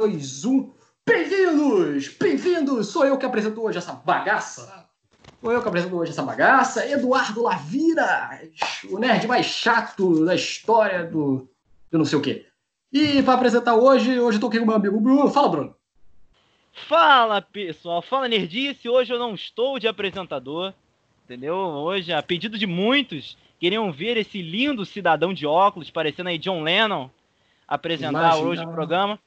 2, 1. Bem-vindos! Bem-vindos! Sou eu que apresento hoje essa bagaça. Sou eu que apresento hoje essa bagaça. Eduardo Lavira, o nerd mais chato da história do, do não sei o quê. E para apresentar hoje, hoje eu tô aqui com meu amigo Bruno. Fala, Bruno. Fala, pessoal. Fala, Nerdice. Hoje eu não estou de apresentador, entendeu? Hoje, a pedido de muitos, queriam ver esse lindo cidadão de óculos, parecendo aí John Lennon, apresentar Imagina. hoje o programa.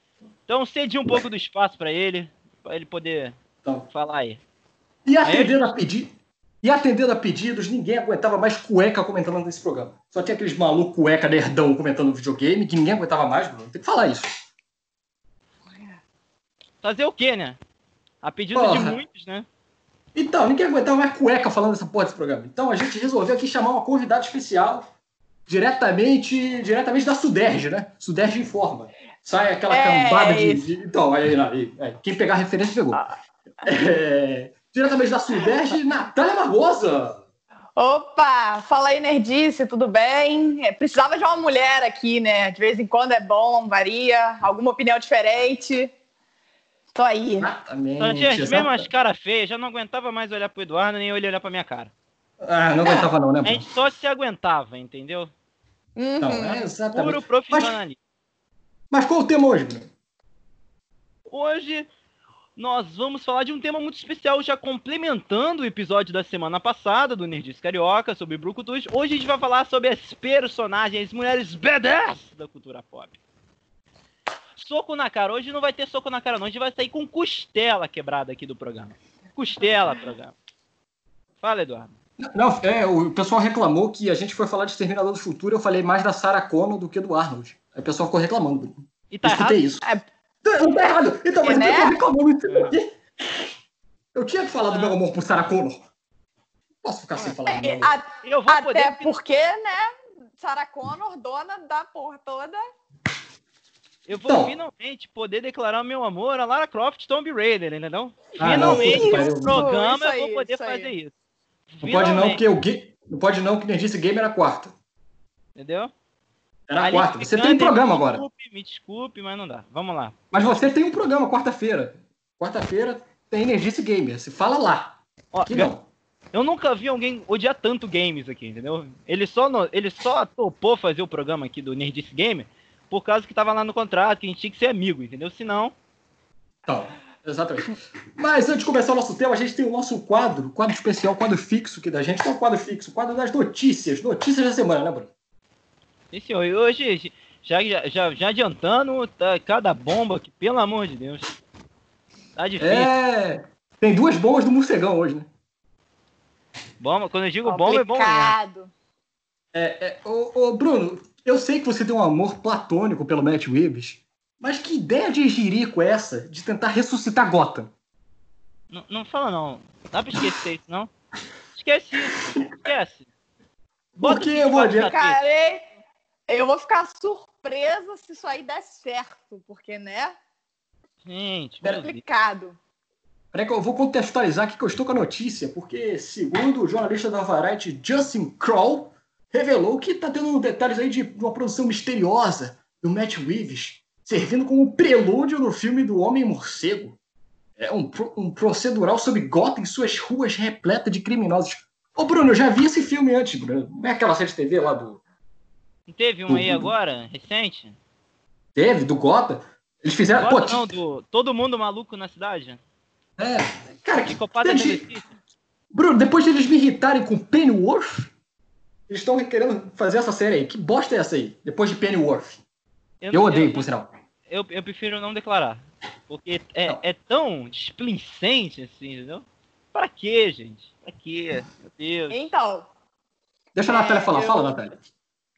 Então cedi um pouco do espaço para ele, para ele poder então. falar aí. E atendendo, aí, a pedi e atendendo a pedidos, ninguém aguentava mais cueca comentando nesse programa. Só tinha aqueles malucos cueca nerdão comentando videogame, que ninguém aguentava mais, Bruno. Tem que falar isso. Fazer o quê, né? A pedido porra. de muitos, né? Então, ninguém aguentava mais cueca falando dessa porra desse programa. Então a gente resolveu aqui chamar uma convidada especial diretamente, diretamente da Suderge, né? Suderge informa. Sai aquela é, cambada de, de, Então, aí, aí, aí, quem pegar a referência pegou. Ah. É, diretamente da Suderge, Natália Barbosa. Opa, fala aí, Nerdice, tudo bem? É, precisava de uma mulher aqui, né? De vez em quando é bom, varia, alguma opinião diferente. Tô aí. Exatamente. Gente, mesmo as caras feias, já não aguentava mais olhar pro Eduardo, nem ele olhar pra minha cara. Ah, não aguentava não, né? A gente só se aguentava, entendeu? Uhum. Então, é exatamente. Puro profissionalismo. Mas, mas qual o tema hoje, Bruno? Hoje nós vamos falar de um tema muito especial, já complementando o episódio da semana passada do Nerdice Carioca sobre Brucutus. Hoje a gente vai falar sobre as personagens, as mulheres badass da cultura pop soco na cara. Hoje não vai ter soco na cara, não. A gente vai sair com costela quebrada aqui do programa. Costela, programa. Fala, Eduardo. Não, é, o pessoal reclamou que a gente foi falar de Exterminador do Futuro, eu falei mais da Sarah Connor do que do Arnold. Aí o pessoal ficou reclamando. E tá errado? isso. É... Não tá errado. Então, mas é, o pessoal reclamou. É. Eu tinha que falar do meu amor por Sarah Connor. Posso ficar sem falar do meu amor. Eu vou Até poder... porque, né, Sarah Connor, dona da porra toda, eu vou então, finalmente poder declarar meu amor a Lara Croft Tomb Raider, entendeu? Ah, finalmente, no programa aí, eu vou poder isso fazer isso. Não pode não, porque o Gui... Não pode não, que nem disse game era quarta. Entendeu? Era a quarta. Você tem um programa me agora. Desculpe, me desculpe, mas não dá. Vamos lá. Mas você tem um programa quarta-feira. Quarta-feira tem Energice Gamer. Se fala lá. Ó, não. Eu nunca vi alguém odiar tanto games aqui, entendeu? Ele só, no, ele só topou fazer o programa aqui do Nerdice Gamer por causa que tava lá no contrato, que a gente tinha que ser amigo, entendeu? Senão. Então, exatamente. Mas antes de começar o nosso tema, a gente tem o nosso quadro, quadro especial, quadro fixo aqui da gente. Qual é o quadro fixo? O quadro das notícias. Notícias da semana, né, Bruno? Sim, senhor. E hoje, já, já, já adiantando, tá cada bomba que, pelo amor de Deus. Tá difícil. É. Tem duas bombas do morcegão hoje, né? Bomba, quando eu digo bomba, é bomba. É, é, ô, ô, Bruno, eu sei que você tem um amor platônico pelo Matt Reeves, mas que ideia de jirico é essa de tentar ressuscitar Gotham? Não, não fala não. Dá pra esquecer isso, não? Esquece isso. Esquece. Bota Porque eu vou adiante. Eu vou ficar surpresa se isso aí der certo, porque, né? Gente, é complicado. Peraí que eu vou contextualizar aqui que eu estou com a notícia, porque segundo o jornalista da Variety Justin Kroll, revelou que está tendo detalhes aí de uma produção misteriosa do Matt Reeves, servindo como prelúdio no filme do Homem Morcego. É um, um procedural sobre Gotham e suas ruas repletas de criminosos. Ô, Bruno, eu já vi esse filme antes, Bruno. Não é aquela série de TV lá do. Não teve um do, aí agora, recente? Teve, do Gotham. Eles fizeram. Gotham, pô, não, do Todo Mundo Maluco na Cidade? É. Cara, que. Desde... Bruno, depois de eles me irritarem com Pennyworth, eles estão querendo fazer essa série aí. Que bosta é essa aí? Depois de Pennyworth. Eu, eu odeio, eu, por sinal. Eu, eu prefiro não declarar. Porque é, é tão displicente assim, entendeu? Pra quê, gente? Pra quê? Meu Deus. Então. Deixa a Natália é, falar. Eu, Fala, Natália.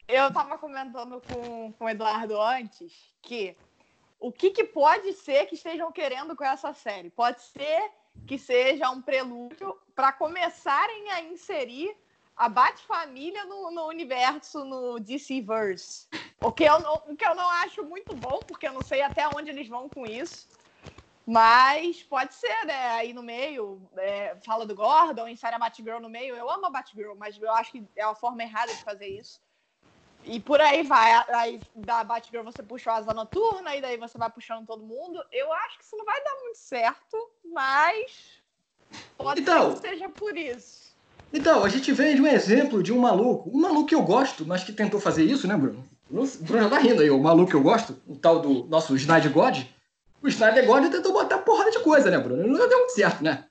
Eu tava comentando com, com o Eduardo antes que o que, que pode ser que estejam querendo com essa série? Pode ser que seja um prelúdio para começarem a inserir a Bat-Família no, no, universo, no DC-Verse. O, que eu o que eu não acho muito bom, porque eu não sei até onde eles vão com isso. Mas pode ser, né? Aí no meio, é, fala do Gordon, insere a Batgirl no meio. Eu amo a Batgirl, mas eu acho que é uma forma errada de fazer isso. E por aí vai. Aí da Batgirl você puxa o asa noturna, e daí você vai puxando todo mundo. Eu acho que isso não vai dar muito certo, mas pode Então. ser que seja por isso. Então, a gente vem de um exemplo de um maluco. Um maluco que eu gosto, mas que tentou fazer isso, né, Bruno? O Bruno já tá rindo aí, o maluco que eu gosto, o tal do nosso Snyder God. O Snyder God tentou botar porrada de coisa, né, Bruno? Não deu muito certo, né?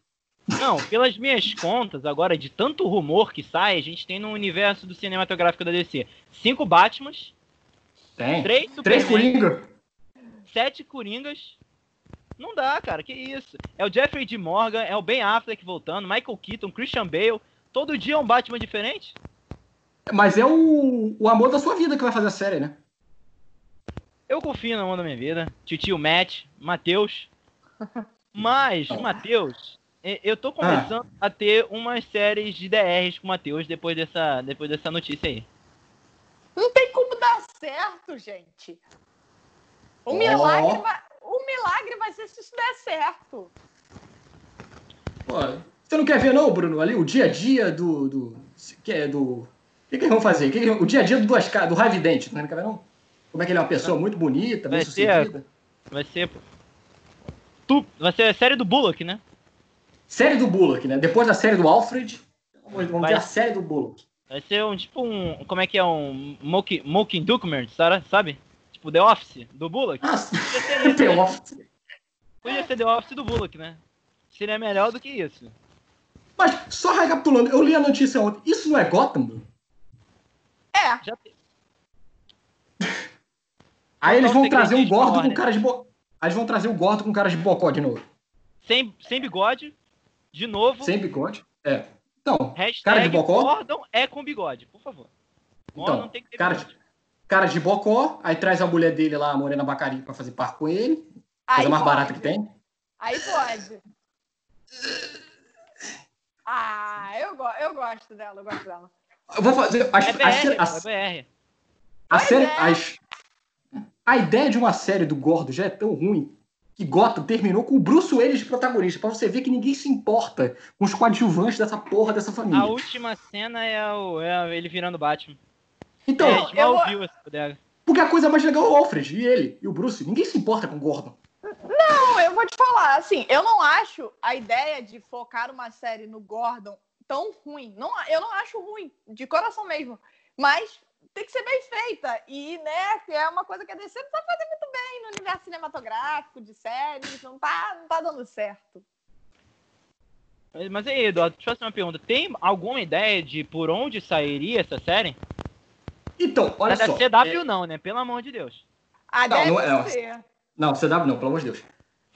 Não, pelas minhas contas, agora, de tanto rumor que sai, a gente tem no universo do cinematográfico da DC cinco Batmans, Tem. três Três Superman, Coringa. sete Coringas. Não dá, cara, que isso. É o Jeffrey D. Morgan, é o Ben Affleck voltando, Michael Keaton, Christian Bale. Todo dia é um Batman diferente? Mas é o, o amor da sua vida que vai fazer a série, né? Eu confio na mão da minha vida. Titio Matt, Matheus. Mas, Matheus, eu tô começando a ter umas séries de DRs com o Matheus depois dessa, depois dessa notícia aí. Não tem como dar certo, gente. O, Ó. milagre, vai, o milagre vai ser se isso der certo. Pô, você não quer ver, não, Bruno? Ali o dia a dia do. do que é do. O que, que eles vão fazer? O que que- o dia a dia do duas caras, do Ravi Dent, não quer ver, não? Como é que ele é uma pessoa muito bonita, bem Vai ser- sucedida. Vai ser. Tu, vai ser a série do Bullock, né? Série do Bullock, né? Depois da série do Alfred, vamos Vai- ver a série do Bullock. Vai ser um tipo um. Como é que é? Um Moking, Moking Document, sabe? sabe? Tipo The Office do Bullock. Ah, Podia ser isso, The né? Office. Podia ser The Office do Bullock, né? Seria melhor do que isso. Mas, só recapitulando, eu li a notícia ontem. Isso não é Gotham? É, Já tem. Aí eles Qual vão trazer um gordo com cara de bo... Aí eles vão trazer o gordo com cara de bocó de novo. Sem, sem bigode. De novo. Sem bigode. É. Então, Hashtag cara de bocó. Gordon é com bigode, por favor. Então, tem que ter cara bigode. cara de bocó, aí traz a mulher dele lá, a Morena Bacari, pra fazer par com ele. aí Coisa mais pode. barata que tem. Aí pode. Ah, eu, go eu gosto dela, eu gosto dela. Eu vou fazer. As, É BR, as- é BR. a Pois série. é. as- a ideia de uma série do Gordo já é tão ruim que Gotham terminou com o Bruce Willis de protagonista, pra você ver que ninguém se importa com os coadjuvantes dessa porra dessa família. A última cena é, o, é ele virando Batman. Então, é, a gente eu mal vou- viu essa bodega. porque a coisa mais legal é o Alfred e ele e o Bruce. Ninguém se importa com o Gordon. Não, eu vou te falar, assim, eu não acho a ideia de focar uma série no Gordon tão ruim. Não, eu não acho ruim, de coração mesmo. Mas tem que ser bem feita. E, né, que é uma coisa que a DC não sabe fazer muito bem no universo cinematográfico, de séries. Não tá, não tá dando certo. Mas- aí, Eduardo, deixa eu fazer uma pergunta. Tem alguma ideia de por onde sairia essa série? Então, olha é da só. CW é- não, né? Pelo amor de Deus. Ah, Não, não é- ser. Não, CW não, pelo amor de Deus.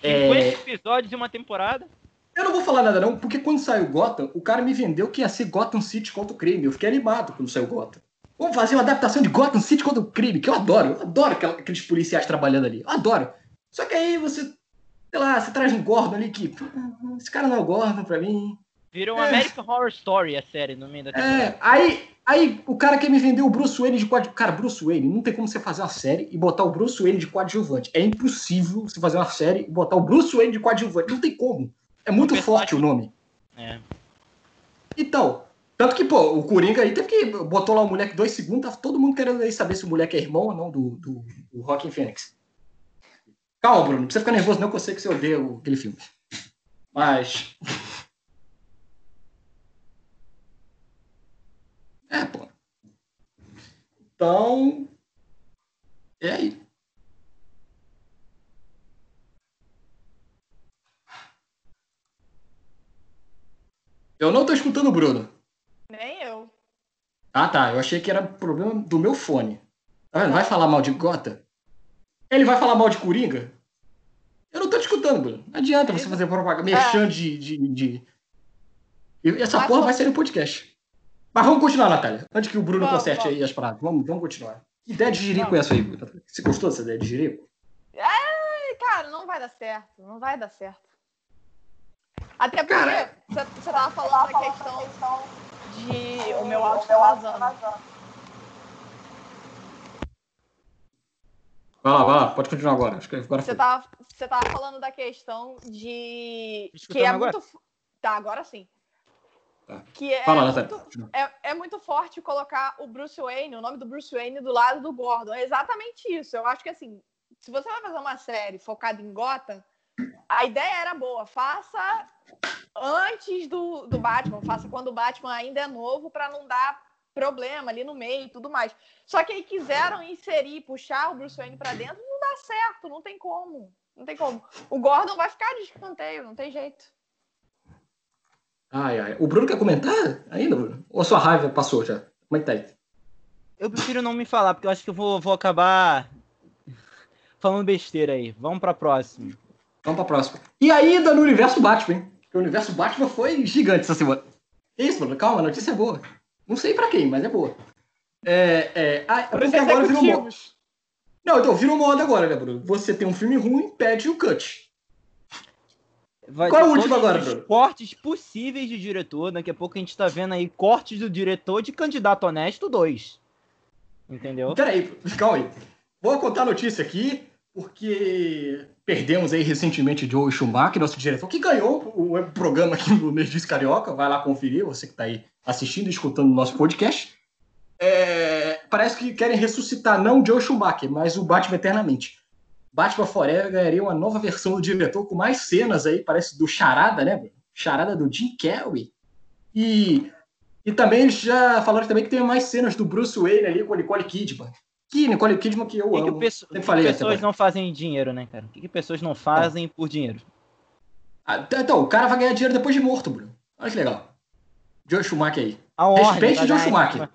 50 É, episódios em uma temporada? Eu não vou falar nada não, porque quando saiu Gotham, o cara me vendeu que ia ser Gotham City contra o crime. Eu fiquei animado quando saiu Gotham. Vamos fazer uma adaptação de Gotham City contra o crime, que eu adoro. Eu adoro aqueles policiais trabalhando ali. Eu adoro. Só que aí você, sei lá, você traz um Gordon ali que... "Ah, Esse cara não é o Gordon pra mim. Virou É. American Horror Story a série no meio da temporada. É, aí, aí o cara quer me vender o Bruce Wayne de coadjuvante. Cara, Bruce Wayne, não tem como você fazer uma série e botar o Bruce Wayne de coadjuvante. É impossível você fazer uma série e botar o Bruce Wayne de coadjuvante. Não tem como. É muito forte o nome. É. Então, tanto que, pô, o Coringa aí teve que. Botou lá o moleque dois segundos, tá todo mundo querendo aí saber se o moleque é irmão ou não do, do, do Rockin' Phoenix. Calma, Bruno, não precisa ficar nervoso, não, que eu sei que você odeia aquele filme. Mas. É, pô. Então. É aí. Eu não tô escutando o Bruno. Nem eu. Ah, tá. Eu achei que era problema do meu fone. Tá vendo? Vai falar mal de Gota? Ele vai falar mal de Coringa? Eu não tô te escutando, Bruno. Não adianta você fazer propaganda, merchan de, de, de... E essa Mas porra vai ser no podcast. Mas vamos continuar, Natália. Antes que o Bruno Vamos, conserte vamos. aí as paradas. Vamos, vamos continuar. Que ideia de jirico Vamos. é essa aí, Bruno? Você gostou dessa ideia de jirico? E, cara, não vai dar certo. Não vai dar certo. Até porque Cara- você você tava falando da questão de. O meu áudio tá vazando. Vai lá, vai lá. Pode continuar agora. Acho que agora Você foi. tava, você tava falando da questão de. Me Que é agora? muito. Tá, agora sim. Tá. Que é, Fala, Natália. muito, é, é muito forte colocar o Bruce Wayne, o nome do Bruce Wayne, do lado do Gordon. É exatamente isso. Eu acho que, assim, se você vai fazer uma série focada em Gotham, a ideia era boa. Faça antes do, do Batman, faça quando o Batman ainda é novo, para não dar problema ali no meio e tudo mais. Só que aí quiseram inserir, puxar o Bruce Wayne para dentro, não dá certo, não tem como. Não tem como. O Gordon vai ficar de escanteio, não tem jeito. Ai, ai. O Bruno quer comentar ainda, Bruno? Ou a sua raiva passou já? Como é que tá aí? Eu prefiro não me falar, porque eu acho que eu vou, vou acabar falando besteira aí. Vamos pra próxima. Vamos pra próxima. E ainda no universo Batman, hein? Porque o universo Batman foi gigante essa semana. Isso, Bruno, calma, a notícia é boa. Não sei pra quem, mas é boa. É, é, ah, porque agora virou moda. Não, então virou moda agora, né, Bruno? Você tem um filme ruim, pede o cut. Vai Qual é o último agora, Bruno? Cortes possíveis de diretor. Daqui a pouco a gente tá vendo aí cortes do diretor de Candidato Honesto 2. Entendeu? Peraí, calma aí. Vou contar a notícia aqui, porque perdemos aí recentemente Joe Schumacher, nosso diretor, que ganhou o programa aqui no Nerdice Carioca. Vai lá conferir, você que tá aí assistindo e escutando o nosso podcast. É, parece que querem ressuscitar não o Joe Schumacher, mas o Batman eternamente. Batman Forever ganharia uma nova versão do diretor com mais cenas aí, parece do Charada, né? Charada do Jim Carrey. E, e também já falaram também que tem mais cenas do Bruce Wayne ali com a Nicole Kidman. Que Nicole Kidman que eu O que, que, amo. Sempre que falei até pessoas não fazem dinheiro, né, cara? O que, que pessoas não fazem por dinheiro? Ah, Então, o cara vai ganhar dinheiro depois de morto, Bruno. Olha que legal. Joe Schumacher aí. A Warner Respeite ganhar- Schumacher.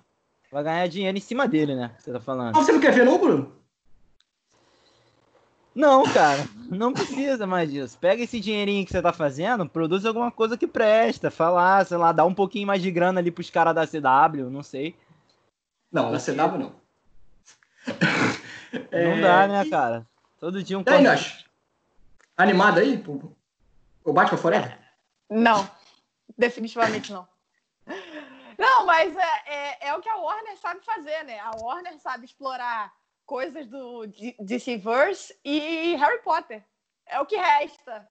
Vai ganhar dinheiro em cima dele, né? que Você tá falando. Ah, você não quer ver não, Bruno? Não, cara, não precisa mais disso. Pega esse dinheirinho que você tá fazendo, produz alguma coisa que presta. Falar, sei lá, dá um pouquinho mais de grana ali pros caras da CW, não sei. Não, na CW não. Não dá, né, cara? Todo dia um E aí, Nash? Animado aí? pro- O Batman Forever? Não, definitivamente não. Não, mas é, é, é o que a Warner sabe fazer, né? A Warner sabe explorar coisas do DC-Verse e Harry Potter. É o que resta.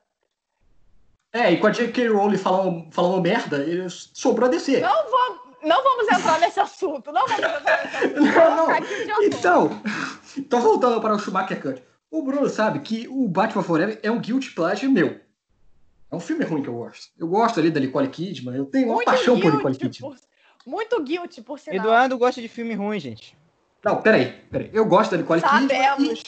É, e com a J.K. Rowling falando, falando merda, ele sobrou a DC. Não vamos, não vamos entrar nesse assunto. Não vamos entrar nesse assunto. Não, não. Então, então voltando para o Schumacher Cut. O Bruno sabe que o Batman Forever é um guilty pleasure meu. É um filme ruim que eu gosto. Eu gosto ali da Nicole Kidman, eu tenho uma muito paixão por Nicole Kidman. por, muito guilty, por sinal. Eduardo gosta de filme ruim, gente. Não, peraí, peraí. Eu gosto da Nicole Kidman. Sabemos.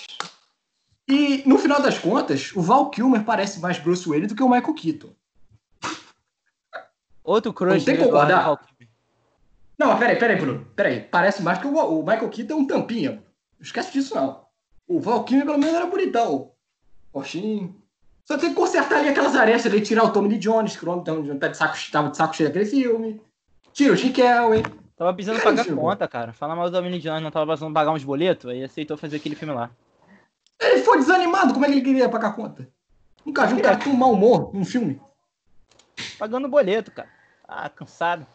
E, e no final das contas, o Val Kilmer parece mais Bruce Wayne do que o Michael Keaton. Outro crush Não tem que concordar. Valkyrie. Não, peraí, peraí, Bruno. Peraí. Parece mais que o, o Michael Keaton é um tampinha. Não esquece disso, não. O Val Kilmer, pelo menos, era bonitão. Roxinho. Só tem que consertar ali aquelas arestas ali, tirar o Tommy Lee Jones, que o homem tá de saco, tava de saco cheio daquele filme. Tira o Jim Kelly. Tava precisando pagar Gil. conta, cara. Fala mal do Dominic Jones, não tava precisando pagar uns boletos, aí aceitou fazer aquele filme lá. Ele foi desanimado, como é que ele queria pagar conta? Nunca vi um cara com mau humor num filme. Pagando boleto, cara. Ah, cansado.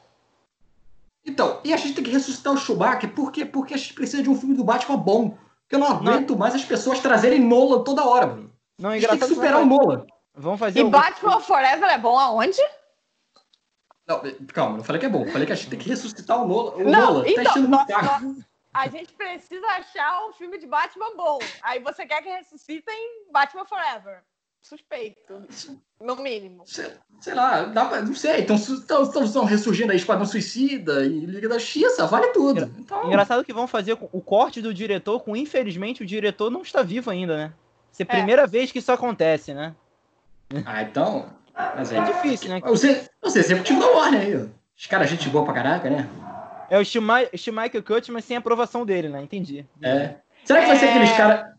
Então, e a gente tem que ressuscitar o Schumacher, por quê? Porque a gente precisa de um filme do Batman bom. Porque eu não aguento mais as pessoas trazerem Nolan toda hora, Bruno. Não, A gente tem que superar o vamos, Nolan. vamos fazer E o- Batman Forever é bom aonde? Não, calma, não falei que é bom. Falei que a gente tem que ressuscitar o Nolan. O Não, Nolan tá então, enchendo nós- nós- a gente precisa achar um filme de Batman bom. Aí você quer que ressuscitem Batman Forever. Suspeito, no mínimo. Sei, sei lá, dá pra- não sei. Estão ressurgindo aí Esquadrão Suicida e Liga da Justiça, vale tudo. Então, Engraçado que vão fazer com- o corte do diretor com, infelizmente, o diretor não está vivo ainda, né? Ser a É. primeira vez que isso acontece, né? Ah, então. Mas É difícil, né? Você, você é executivo da Warner aí, ó. Os caras, gente boa pra caraca, né? É o Schumacher Cut, mas sem aprovação dele, né? Entendi. É. Será que vai ser É. aqueles caras.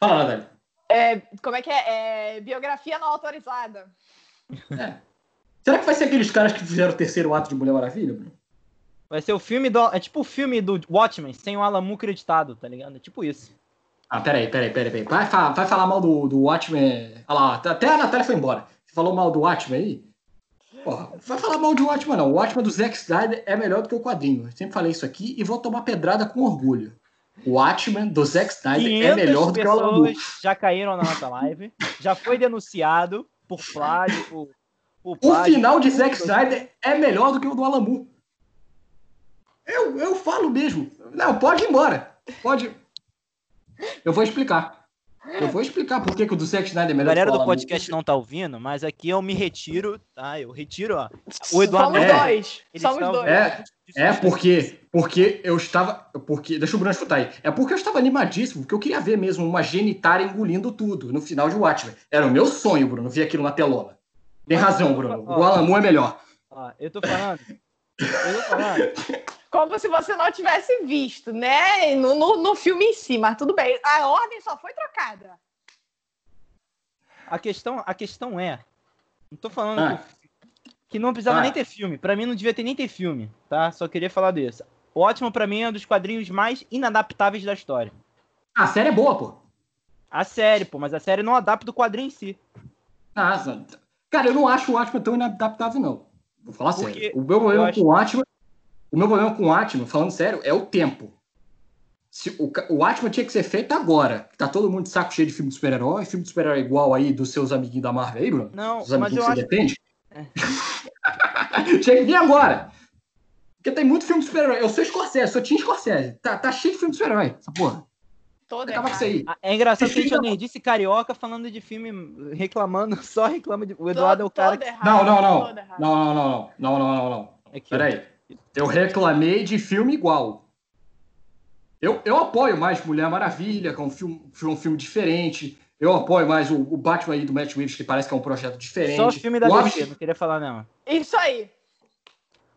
Fala, Natália. É, como é que é? É, Biografia não autorizada. É. Será que vai ser aqueles caras que fizeram o terceiro ato de Mulher Maravilha, Bruno? Vai ser o filme do. É tipo o filme do Watchmen, sem o Alamu creditado, tá ligado? É tipo isso. Ah, peraí, peraí, peraí, peraí. Vai, fa- vai falar mal do, do Watchmen. Olha lá, até a Natália foi embora. Você falou mal do Watchmen aí? Porra, vai falar mal de Watchmen não. O Watchmen do Zack Snyder é melhor do que o quadrinho. Eu sempre falei isso aqui e vou tomar pedrada com orgulho. O Watchmen do Zack Snyder é 500 melhor do que o Alan já caíram na nossa live. Já foi denunciado por plágio, por, O, o final de Zack Snyder é melhor do que o do Alamu. Eu, eu falo mesmo. Não, pode ir embora. Pode. Eu vou explicar. Eu vou explicar por que, que o do Zack Snyder é melhor. A galera do podcast não tá ouvindo, mas aqui eu me retiro, tá? Eu retiro, ó. O Eduardo. Somos é, dois. Somos dois. É, é porque, porque eu estava. Porque, deixa o Bruno escutar aí. É porque eu estava animadíssimo, porque eu queria ver mesmo uma genitária engolindo tudo no final de Watchmen. Era o meu sonho, Bruno, ver aquilo na telona. Tem razão, Bruno. O Alamu é melhor. Ó, eu tô falando. Eu tô falando. Como se você não tivesse visto, né? No, no, no filme em si, mas tudo bem. A ordem só foi trocada. A questão, a questão é. Não tô falando ah. que, que, não precisava ah. nem ter filme. Para mim não devia ter nem ter filme, tá? Só queria falar disso. O Ótimo para mim é um dos quadrinhos mais inadaptáveis da história. A série é boa, pô. A série, pô, mas a série não adapta o quadrinho em si. Ah, cara, eu não acho o Ótimo tão inadaptável, não. Vou falar Porque sério. O meu problema acho... com o Atman o meu problema com o Atman, falando sério, é o tempo. Se, o, o Atman tinha que ser feito agora. Tá todo mundo de saco cheio de filme de super-herói, filme de super-herói igual aí dos seus amiguinhos da Marvel aí, Bruno? Não, Os mas eu acho... depende. É. tinha que vir agora. Porque tem muito filme de super-herói. Eu sou Scorsese, sou Tim Scorsese. Tá, tá cheio de filme de super-herói, essa porra. Todo Acaba com isso aí. É engraçado que a gente disse carioca falando de filme, reclamando, só reclama de. O Eduardo é o cara. Que... Não, não, não. Não, não, não, não, não, não, não. Aqui, Peraí. Eu reclamei de filme igual. Eu, eu apoio mais Mulher Maravilha, que é um filme, um filme diferente. Eu apoio mais o, o Batman aí do Matt Reeves, que parece que é um projeto diferente. Só o filme da o DC, não queria falar não. Isso aí.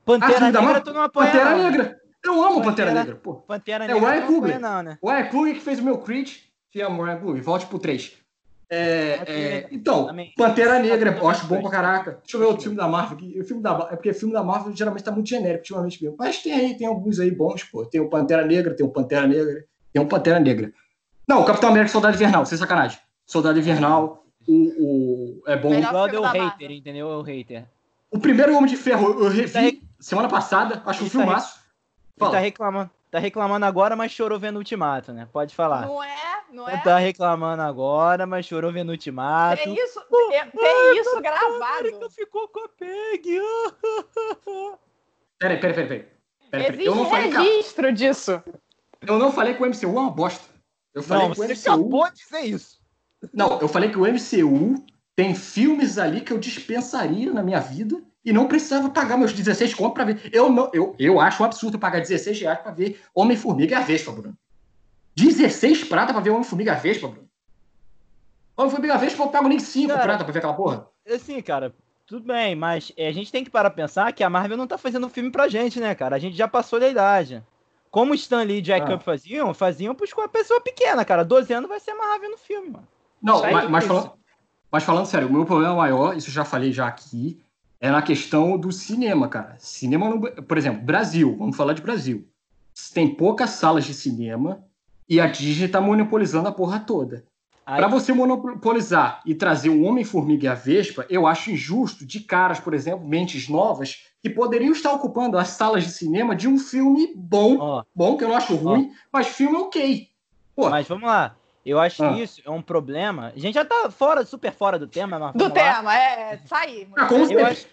Pantera ah, Negra, tu não apoia Pantera não, Negra. Eu amo Pantera, Pantera Negra, pô. Pantera Negra é o Ryan Coogler. Não, né? O Ryan Coogler que fez o meu Creed. Te amo, Ryan Coogler. Volte pro 3. É, é, então, Pantera Negra, eu acho bom pra caraca. Deixa eu ver outro filme da Marvel aqui. O filme da, é porque o filme da Marvel geralmente tá muito genérico ultimamente mesmo. Mas tem aí, tem alguns aí bons, pô. Tem o Pantera Negra, tem o Pantera Negra, tem o Pantera Negra. Não, o Capitão América Soldado Invernal, sem sacanagem. Soldado Invernal, o, o é bom. O é o hater, entendeu? É o hater. O primeiro Homem de Ferro eu revi tá semana passada, acho um tá filmaço. Fala. Tá reclamando, tá reclamando agora, mas chorou vendo o Ultimato, né? Pode falar. Não é não é? Tá reclamando agora, mas chorou vendo o ultimato. Tem isso, tem, tem isso gravado. Que ficou com a Peg. Peraí, peraí, peraí. peraí. Existe eu não falei registro que... disso. Eu não falei que o MCU é uma bosta. Eu falei não, que o MCU... acabou de dizer isso. Não, eu falei que o MCU tem filmes ali que eu dispensaria na minha vida e não precisava pagar meus 16 contos pra ver. Eu, não, eu, eu acho um absurdo pagar 16 reais pra ver Homem-Formiga e a Vespa, Bruno. 16 prata pra ver Homem-Formiga Vespa, Bruno. Homem-Formiga Vespa eu pago nem 5 cara, prata pra ver aquela porra. Assim, cara, tudo bem, mas a gente tem que parar pra pensar que a Marvel não tá fazendo filme pra gente, né, cara? A gente já passou da idade. Como Stan Lee e Jack ah. Up faziam, faziam pros com a pessoa pequena, cara. 12 anos vai ser a Marvel no filme, mano. Não, mas, mas, falando, mas falando sério, o meu problema maior, isso eu já falei já aqui, é na questão do cinema, cara. Cinema, no, por exemplo, Brasil, vamos falar de Brasil. Tem poucas salas de cinema e a Disney tá monopolizando a porra toda. Para você monopolizar e trazer o Homem-Formiga e a Vespa, eu acho injusto de caras, por exemplo, mentes novas, que poderiam estar ocupando as salas de cinema de um filme bom, oh. bom, que eu não acho ruim, oh. mas filme ok. Pô. Mas vamos lá. Eu acho ah. que isso é um problema. A gente já tá fora, super fora do tema, mas Do tema, lá. é, sair. Ah, como eu acho,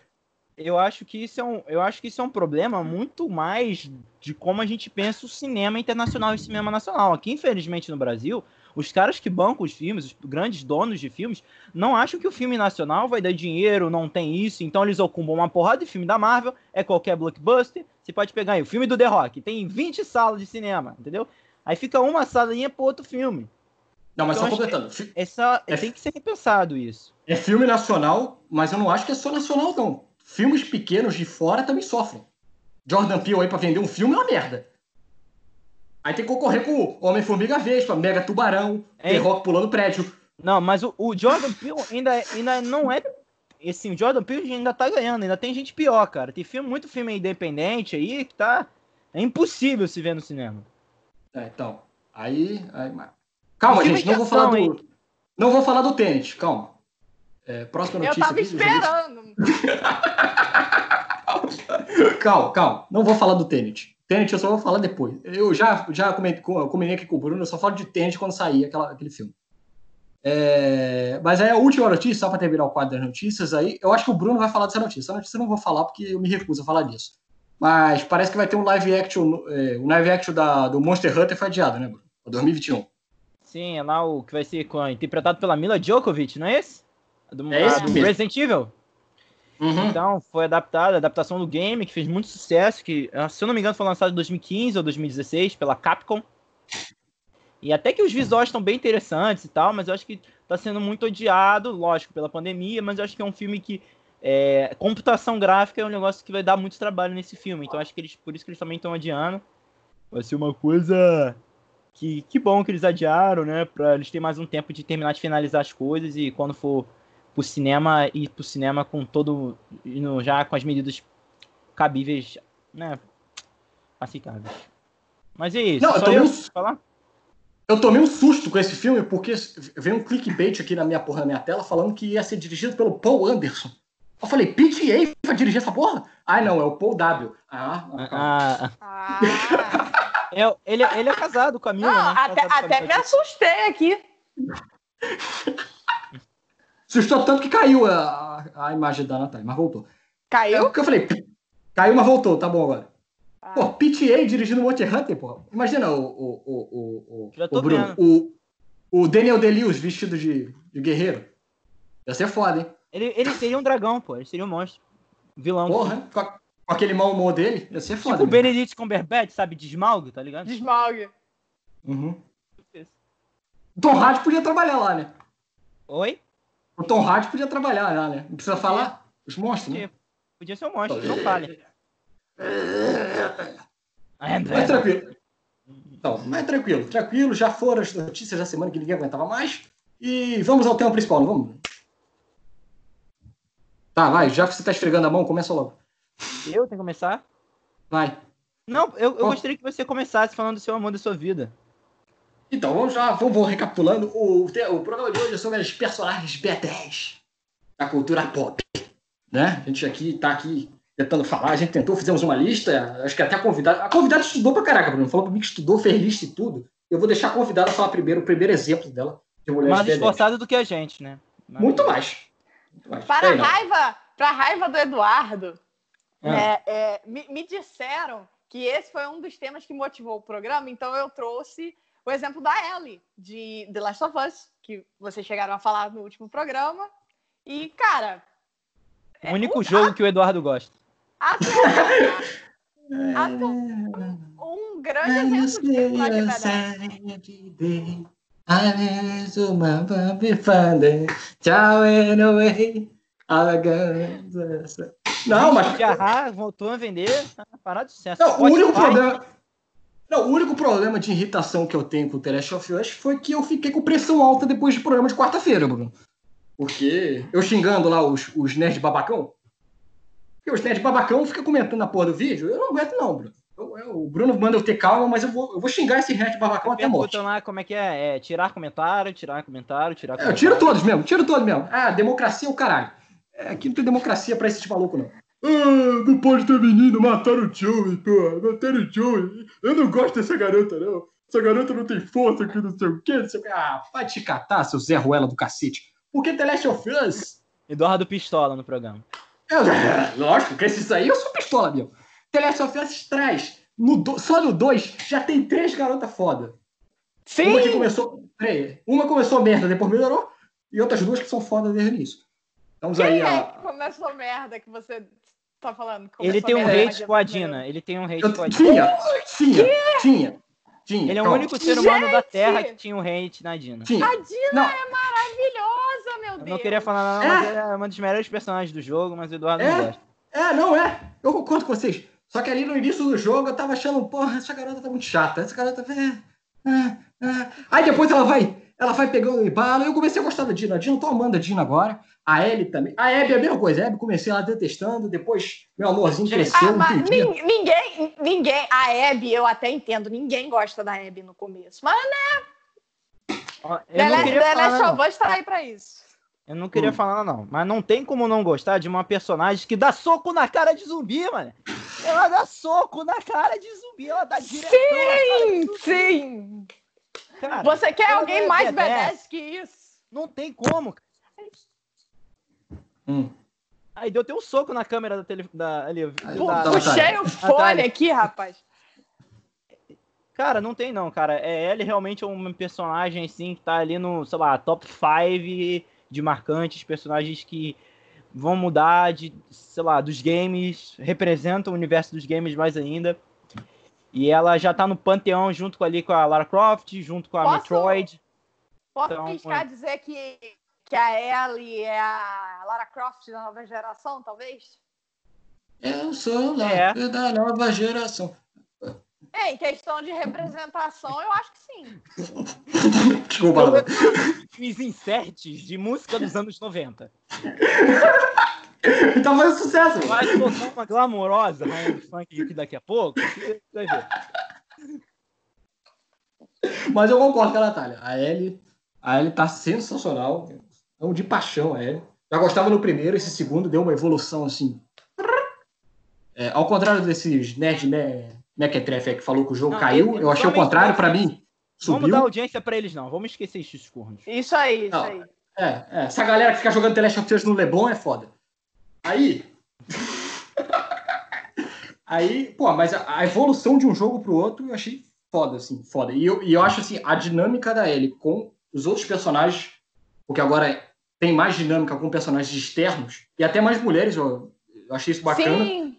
eu acho que isso é um, eu acho que isso é um problema muito mais de como a gente pensa o cinema internacional e o cinema nacional. Aqui, infelizmente, no Brasil, os caras que bancam os filmes, os grandes donos de filmes, não acham que o filme nacional vai dar dinheiro, não tem isso, então eles ocupam uma porrada de filme da Marvel, é qualquer blockbuster. Você pode pegar aí o filme do The Rock, tem 20 salas de cinema, entendeu? Aí fica uma salinha pro outro filme. Não, mas então, só completando. É, só, é, tem que ser repensado isso. É filme nacional, mas eu não acho que é só nacional, não filmes pequenos de fora também sofrem. Jordan Peele aí pra vender um filme é uma merda. Aí tem que concorrer com Homem-Formiga Vespa, Mega Tubarão, The Rock pulando prédio. Não, mas o, o Jordan Peele ainda, ainda não é. Assim, o Jordan Peele ainda tá ganhando, ainda tem gente pior, cara. Tem filme, muito filme independente aí que tá. É impossível se ver no cinema. É, então. Aí. aí calma, gente, não vou falar do. Não vou falar do tênis, calma. É, próxima notícia. Eu tava esperando. calma, calma. Não vou falar do Tenet. Tenet eu só vou falar depois. Eu já, já comentei, aqui com o Bruno, eu só falo de Tenet quando sair aquela, aquele filme. É, mas aí a última notícia, só para terminar o quadro das notícias aí, eu acho que o Bruno vai falar dessa notícia. Essa notícia eu não vou falar porque eu me recuso a falar disso. Mas parece que vai ter um live action, é, o live action da, do Monster Hunter foi adiado, né, Bruno? 2021. Sim, é lá o que vai ser com, interpretado pela Mila Djokovic, não é esse? Do, É esse do. Resident Evil. Uhum. Então, foi adaptado, adaptação do game, que fez muito sucesso, que, ah, se eu não me engano, foi lançado em 2015 ou 2016 pela Capcom. E até que os visuais estão bem interessantes e tal, mas eu acho que tá sendo muito odiado, lógico, pela pandemia, mas eu acho que é um filme que é, computação gráfica é um negócio que vai dar muito trabalho nesse filme. Então acho que eles, por isso que eles também estão adiando. Vai ser uma coisa que, que bom que eles adiaram, né? Pra eles terem mais um tempo de terminar de finalizar as coisas e quando for pro cinema, ir pro cinema com todo. já com as medidas cabíveis, né? Aceitáveis. Mas é isso. Não, eu eu meio- falar? Eu tomei um susto com esse filme porque veio um clickbait aqui na minha porra na minha tela falando que ia ser dirigido pelo Paul Anderson. Eu falei, PTA vai dirigir essa porra? Ai, não, é o Paul W. Ah, ah, ah. Ah, Ah, é, ele, ele é casado com a Mila, não, né? até, até Mila me assustei aqui. Assustou tanto que caiu a, a, imagem da Natália, mas voltou. É Caiu? o que eu falei, caiu, mas voltou, tá bom agora. Ah, Pô, PTA dirigindo Monster Hunter, pô. Imagina o, o, o, o, o, o Bruno, o, o Daniel Day-Lewis vestido de, de guerreiro. Ia ser foda, hein? Ele, ele seria um dragão, pô. Ele seria um monstro. Vilão. Porra, com, a- aquele mau humor dele, ia ser foda. Tipo o né? Benedict Cumberbatch, sabe? De Smaug, tá ligado? Desmalgue. Uhum. O Tom Hardy podia trabalhar lá, né? Oi? O Tom Hardy podia trabalhar lá, né? Não precisa falar os monstros, né? Podia, podia ser um monstro, não falha. Mas tranquilo. Então, mas tranquilo, tranquilo. Já foram as notícias da semana que ninguém aguentava mais. E vamos ao tema principal, não vamos? Tá, vai. Já que você tá esfregando a mão, começa logo. Eu tenho que começar? Vai. Não, eu, eu gostaria que você começasse falando do seu amor da sua vida. Então, vamos já, vamos, vamos recapitulando. O, o programa de hoje é sobre as personagens B10 da cultura pop. Né? A gente aqui tá aqui tentando falar, a gente tentou, fizemos uma lista, acho que até a convidada. A convidada estudou pra caraca, Bruno. Falou pra mim que estudou, fez lista e tudo. Eu vou deixar a convidada falar primeiro, o primeiro exemplo dela de mulheres Mais B10. esforçado do que a gente, né? Mas- Muito mais. Muito mais. Para a raiva, para a raiva do Eduardo, Ah. é, é, me, me disseram que esse foi um dos temas que motivou o programa, então eu trouxe o exemplo da Ellie, de The Last of Us, que vocês chegaram a falar no último programa. E, cara, O único jogo que o Eduardo gosta. atualmente, um grande exemplo de. Não, mas De voltou a vender, tá parado de sucesso. Não, o único problema. Não, o único problema de irritação que eu tenho com o The Last of Us foi que eu fiquei com pressão alta depois do programa de quarta-feira, Bruno. Porque eu xingando lá os, os nerds babacão. Porque os nerds babacão ficam comentando na porra do vídeo. Eu não aguento, não, Bruno. Eu- eu- o Bruno manda eu ter calma, mas eu vou, eu vou xingar esse nerd babacão até a morte. Lá como é que é, é tirar comentário, tirar comentário, tirar É, eu comentário. tiro todos mesmo, tiro todos mesmo. Ah, democracia é o caralho. Aqui não tem democracia pra esses malucos, não. Ah, não pode ter menino, mataram o Joey, pô, mataram o Joey. Eu não gosto dessa garota, não. Essa garota não tem força, que não sei o quê, não sei o quê. Ah, vai te catar, seu Zé Ruela do cacete. Porque The Last of Us... Eduardo Pistola no programa. Eu, é, lógico, que esses aí eu sou pistola, meu. The Last of Us traz, no do- só no 2, já tem três garotas foda. Sim! Uma que começou. Peraí, uma começou merda, depois melhorou, e outras duas que são foda desde o início. Estamos aí Quem é a. que começou merda que você tá falando? que Ele começou tem um hate com a? Dina. Ele tem um hate Eu com a Dina. tinha, tinha, tinha, tinha. Ele é o único ser humano da Gente! Terra que tinha um hate na Dina. Tinha. A Dina Não. é maravilhosa, meu Eu Deus! não queria falar nada, não, mas ela é uma dos melhores personagens do jogo, mas o Eduardo não É? gosta. É, não é. Eu concordo com vocês. Só que ali no início do jogo eu tava achando, porra, essa garota tá muito chata. Essa garota. É, é, é. Aí depois ela vai. Ela vai pegando e bala. Eu comecei a gostar da Dina. A Dina, eu tô amando a Dina agora. A Ellie também. A Abby é a mesma coisa. A Abby comecei lá detestando. Depois meu amorzinho cresceu. Ah, ninguém, ninguém, a Abby eu até entendo, ninguém gosta da Abby no começo. Mas Eu The não La- queria The falar, Last não. of Us tá aí pra isso. Eu não queria Hum. falar, não. Mas não tem como não gostar de uma personagem que dá soco na cara de zumbi, mano. Ela dá soco na cara de zumbi. Ela dá direto na cara de Sim, zumbi. sim. Cara, Você quer alguém é mais badass. badass que isso? Não tem como. Hum. Aí deu até um soco na câmera da tele... da, ali, Aí, Pô, da- puxei o fone aqui, rapaz. Cara, não tem não, cara. É, ele realmente é um personagem, assim, que tá ali no, sei lá, top 5 de marcantes, personagens que vão mudar de, sei lá, dos games, representam o universo dos games mais ainda. E ela já tá no panteão junto com ali com a Lara Croft, junto com a Posso- Metroid. Posso Então, arriscar é. dizer que, que a Ellie é a Lara Croft da nova geração, talvez? Eu sou lá, É. da nova geração. É, em questão de representação, eu acho que sim. Desculpa. Fiz inserts de música dos anos 90. Tá fazendo sucesso. Vai tocar uma glamourosa rainha do funk aqui daqui a pouco. Vai ver. Mas eu concordo com a Natália. A Ellie, a Ellie tá sensacional. É um de paixão a Ellie. Já gostava no primeiro, esse segundo deu uma evolução assim. É, ao contrário desses nerd né, mequetrefe aí que falou que o jogo Não, caiu, eu achei o contrário, pra mim. Vamos Subiu. dar audiência pra eles, não. Vamos esquecer esses cornos. Isso aí, isso Não. aí. É, é, essa galera que fica jogando The Last of Us no Leblon é foda. Aí. Aí, pô, mas a, a evolução de um jogo pro outro eu achei foda, assim, foda. E eu, e eu acho, assim, a dinâmica da Ellie com os outros personagens, porque agora tem mais dinâmica com personagens externos, e até mais mulheres, eu, eu achei isso bacana. Sim,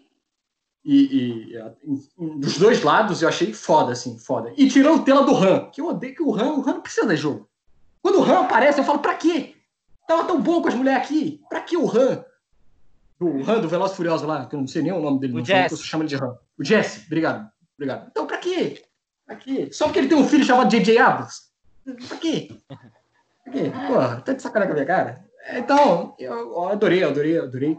E, e, em- dos dois lados eu achei foda, assim, foda. E tirando o tela do Han, que eu odeio que o Han, o Han não precisa de jogo. Quando o Han aparece, eu falo, pra quê? Tava tão bom com as mulheres aqui. Pra que o Han? O Han do Veloz Furioso lá, que eu não sei nem o nome dele, O Jesse. que eu só chamo ele de Han. O Jesse, obrigado. Obrigado. Então, pra quê? Pra quê? Só porque ele tem um filho chamado J.J. Abrams? Pra quê? Pra quê? Porra, tá de sacanagem com a minha cara? Então, eu, adorei, adorei, adorei.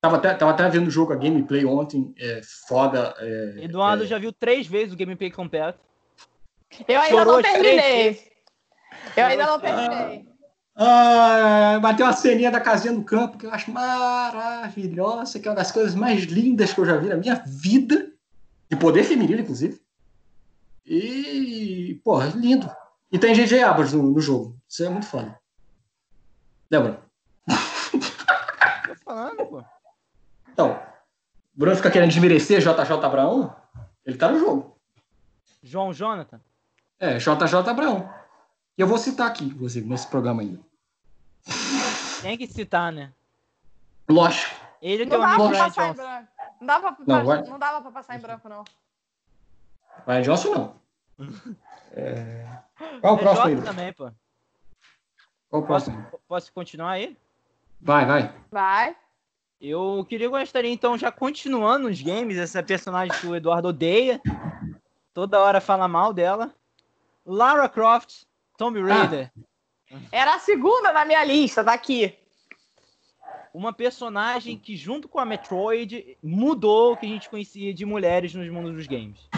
Tava até, tava até vendo o jogo, a gameplay ontem, é foda. É, Eduardo é, já viu três vezes o gameplay completo. eu ainda Chorou não terminei. Eu ainda não terminei. Ah, bateu a ceninha da casinha no campo, que eu acho maravilhosa, que é uma das coisas mais lindas que eu já vi na minha vida, de poder feminino, inclusive. E, porra, lindo. E tem J.J. Abrams no, no jogo. Isso é muito foda. Débora. Tô falando, pô. Então, o Bruno fica querendo desmerecer JJ Abraão? Ele tá no jogo. João Jonathan. É, JJ Abraão. E eu vou citar aqui, inclusive, nesse programa ainda. Tem que citar, né? Lógico. Ele Não o dava amigo pra Ryan passar em Johnson. branco. Não dava pra, Não, não, vai- dava pra passar em branco, não. Ryan Johnson não. É... Qual o É próximo aí? Também, pô. Qual o Posso, próximo? posso continuar aí? Vai, vai. Vai. Eu queria gostaria, então, já continuando nos games, essa personagem que o Eduardo odeia. Toda hora fala mal dela. Lara Croft, Tomb Raider. Era a segunda na minha lista, tá aqui. Uma personagem que, junto com a Metroid, mudou o que a gente conhecia de mulheres nos mundos dos games.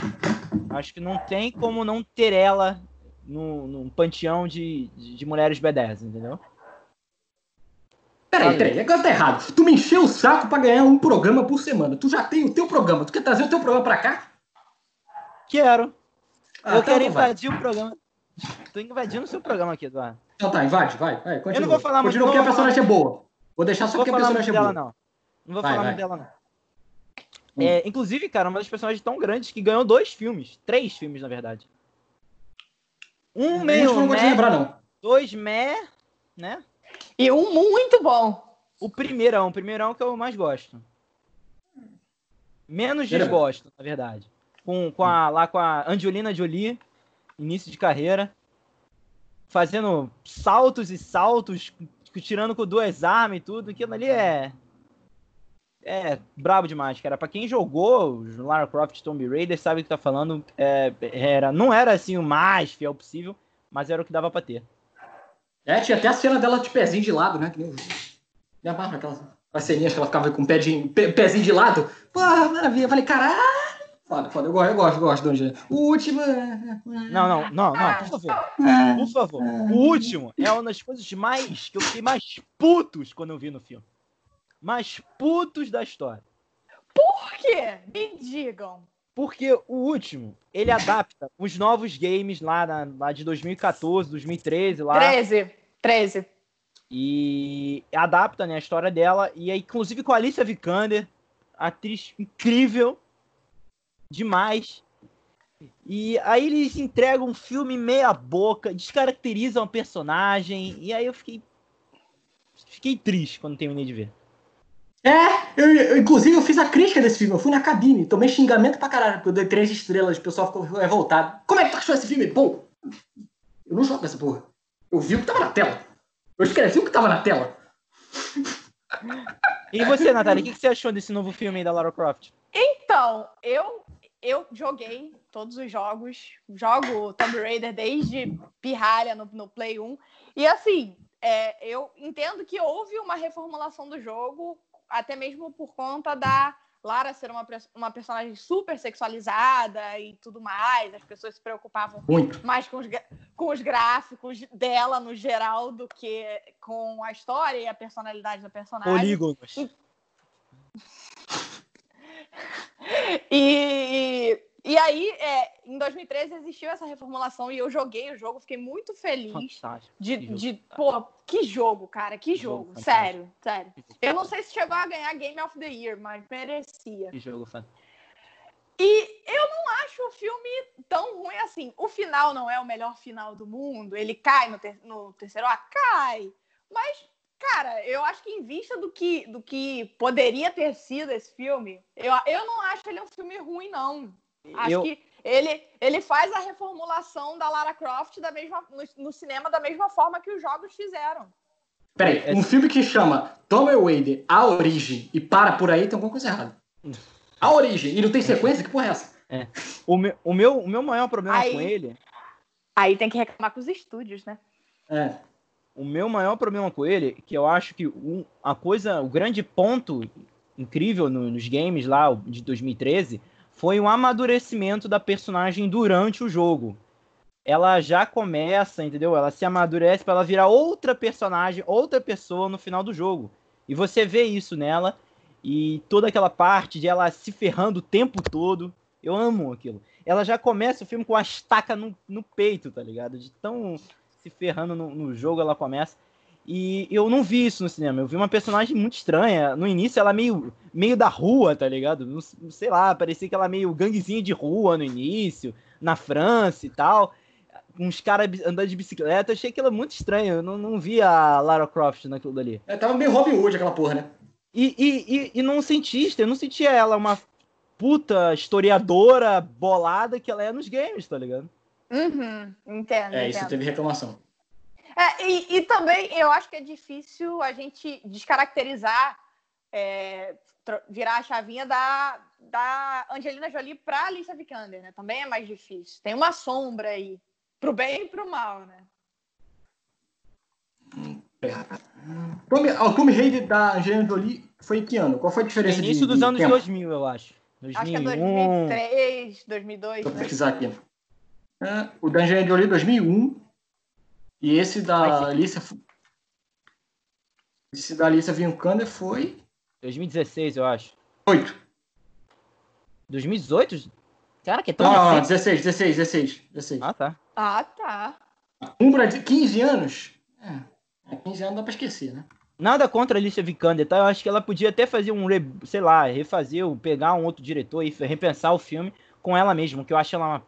Acho que não tem como não ter ela no, num panteão de, de, de mulheres B10, entendeu? Peraí, peraí, agora tá errado. Tu me encheu o saco pra ganhar um programa por semana. Tu já tem o teu programa. Tu quer trazer o teu programa pra cá? Quero. Ah, eu então quero vai. invadir o programa. Tô invadindo o seu programa aqui, Eduardo. Então tá, invade, vai, vai. Continua. Eu não vou falar muito, Continua não porque a personagem é boa. Vou deixar só porque a personagem é dela, boa. não. Não vou Vai, falar vai. muito dela, não. Hum. É, inclusive, cara, uma das personagens tão grandes que ganhou dois filmes. Três filmes, na verdade. Um A meio não vou te lembrar, não. dois meh, né? E um muito bom. O primeirão, o primeirão que eu mais gosto. Menos Primeiro. desgosto, na verdade. Com, com a, lá com a Angelina Jolie, início de carreira. Fazendo saltos e saltos, tirando com duas armas e tudo. Aquilo ali é. É brabo demais, cara. Pra quem jogou Lara Croft Tomb Raider, sabe o que tá falando. É, era, não era assim o mais fiel possível, mas era o que dava pra ter. É, tinha até a cena dela de pezinho de lado, né? Que nem. Me amarra aquelas, ceninhas que ela ficava com o pezinho de lado. Porra, maravilha. Eu falei, caralho. Foda, foda. Eu gosto, eu gosto, eu gosto do Angelina. O último... é- Não, não, não, não, por favor. é- Por favor. O último é uma das coisas mais que eu fiquei mais putos quando eu vi no filme. Mais putos da história. Por quê? Me digam. Porque o último, ele adapta os novos games lá, na- lá de 2014, 2013, lá. 13. 13. E adapta né, a história dela. E aí, inclusive com a Alicia Vikander, atriz incrível, demais. E aí eles entregam um filme meia boca, descaracterizam a personagem, e aí eu fiquei. Fiquei triste quando terminei de ver. É, eu, eu, inclusive eu fiz a crítica desse filme, eu fui na cabine, tomei xingamento pra caralho, porque eu dei três estrelas, o pessoal ficou revoltado. Como é que tu achou esse filme bom? Eu não jogo essa porra. Eu vi o que tava na tela. Eu escrevi o que tava na tela. E você, Natália, o que, que você achou desse novo filme aí da Lara Croft? Então, eu eu joguei todos os jogos, jogo Tomb Raider desde pirralha no, no Play 1. E assim, é, eu entendo que houve uma reformulação do jogo, até mesmo por conta da Lara ser uma, uma personagem super sexualizada e tudo mais. As pessoas se preocupavam Muito. mais com os, com os gráficos dela no geral do que com a história e a personalidade da personagem. Polígonos. E... E, e aí, é, em 2013 existiu essa reformulação e eu joguei o jogo, fiquei muito feliz Fantástico. de, Que de pô, que jogo, cara, que jogo jogo, sério, sério. Eu não sei se chegou a ganhar Game of the Year, mas merecia. Que jogo fantástico. E eu não acho o filme tão ruim assim. O final não é o melhor final do mundo, ele cai no, ter- no terceiro ato, cai. Mas, cara, eu acho que em vista do que, do que poderia ter sido esse filme, eu, eu não acho ele um filme ruim, não. Acho Eu, que ele, ele faz a reformulação da Lara Croft da mesma, no, no cinema da mesma forma que os jogos fizeram. Peraí, É- um filme que chama Tomb Raider, A Origem, e para por aí, tem alguma coisa errada. A Origem, e não tem sequência? Que porra é essa? o, meu, o, meu, o meu maior problema Aí- com ele Aí tem que reclamar com os estúdios, né? É. O meu maior problema com ele, que eu acho que um- a coisa, o grande ponto incrível no- nos games lá de 2013 foi o amadurecimento da personagem durante o jogo. Ela já começa, entendeu? Ela se amadurece para ela virar outra personagem, outra pessoa no final do jogo. E você vê isso nela e toda aquela parte de ela se ferrando o tempo todo. Eu amo aquilo. Ela já começa o filme com a estaca no, no peito, tá ligado? De tão se ferrando no, no jogo ela começa. E eu não vi isso no cinema. Eu vi uma personagem muito estranha. No início, ela meio, meio da rua, tá ligado? Não, sei lá, parecia que ela meio ganguezinha de rua no início, na França e tal. Uns caras andando de bicicleta. Eu achei aquilo muito estranho. Eu não, não vi a Lara Croft naquilo dali. É, tava meio Robin Hood aquela porra, né? E, e, e, e não cientista, eu não sentia ela uma puta historiadora bolada que ela é nos games, tá ligado? Uhum, entendo, É, isso entendo. teve reclamação. É, e, e também eu acho que é difícil a gente descaracterizar, é, virar a chavinha da, da Angelina Jolie para Alicia Vikander, né? Também é mais difícil. Tem uma sombra aí, pro bem e pro mal, né? Tomb, ó, o Tomb Raider da Angelina Jolie foi em que ano? Qual foi a diferença de Início dos de anos tempo? 2000, eu acho. Acho que é 2001. 2003, 2002, Deixa eu né? pesquisar aqui. É, o da Angelina Jolie 2001 e esse da Alicia esse da Alicia Vikander foi 2016, eu acho. 8. 2018? Cara, que é tão Não, não, não, recente. 16, 16, 16, 16. Ah, tá. Ah, tá. Um pra 15 anos? É, é, 15 anos dá pra esquecer, né? Nada contra a Alicia Vikander, tá? Eu acho que ela podia até fazer um, re- sei lá, refazer, ou pegar um outro diretor e repensar o filme com ela mesma, que eu acho ela uma,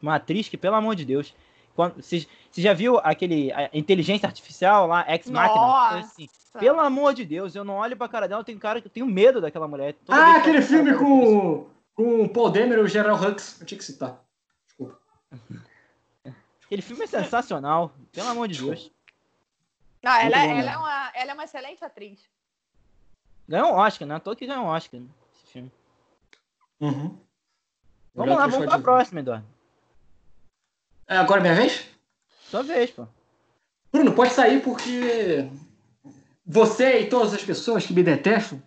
uma atriz que, pelo amor de Deus, quando, você, já viu aquele a inteligência artificial lá, Ex Machina? Nossa. Assim, pelo amor de Deus, eu não olho pra cara dela, eu tenho cara que eu tenho medo daquela mulher. Toda ah, aquele filme ela- com, com o Paul Demer e o General Hux. Eu tinha que citar. Desculpa. Aquele filme é sensacional, pelo amor de Deus. Não, ela, Muito bom, ela, é uma, ela é uma excelente atriz. Ganhou um Oscar, né? Tô que ganhou um Oscar né? esse filme. Uhum. Vamos lá, vamos pra próxima, Eduardo. É, agora é minha vez? Sua vez, pô. Bruno, pode sair porque você e todas as pessoas que me detestam,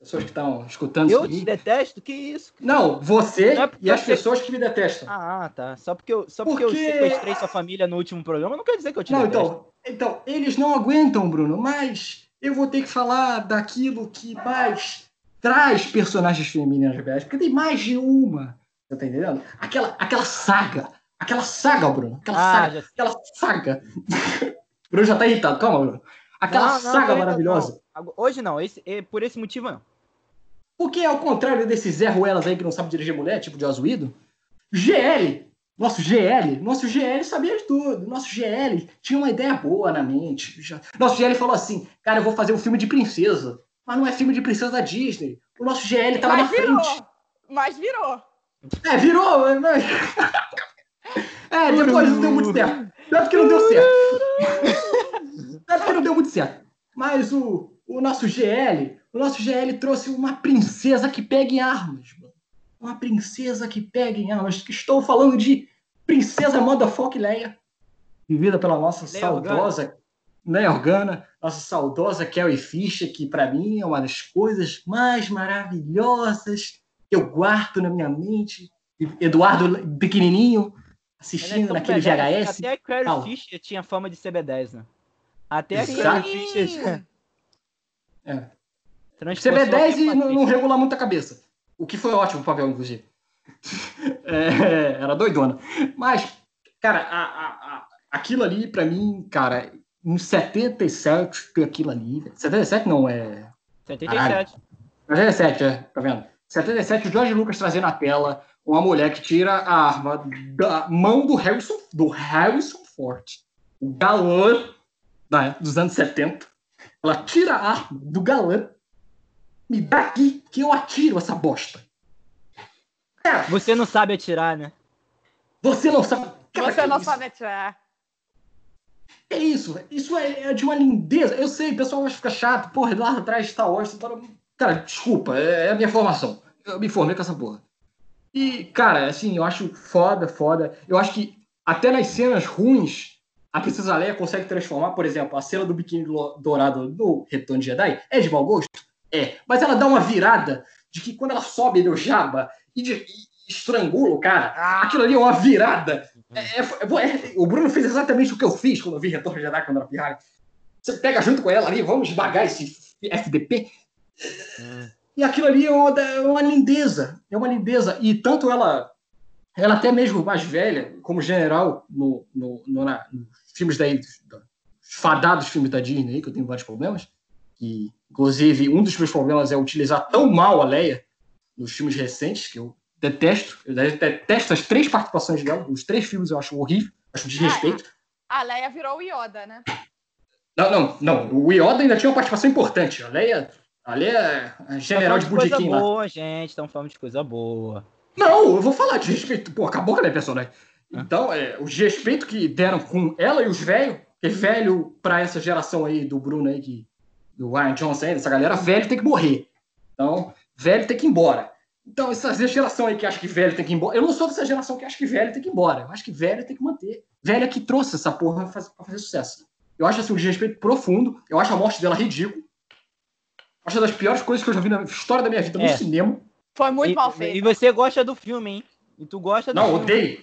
pessoas que estão escutando Eu isso te aqui, detesto? Que isso? não, você Não é e as você- pessoas que me detestam. Ah, tá. Só porque eu, só porque, Porque- eu sequestrei sua família no último programa, não quer dizer que eu te não, detesto. então, então, eles não aguentam, Bruno, mas eu vou ter que falar daquilo que mais traz personagens femininas porque tem mais de uma. Você tá entendendo? Aquela, aquela saga. Aquela saga, Bruno. Aquela Ah, saga. já. Aquela saga. Bruno já tá irritado. Calma, Bruno. Aquela Não, não, saga ainda maravilhosa. não. Hoje não, esse, é por esse motivo não. Porque ao contrário desses Zé Ruelas aí que não sabe dirigir mulher, tipo de Azuído, GL, nosso GL, nosso GL sabia de tudo. Nosso GL tinha uma ideia boa na mente. Nosso GL falou assim, cara, eu vou fazer um filme de princesa. Mas não é filme de princesa da Disney. O nosso GL tava na Mas virou. frente. Mas virou. É, virou. mas- É, depois não deu muito certo. Tanto que não deu certo. Tanto que não deu muito certo. Mas o, o nosso GL, o nosso GL trouxe uma princesa que pega em armas, mano. Uma princesa que pega em armas. Estou falando de Princesa Motherfuck Leia, vivida pela nossa Leia saudosa Leia Organa, nossa saudosa Carrie Fisher, que pra mim é uma das coisas mais maravilhosas que eu guardo na minha mente. Eduardo pequenininho É assistindo tão naquele B10, VHS. Até a Carrie. Fisher tinha fama de CB10, né? Até a. Carrie Fisher. É. transportou CB10 e a não, não regula muito a cabeça. O que foi ótimo o papel, inclusive. É, era doidona. Mas, cara, a- a- a- aquilo ali, pra mim, cara, em 77 tem aquilo ali. velho. 77 não, é. 77. 77, é, tá vendo? 77, o George Lucas trazendo na tela uma mulher que tira a arma da mão do Harrison, do Harrison Ford, o galã né, dos anos 70. Ela tira a arma do galã, me dá aqui que eu atiro essa bosta. Cara, Você não sabe atirar, né? você não sabe. Cara, Você não isso? sabe atirar. É isso, velho. isso é, é de uma lindeza. Eu sei, o pessoal vai ficar chato. Porra, lá atrás Star Wars. Tá... Cara, desculpa, é, é a minha formação. Eu me formei com essa porra. E, cara, assim, eu acho foda, foda. Eu acho que até nas cenas ruins, a Princesa Leia consegue transformar, por exemplo, a cena do biquíni dourado do Retorno de Jedi é de mau gosto? É. Mas ela dá uma virada de que quando ela sobe no Jabba e, de- e estrangula o cara, aquilo ali é uma virada. É, é- é- o Bruno fez exatamente o que eu fiz quando eu vi Retorno de Jedi quando era pirralho. Você pega junto com ela ali, vamos esmagar esse FDP. E aquilo ali é uma, é uma lindeza. É uma lindeza. E tanto ela, ela até mesmo mais velha, como general no, no, no- na- nos filmes daí, da- os fadados filmes da Disney, aí, que eu tenho vários problemas. Que, inclusive, um dos meus problemas é utilizar tão mal a Leia nos filmes recentes, que eu detesto. Eu detesto as três participações dela. Os três filmes eu acho horrível, acho desrespeito. A Leia virou o Yoda, né? Não, não, não. O Yoda ainda tinha uma participação importante. A Leia, a Leia é a general de Budiquim coisa lá. boa, gente. Estão falando de coisa boa. Não, eu vou falar de respeito. Pô, acabou com a minha personagem. Então, é, o desrespeito que deram com ela e os velhos, que velho pra essa geração aí do Bruno aí, que, do Ryan Johnson aí, essa galera, velho tem que morrer. Então, velho tem que ir embora. Então, essa geração aí que acha que velho tem que ir embora. Eu não sou dessa geração que acha que velho tem que ir embora. Eu acho que velho tem que manter. Velho é que trouxe essa porra pra fazer, pra fazer sucesso. Eu acho assim, um desrespeito profundo. Eu acho a morte dela ridícula. Acho uma das piores coisas que eu já vi na história da minha vida no É. cinema. Foi muito e, mal e feito. você gosta do filme, hein? E tu gosta do Não, filme. odeio.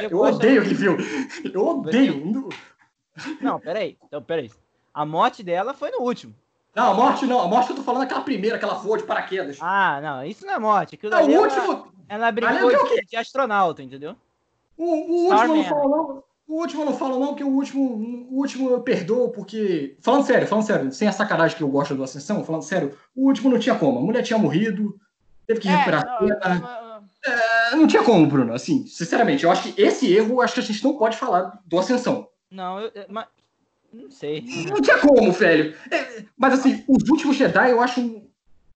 E Eu odeio do- aquele filme. Eu odeio. Não, peraí. Então, peraí. A morte dela foi no último. Não, a morte não. A morte eu tô falando aquela primeira, aquela voa de paraquedas. Ah, não. Isso não é morte. Aquilo Não, o ela- último. Ela, Ali brincou é de, de astronauta, entendeu? O, o último não falo, não. O último eu não falo, não, porque o último, o último eu perdoo, porque. Falando sério, falando sério, sem a sacanagem que eu gosto do Ascensão, falando sério, o último não tinha como. A mulher tinha morrido, teve que É, recuperar não, a não, não. É, Não tinha como, Bruno. Assim, sinceramente, eu acho que esse erro, acho que a gente não pode falar do Ascensão. Não, eu, mas, não sei. Não tinha como, velho. É, mas assim, os últimos Jedi, eu acho.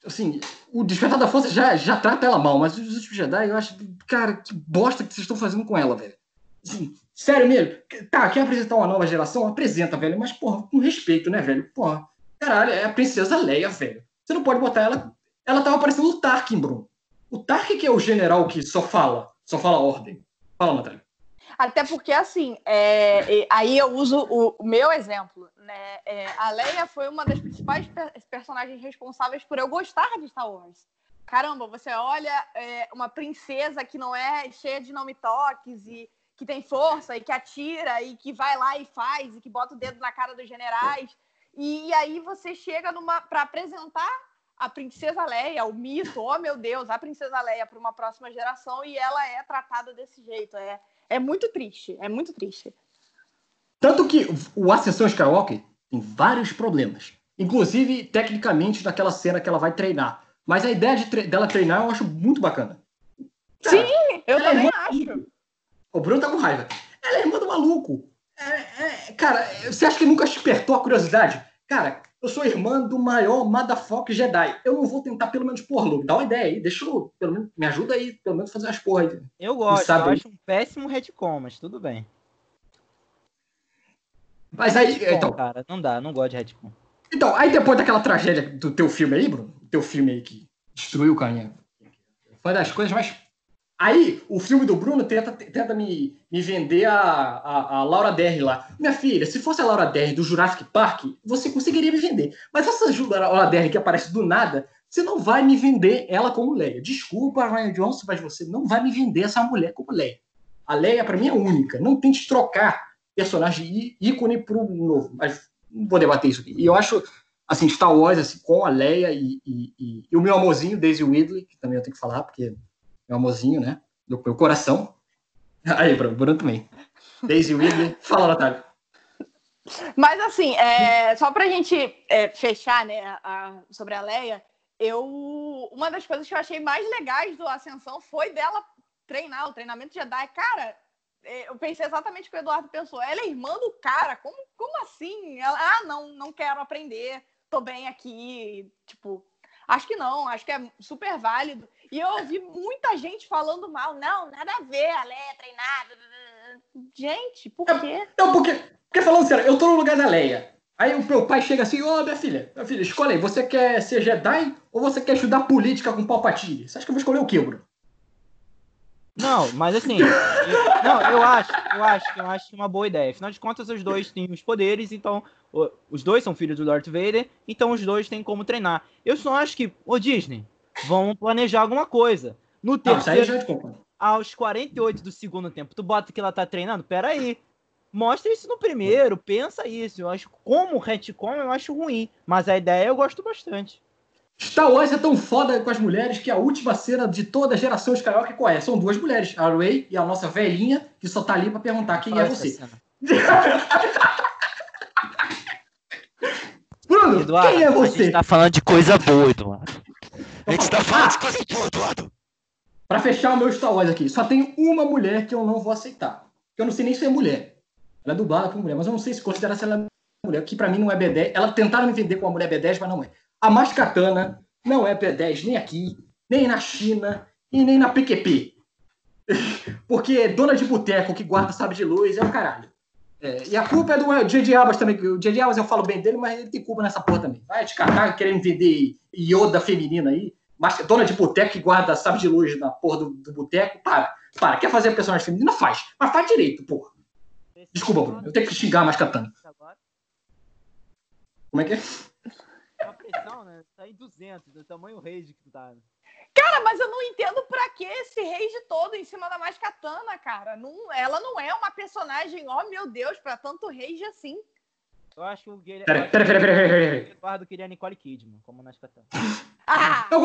Assim, o Despertar da Força já, já trata ela mal, mas os últimos Jedi, eu acho. Cara, que bosta que vocês estão fazendo com ela, velho. Assim, sério mesmo. Tá, quer apresentar uma nova geração? Apresenta, velho. Mas, porra, com respeito, né, velho? Porra. Caralho, é a princesa Leia, velho. Você não pode botar ela. Ela tava parecendo o Tarkin, Bruno. O Tarkin que é o general que só fala, só fala ordem. Fala, Natália. Até porque, assim, é, aí eu uso o, meu exemplo. Né? É, a Leia foi uma das principais per- personagens responsáveis por eu gostar de Star Wars. Caramba, você olha é, uma princesa que não é cheia de não me toques e que tem força e que atira e que vai lá e faz e que bota o dedo na cara dos generais. E, aí você chega numa para apresentar a princesa Leia, o mito, oh meu Deus, a princesa Leia para uma próxima geração e ela é tratada desse jeito. É, é muito triste, é muito triste. Tanto que o Ascensão Skywalker tem vários problemas. Inclusive, tecnicamente, naquela cena que ela vai treinar. Mas a ideia de tre dela treinar eu acho muito bacana. Cara, Sim, eu é também é acho. O Bruno tá com raiva. Ela é irmã do maluco. É, é, cara, você acha que nunca despertou a curiosidade? Cara, eu sou irmã do maior motherfucker Jedi. Eu não vou tentar pelo menos, porra, Luke, dá uma ideia aí. Deixa eu, pelo menos, me ajuda aí, pelo menos fazer as porra aí. Eu gosto, eu acho um péssimo retcon, mas tudo bem. Mas aí, retcon, então... Cara, não dá, não gosto de retcon. Então, aí depois daquela tragédia do teu filme aí, Bruno, teu filme aí que destruiu o caminho, foi das coisas mais Aí, o filme do Bruno tenta, tenta me, me vender a, a, a, Laura Derry lá. Minha filha, se fosse a Laura Derry do Jurassic Park, você conseguiria me vender. Mas essa Laura Derry que aparece do nada, você não vai me vender ela como Leia. Desculpa, Ryan Johnson, mas você não vai me vender essa mulher como Leia. A Leia, para mim, é única. Não tente trocar personagem ícone pro novo. Mas não vou debater isso aqui. E eu acho, assim, Star Wars, assim, com a Leia e, e, e, e o meu amorzinho, Daisy Ridley, que também eu tenho que falar, porque meu amorzinho, né? Do meu coração. Aí, Bruno, Bruno também. Daisy Ridley. Fala, Natália. Mas assim, é, só pra gente é, fechar, né, a, sobre a Leia, eu uma das coisas que eu achei mais legais do Ascensão foi dela treinar, o treinamento de Jedi. Cara, é, eu pensei exatamente o que o Eduardo pensou. Ela é irmã do cara, como, como assim? Ela, ah, não, não quero aprender, tô bem aqui, tipo, acho que não, acho que é super válido. E eu ouvi muita gente falando mal. Não, nada a ver, a Leia treinada. Gente, por é, quê? Não, porque, porque falando sério, eu tô no lugar da Leia. Aí o meu pai chega assim, ô oh, minha filha, minha filha, escolhe aí, você quer ser Jedi ou você quer estudar política com Palpatine? Você acha que eu vou escolher o quê, Bruno? Não, mas assim, eu, não, eu acho, eu acho, eu acho uma boa ideia. Afinal de contas, os dois têm os poderes, então os dois são filhos do Darth Vader, então os dois têm como treinar. Eu só acho que, ô Disney, vão planejar alguma coisa. No terceiro, aos 48 do segundo tempo, tu bota que ela tá treinando? Pera aí. Mostra isso no primeiro, pensa isso. Eu acho como retcon eu acho ruim, mas a ideia eu gosto bastante. Star Wars é tão foda com as mulheres que a última cena de toda a geração Skywalker qual é? São duas mulheres, a Rey e a nossa velhinha, que só tá ali pra perguntar quem é você. Bruno, Eduardo, quem é você? A gente tá falando de coisa boa, Eduardo. A gente tá falando de coisa boa, Eduardo. Pra fechar o meu Star Wars aqui, só tem uma mulher que eu não vou aceitar. Eu não sei nem se é mulher. Ela é dublada por mulher, mas eu não sei se considera se ela é mulher, que pra mim não é B10. Ela tentaram me vender com a mulher B10, mas não é. A Mascatana não é B10 nem aqui, nem na China e nem na PQP. Porque dona de boteco que guarda sabe de luz é o caralho. É, e a culpa é do J.J. Abrams também. O J.J. Abrams eu falo bem dele, mas ele tem culpa nessa porra também. Vai te catar querendo vender Yoda feminina aí. Mas dona de boteco que guarda sabe de luz na porra do, do boteco. Para, para. Quer fazer personagem feminina? Faz. Mas faz direito, porra. Desculpa, Bruno. Eu tenho que xingar mais Katana. Como é que é? A pressão, né? Tá em 200, do tamanho rage que tu tá. Cara, mas eu não entendo pra que esse rage todo em cima da mais katana, cara. Não, ela não é uma personagem, oh meu Deus, pra tanto rage assim. Eu acho que o Guilherme. Peraí, peraí, peraí, peraí. O Eduardo queria a Nicole Kidman, como katana. Ah! Eu,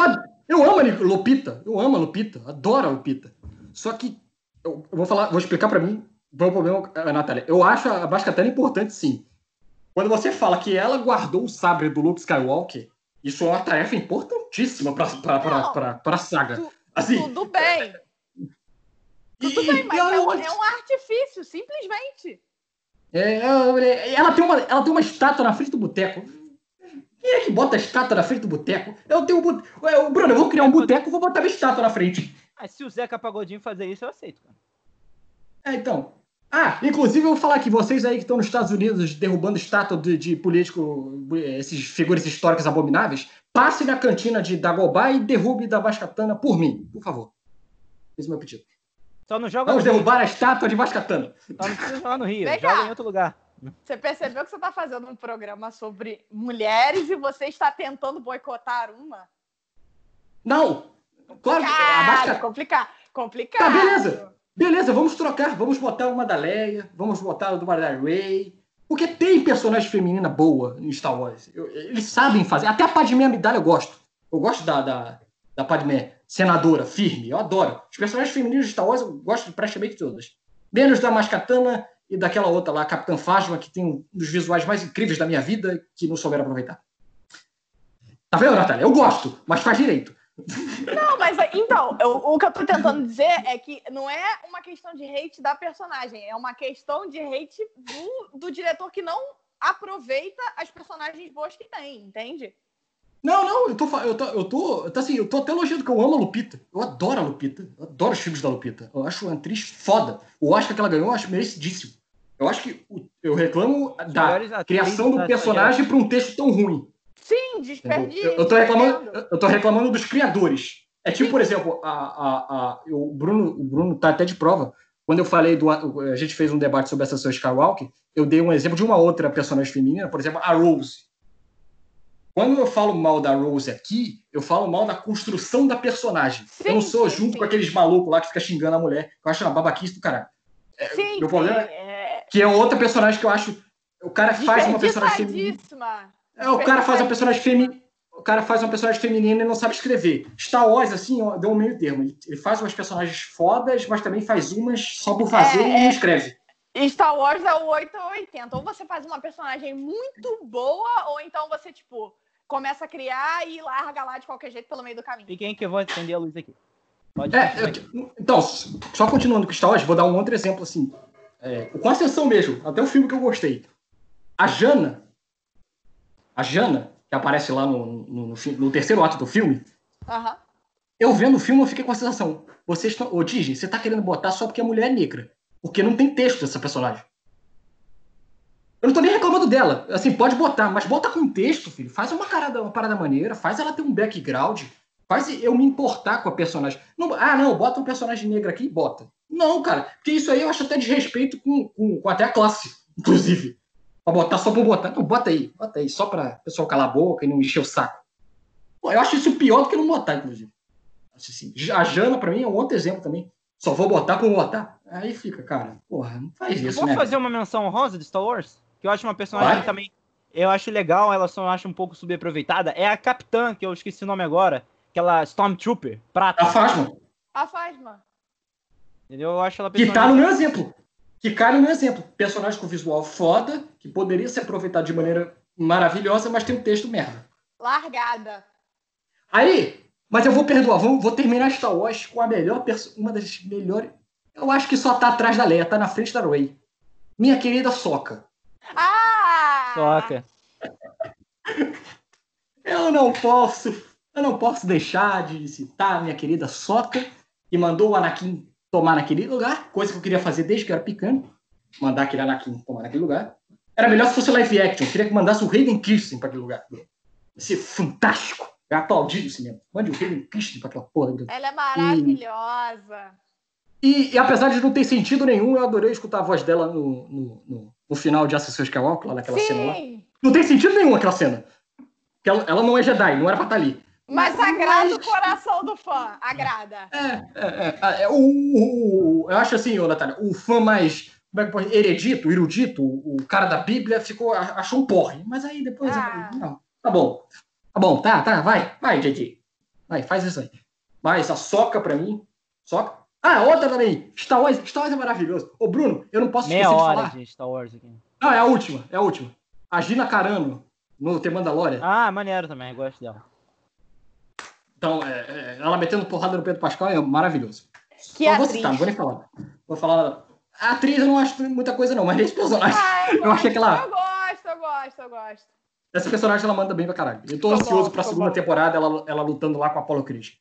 eu amo a Lupita. Eu amo a Lupita. Adoro a Lupita. Só que. Eu, eu vou falar, vou explicar pra mim qual é o problema, Natália. Eu acho a Bascatana importante, sim. Quando você fala que ela guardou o sabre do Luke Skywalker, isso é uma tarefa importantíssima para a saga. Tu, assim, tudo bem. Tudo bem, mas é, um, é um artifício, simplesmente. É, é, ela, tem uma, ela tem uma estátua na frente do boteco. Quem é que bota a estátua na frente do boteco? Eu tenho um o Bruno, eu vou criar um boteco, vou botar minha estátua na frente. Ah, se o Zeca Pagodinho fazer isso, eu aceito, cara. É, então. Ah, inclusive eu vou falar que vocês aí que estão nos Estados Unidos derrubando estátua de, de político, esses figuras históricas abomináveis, passe na cantina de Dagobah e derrube da Vascatana por mim, por favor. Esse é o meu pedido. Só não joga Vamos derrubar a estátua de Vascatana. Só não precisa jogar no Rio, Vem joga cá. em outro lugar. Você percebeu que você está fazendo um programa sobre mulheres e você está tentando boicotar uma? Não! Claro que a Vasca... Complicado, complicado. Tá, beleza. Beleza, vamos trocar. Vamos botar uma da Leia, vamos botar uma da Rey. Porque tem personagem feminina boa em Star Wars. Eu, eles sabem fazer. Até a Padmé Amidala eu gosto. Eu gosto da, da, da Padmé, senadora, firme. Eu adoro. Os personagens femininos de Star Wars eu gosto de praticamente todas. Menos da Mascatana e daquela outra lá, Capitã Phasma, que tem um dos visuais mais incríveis da minha vida, que não souberam aproveitar. Tá vendo, Natália? Eu gosto, mas faz direito. Não, mas então, eu, o que eu tô tentando dizer é que não é uma questão de hate da personagem, é uma questão de hate do, do diretor que não aproveita as personagens boas que tem, entende? Não, não, eu tô, eu tô, eu tô, tô assim, eu tô até elogiando que eu amo a Lupita. Eu adoro a Lupita. Eu adoro os filmes da Lupita. Eu acho uma atriz foda. O Oscar que ela ganhou, eu acho merecidíssimo. Eu acho que eu reclamo da criação do personagem para um texto tão ruim. Sim, desperdício. Eu, eu, tô reclamando, eu tô reclamando dos criadores. É tipo, por exemplo, a, a, a, o, Bruno, o Bruno tá até de prova. Quando eu falei do. A gente fez um debate sobre essa Ascensão Skywalker, eu dei um exemplo de uma outra personagem feminina, por exemplo, a Rose. Quando eu falo mal da Rose aqui, eu falo mal da construção da personagem. Sim, eu não sou sim, junto sim. com aqueles malucos lá que fica xingando a mulher. Eu acho uma babaquice do caralho. É, sim, meu problema é... que é outra personagem que eu acho. O cara faz uma personagem feminina. É, o cara faz uma personagem feminina. O cara faz uma personagem feminina e não sabe escrever. Star Wars, assim, deu um meio termo. Ele faz umas personagens fodas, mas também faz umas só por fazer é, e não é. escreve. Star Wars é o 8 ou 80. Ou você faz uma personagem muito boa, ou então você, tipo, começa a criar e larga lá de qualquer jeito pelo meio do caminho. E quem é que eu vou acender a luz aqui? Pode é, eu, então, só continuando com Star Wars, vou dar um outro exemplo, assim. É, com a sessão mesmo, até o filme que eu gostei. A Jana, a Jana, que aparece lá no, no, no, no terceiro ato do filme, uhum. eu vendo o filme, eu fiquei com a sensação, vocês estão. Ô, Disney, você tá querendo botar só porque a mulher é negra. Porque não tem texto dessa personagem. Eu não tô nem reclamando dela. Assim, pode botar, mas bota com texto, filho. Faz uma, carada, uma parada maneira, faz ela ter um background, faz eu me importar com a personagem. Não, ah, não, bota um personagem negro aqui e bota. Não, cara, porque isso aí eu acho até desrespeito com, com, com até a classe, inclusive. Pra botar só pra botar. Não, bota aí, bota aí, só pra pessoal calar a boca e não encher o saco. Pô, eu acho isso pior do que não botar, inclusive. Assim, a Jana, pra mim, é um outro exemplo também. Só vou botar por botar. Aí fica, cara, porra, não faz isso, Vamos né? fazer uma menção rosa de Star Wars? Que eu acho uma personagem Vai? também. Eu acho legal, ela só acho um pouco subaproveitada. É a capitã, que eu esqueci o nome agora. Aquela Stormtrooper, prata. A Fasma. A Fasma. Entendeu? Eu acho ela Que tá no meu exemplo que cai no meu exemplo. Personagem com visual foda, que poderia ser aproveitado de maneira maravilhosa, mas tem um texto merda. Largada. Aí, mas eu vou perdoar, vou, vou terminar Star Wars com a melhor uma das melhores. Eu acho que só tá atrás da Leia, tá na frente da Rey. Minha querida Soca. Ah! Soca. eu não posso, eu não posso deixar de citar minha querida Soca, que mandou o Anakin tomar naquele lugar, coisa que eu queria fazer desde que eu era pequeno, mandar aquele Anakin tomar naquele lugar. Era melhor se fosse live action, eu queria que mandasse o Hayden Christensen para aquele lugar. Ia ser fantástico. Eu aplaudir o cinema. Mande o Hayden Christensen para aquela porra. Ela é maravilhosa. E, e, apesar de não ter sentido nenhum, eu adorei escutar a voz dela no, no, no, no final de Assassin's Creed, lá naquela Sim. cena lá. Não tem sentido nenhum aquela cena. Ela, ela não é Jedi, não era pra estar ali. Mas agrada Mas... o coração do fã, agrada. É, é, é, é o, o, eu acho assim, ô, Natália, o fã mais como é que heredito, erudito, o cara da Bíblia, ficou, achou um porre. Mas aí depois. Ah. Não, tá bom. Tá bom, tá, tá, vai, vai, JJ. Vai, faz isso aí. Mas a soca pra mim. Soca. Ah, outra também. Star Wars, Star Wars é maravilhoso. Ô, Bruno, eu não posso Meia esquecer hora de falar. De Star Wars aqui. Não, é a última, é a última. A Gina Carano, no The Mandalorian. Ah, maneiro também, gosto dela. Então, é, é, ela metendo porrada no Pedro Pascal é maravilhoso. Que não vou citar, não vou nem falar. Vou falar. A atriz eu não acho muita coisa, não, mas esse personagem. Ah, eu, eu achei que ela. Eu gosto, eu gosto, eu gosto. Essa personagem ela manda bem pra caralho. Eu tô, tô ansioso bom, pra segunda bom. temporada, ela, ela lutando lá com a Apollo Creed.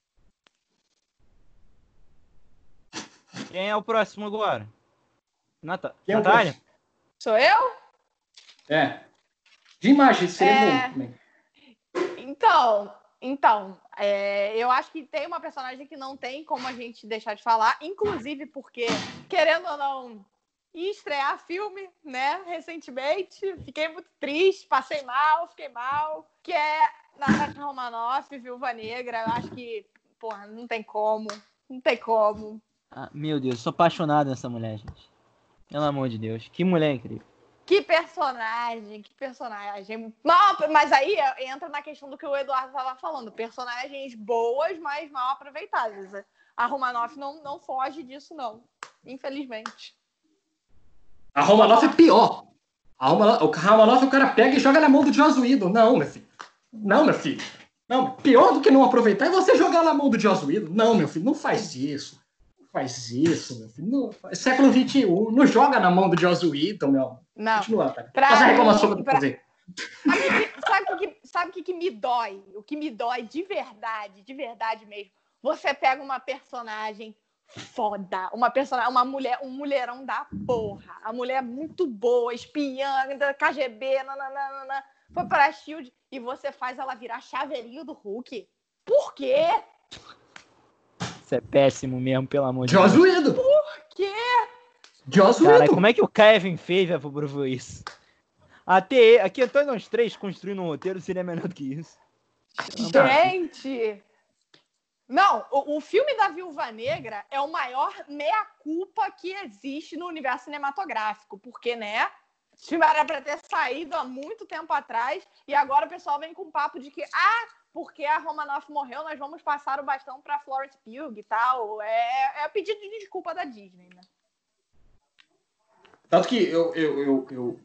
Quem é o próximo agora? Nata Quem Natália? É Sou eu? É. De imagem, seria é... bom também. Então, então, é, eu acho que tem uma personagem que não tem como a gente deixar de falar, inclusive porque, querendo ou não, estrear filme, né, recentemente, fiquei muito triste, passei mal, fiquei mal, que é Natasha Romanoff, Viúva Negra, eu acho que, porra, não tem como, não tem como. Ah, meu Deus, sou apaixonado nessa mulher, gente. Pelo amor de Deus, que mulher incrível. Que personagem, que personagem. Mal, mas aí entra na questão do que o Eduardo estava falando. Personagens boas, mas mal aproveitadas. A Romanoff não, não foge disso, não. Infelizmente. A Romanoff é pior. A Romanoff, o Romanoff o cara pega e joga na mão do Joss. Não, meu filho. Não, meu filho. Não, pior do que não aproveitar é você jogar na mão do Joss. Não, meu filho, não faz isso. Não faz isso, meu filho. Não, século XXI, não joga na mão do Joss Whedon, meu. Não. Continua. Pra Faz a reclamação mim, que eu pra- fazer. Sabe o que, que- sabe que, que me dói? O que me dói de verdade, de verdade mesmo. Você pega uma personagem foda, uma personagem, uma mulher, um mulherão da porra. A mulher é muito boa, espiã, KGB, nananana, foi para a Shield e você faz ela virar chaveirinho do Hulk. Por quê? Isso é péssimo mesmo, pelo amor de Deus. Por quê? Joss Cara, Whedon. como é que o Kevin Feige aprovou isso? Até aqui até nós três construindo um roteiro seria melhor do que isso. Gente! Não, o, o filme da Viúva Negra é o maior meia-culpa que existe no universo cinematográfico, porque, né? Esse filme era para ter saído há muito tempo atrás e agora o pessoal vem com um papo de que, ah, porque a Romanoff morreu, nós vamos passar o bastão para Florence Pugh e tal. É, é pedido de desculpa da Disney, né? Tanto que eu, eu, eu, eu-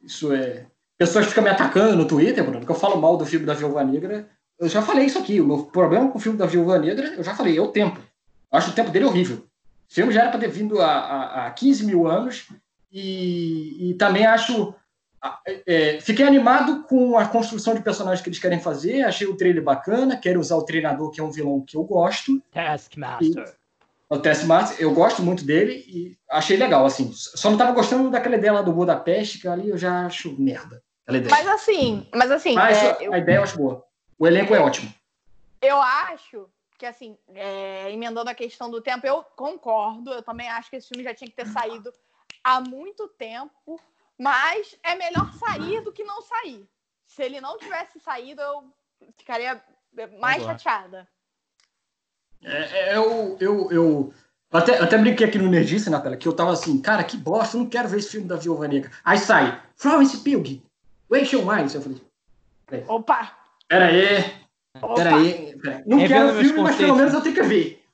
Isso é. Pessoas ficam me atacando no Twitter, Bruno, que eu falo mal do filme da Viúva Negra. Eu já falei isso aqui. O meu problema com o filme da Viúva Negra, eu já falei, é o tempo. Eu acho o tempo dele horrível. O filme já era para ter vindo há, há, há 15 mil anos. E, e também acho. é, fiquei animado com a construção de personagens que eles querem fazer. Achei o trailer bacana. Quero usar o treinador, que é um vilão que eu gosto. Taskmaster. O Taskmaster, eu gosto muito dele e achei legal, assim. Só não tava gostando daquela ideia lá do Budapeste, que ali eu já acho merda. Mas assim, mas assim, Mas é, a eu, ideia eu acho boa. O elenco é ótimo. eu acho que, assim, é, emendando a questão do tempo, eu concordo. Eu também acho que esse filme já tinha que ter saído há muito tempo, mas é melhor sair do que não sair. Se ele não tivesse saído, eu ficaria mais Concordo. chateada. É, é, eu, eu, eu até, até brinquei aqui no Nerdice, Natália, que eu tava assim, cara, que bosta, eu não quero ver esse filme da Viúva Negra. Aí sai, Florence Pugh, Rachel Weisz. Eu falei, Opa! pera aí, Opa! pera aí. pera aí. Não Revendo quero o filme, mas pelo menos eu tenho que ver.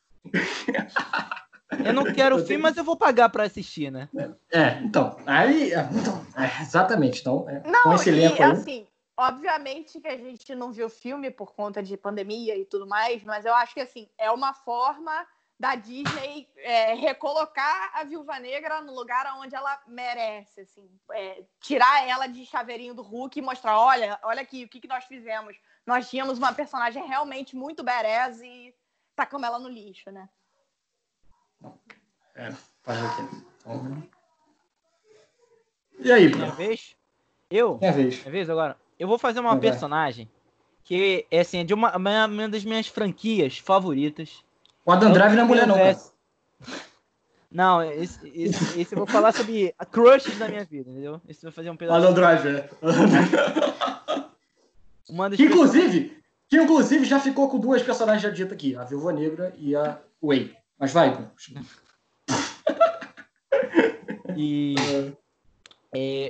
Eu não quero o Eu filme, mas eu vou pagar pra assistir, né? É, então, aí, é, então, é, exatamente, então, é, com Não, esse e aí. assim, obviamente que a gente não viu o filme por conta de pandemia e tudo mais, mas eu acho que assim, é uma forma da Disney é, recolocar a Viúva Negra no lugar onde ela merece, assim, é, tirar ela de chaveirinho do Hulk e mostrar, olha, olha aqui, o que, que nós fizemos. Nós tínhamos uma personagem realmente muito badass e tacamos ela no lixo, né? É, quê? Então... E aí, Minha vez? Eu? Minha vez. Minha vez agora? Eu vou fazer uma Vai, vai. personagem que é assim, é de uma, uma, das minhas franquias favoritas. O Adam Drive não é mulher, não, cara. Não, esse, esse, esse eu vou falar sobre a crushes da minha vida, entendeu? Esse vou fazer um O pedaço. Adam Drive, é. Uma das Que inclusive, que inclusive já ficou com duas personagens já ditas aqui, a Viúva Negra e a Way. Mas vai. E é,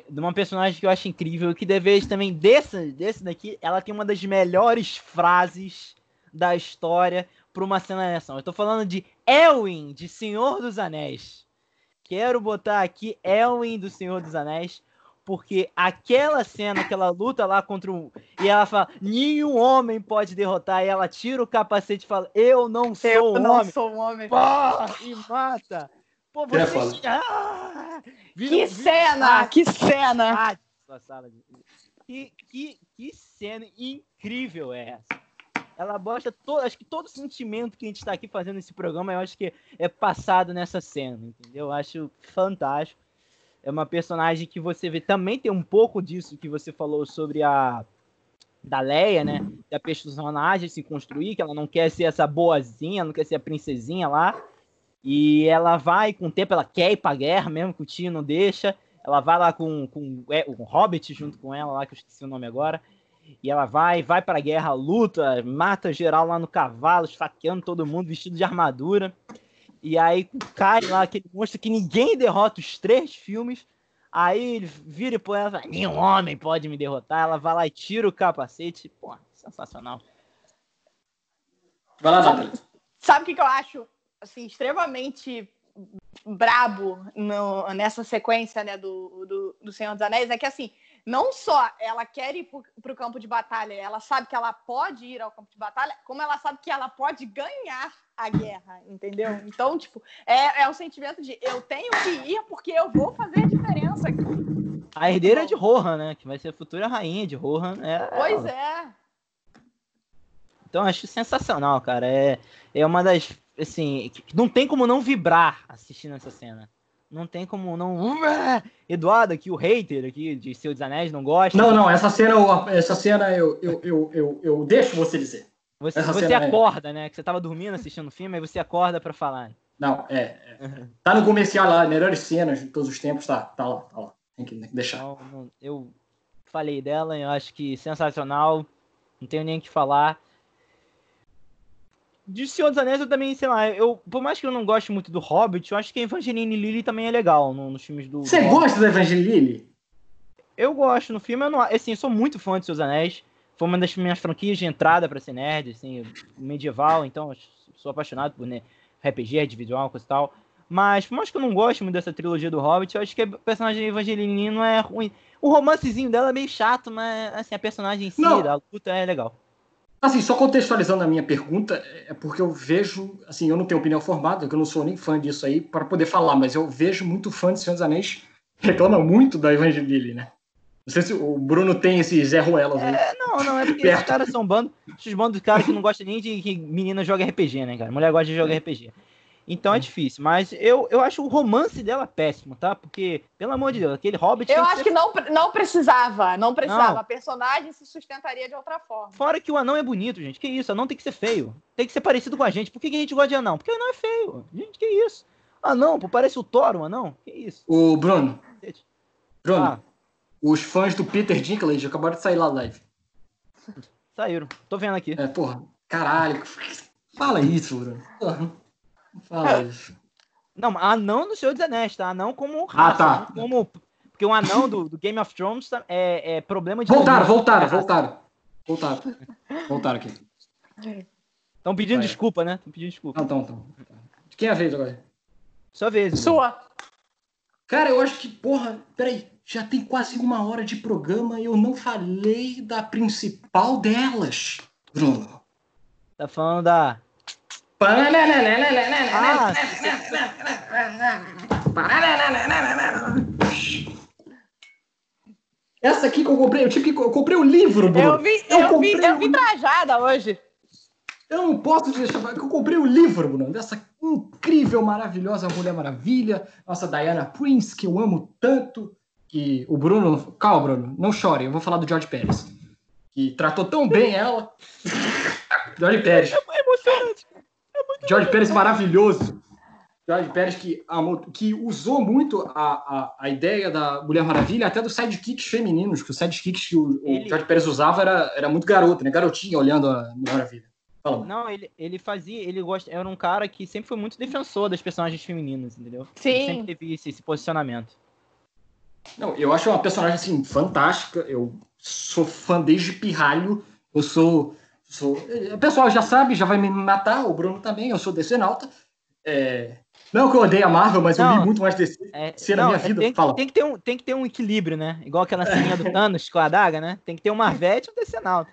de uma personagem que eu acho incrível, que deveria também desse, desse daqui, ela tem uma das melhores frases da história para uma cena de ação. Eu tô falando de Elwin, de Senhor dos Anéis. Quero botar aqui Elwin do Senhor dos Anéis, porque aquela cena, aquela luta lá contra o. E ela fala: nenhum homem pode derrotar. E ela tira o capacete e fala: Eu não sou Eu um não homem. sou um homem. Pá! E mata. Pô. Ah! Que cena! Ah, Que cena! ah, sala de- Que, que, que cena incrível é essa? Ela bosta todo, acho que todo sentimento que a gente tá aqui fazendo nesse programa, eu acho que é passado nessa cena, entendeu? Eu acho fantástico. É uma personagem que você vê, também tem um pouco disso que você falou sobre a da Leia, né? Da personagem se construir, que ela não quer ser essa boazinha, não quer ser a princesinha lá. E ela vai, com o tempo, ela quer ir pra guerra mesmo, que o tio não deixa. Ela vai lá com, com é, o Hobbit junto com ela lá, que eu esqueci o nome agora. E ela vai, vai pra guerra, luta, mata geral lá no cavalo, esfaqueando todo mundo, vestido de armadura. E aí cai lá aquele monstro que ninguém derrota os três filmes. Aí ele vira e põe ela e fala, nenhum homem pode me derrotar. Ela vai lá e tira o capacete. Pô, sensacional. Vai lá. Sabe o que, que eu acho assim, extremamente brabo no, nessa sequência né, do, do, do Senhor dos Anéis é que assim, não só ela quer ir para o campo de batalha, ela sabe que ela pode ir ao campo de batalha, como ela sabe que ela pode ganhar a guerra, entendeu? Então, tipo, é, é o sentimento de eu tenho que ir porque eu vou fazer a diferença aqui. A herdeira de Rohan, né? Que vai ser a futura rainha de Rohan. É, pois é. Então, acho sensacional, cara. É, é uma das. Assim, não tem como não vibrar assistindo essa cena. Não tem como não. Eduardo, aqui, o hater aqui de Senhor dos Anéis, não gosta. Não, não, essa cena, essa cena eu, eu, eu, eu, eu deixo você dizer. Você, você é- acorda, é... né? Que você tava dormindo assistindo o filme, aí você acorda para falar. Não, é, é. Tá no comercial lá, melhores cenas de todos os tempos, tá, tá lá, tá lá. Tem que, tem que deixar. Não, eu falei dela, eu acho que sensacional. Não tenho nem o que falar de Senhor dos Anéis eu também, sei lá, eu, por mais que eu não goste muito do Hobbit, eu acho que a Evangeline Lilly também é legal no, nos filmes do. Você gosta da Evangeline Lilly? Eu gosto no filme, eu não, assim, eu sou muito fã de Seus Anéis. Foi uma das minhas franquias de entrada para ser nerd, assim, medieval, então sou apaixonado por né, RPG, individual, coisa e tal. Mas, por mais que eu não goste muito dessa trilogia do Hobbit, eu acho que a personagem Evangeline não é ruim. O romancezinho dela é meio chato, mas, assim, a personagem em si, não. da luta, é legal. Assim, só contextualizando a minha pergunta, é porque eu vejo, assim, eu não tenho opinião formada, que eu não sou nem fã disso aí para poder falar, mas eu vejo muito fã de Senhor dos Anéis reclama muito da Evangeline, né? Não sei se o Bruno tem esses Zé Ruelas aí. É, não, não, é porque esses caras são bando, esses bandos de caras que não gostam nem de que menina joga RPG, né, cara? Mulher gosta de jogar RPG. Então é difícil, mas eu, eu acho o romance dela péssimo, tá? Porque, pelo amor de Deus, aquele Hobbit. Eu acho que, que não, não precisava, não precisava. Não. A personagem se sustentaria de outra forma. Fora que o anão é bonito, gente. Que isso? Anão tem que ser feio. Tem que ser parecido com a gente. Por que, que a gente gosta de anão? Porque o anão é feio. Gente, que isso? Anão, pô, parece o Thor, o anão. Que isso? O Bruno. Bruno, ah. os fãs do Peter Dinklage acabaram de sair lá live. Saíram. Tô vendo aqui. É, porra. Caralho. Fala isso, Bruno. Porra. Fala isso. Não, anão do Senhor dos Anéis, tá? Anão como raça, ah, tá. como... Porque o anão do, do, Game of Thrones tá, é, é problema de... Voltaram, voltaram, voltaram. Voltaram. Voltaram aqui. Estão pedindo Vai. desculpa, né? Estão pedindo desculpa. Não, estão, estão. De quem é a vez agora? Sua vez. Sua. Cara, eu acho que, porra, peraí, já tem quase uma hora de programa e eu não falei da principal delas, Bruno. Tá falando da essa aqui que eu comprei, eu tive que eu comprei o um livro, Bruno. Eu vi, eu, eu vi, eu vi trajada hoje. Eu não posso deixar, eu comprei o um livro, Bruno, dessa incrível, maravilhosa Mulher Maravilha, nossa Diana Prince, que eu amo tanto, que o Bruno, calma, Bruno, não chore, eu vou falar do George Pérez, que tratou tão bem ela. George Pérez. É emocionante. George Pérez maravilhoso. George Pérez que, que usou muito a, a, a ideia da Mulher Maravilha, até dos sidekicks femininos, que os sidekicks que o, ele... o George Pérez usava era, era muito garoto, né? Garotinha olhando a Mulher Maravilha. Fala, não, ele, ele fazia, ele gosta, era um cara que sempre foi muito defensor das personagens femininas, entendeu? Sim. Ele sempre teve esse, esse posicionamento. Não, eu acho uma personagem assim fantástica. Eu sou fã desde pirralho. Eu sou Sou... O pessoal já sabe, já vai me matar, o Bruno também, eu sou decenalta. É... Não que eu odeie a Marvel, mas não, eu li muito mais DC é, na minha vida. Tem, Fala. Tem, que ter um, tem que ter um equilíbrio, né? Igual aquela cena do Thanos com a adaga, né? Tem que ter um Marvete e um decenalta.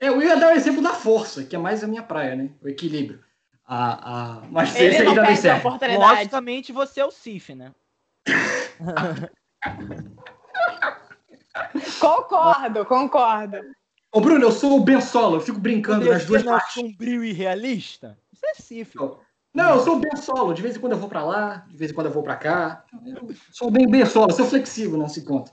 É, eu ia dar o exemplo da força, que é mais a minha praia, né? O equilíbrio. A, a... Mas Ele esse aí também serve. Logicamente você é o Sif, né? concordo, concordo. Ô, Bruno, eu sou o Ben Solo, eu fico brincando nas duas partes. sombrio e realista? Isso é Sif. Não, eu sou o Ben Solo. De vez em quando eu vou pra lá, de vez em quando eu vou pra cá. Eu sou bem Ben Solo, sou flexível nesse ponto.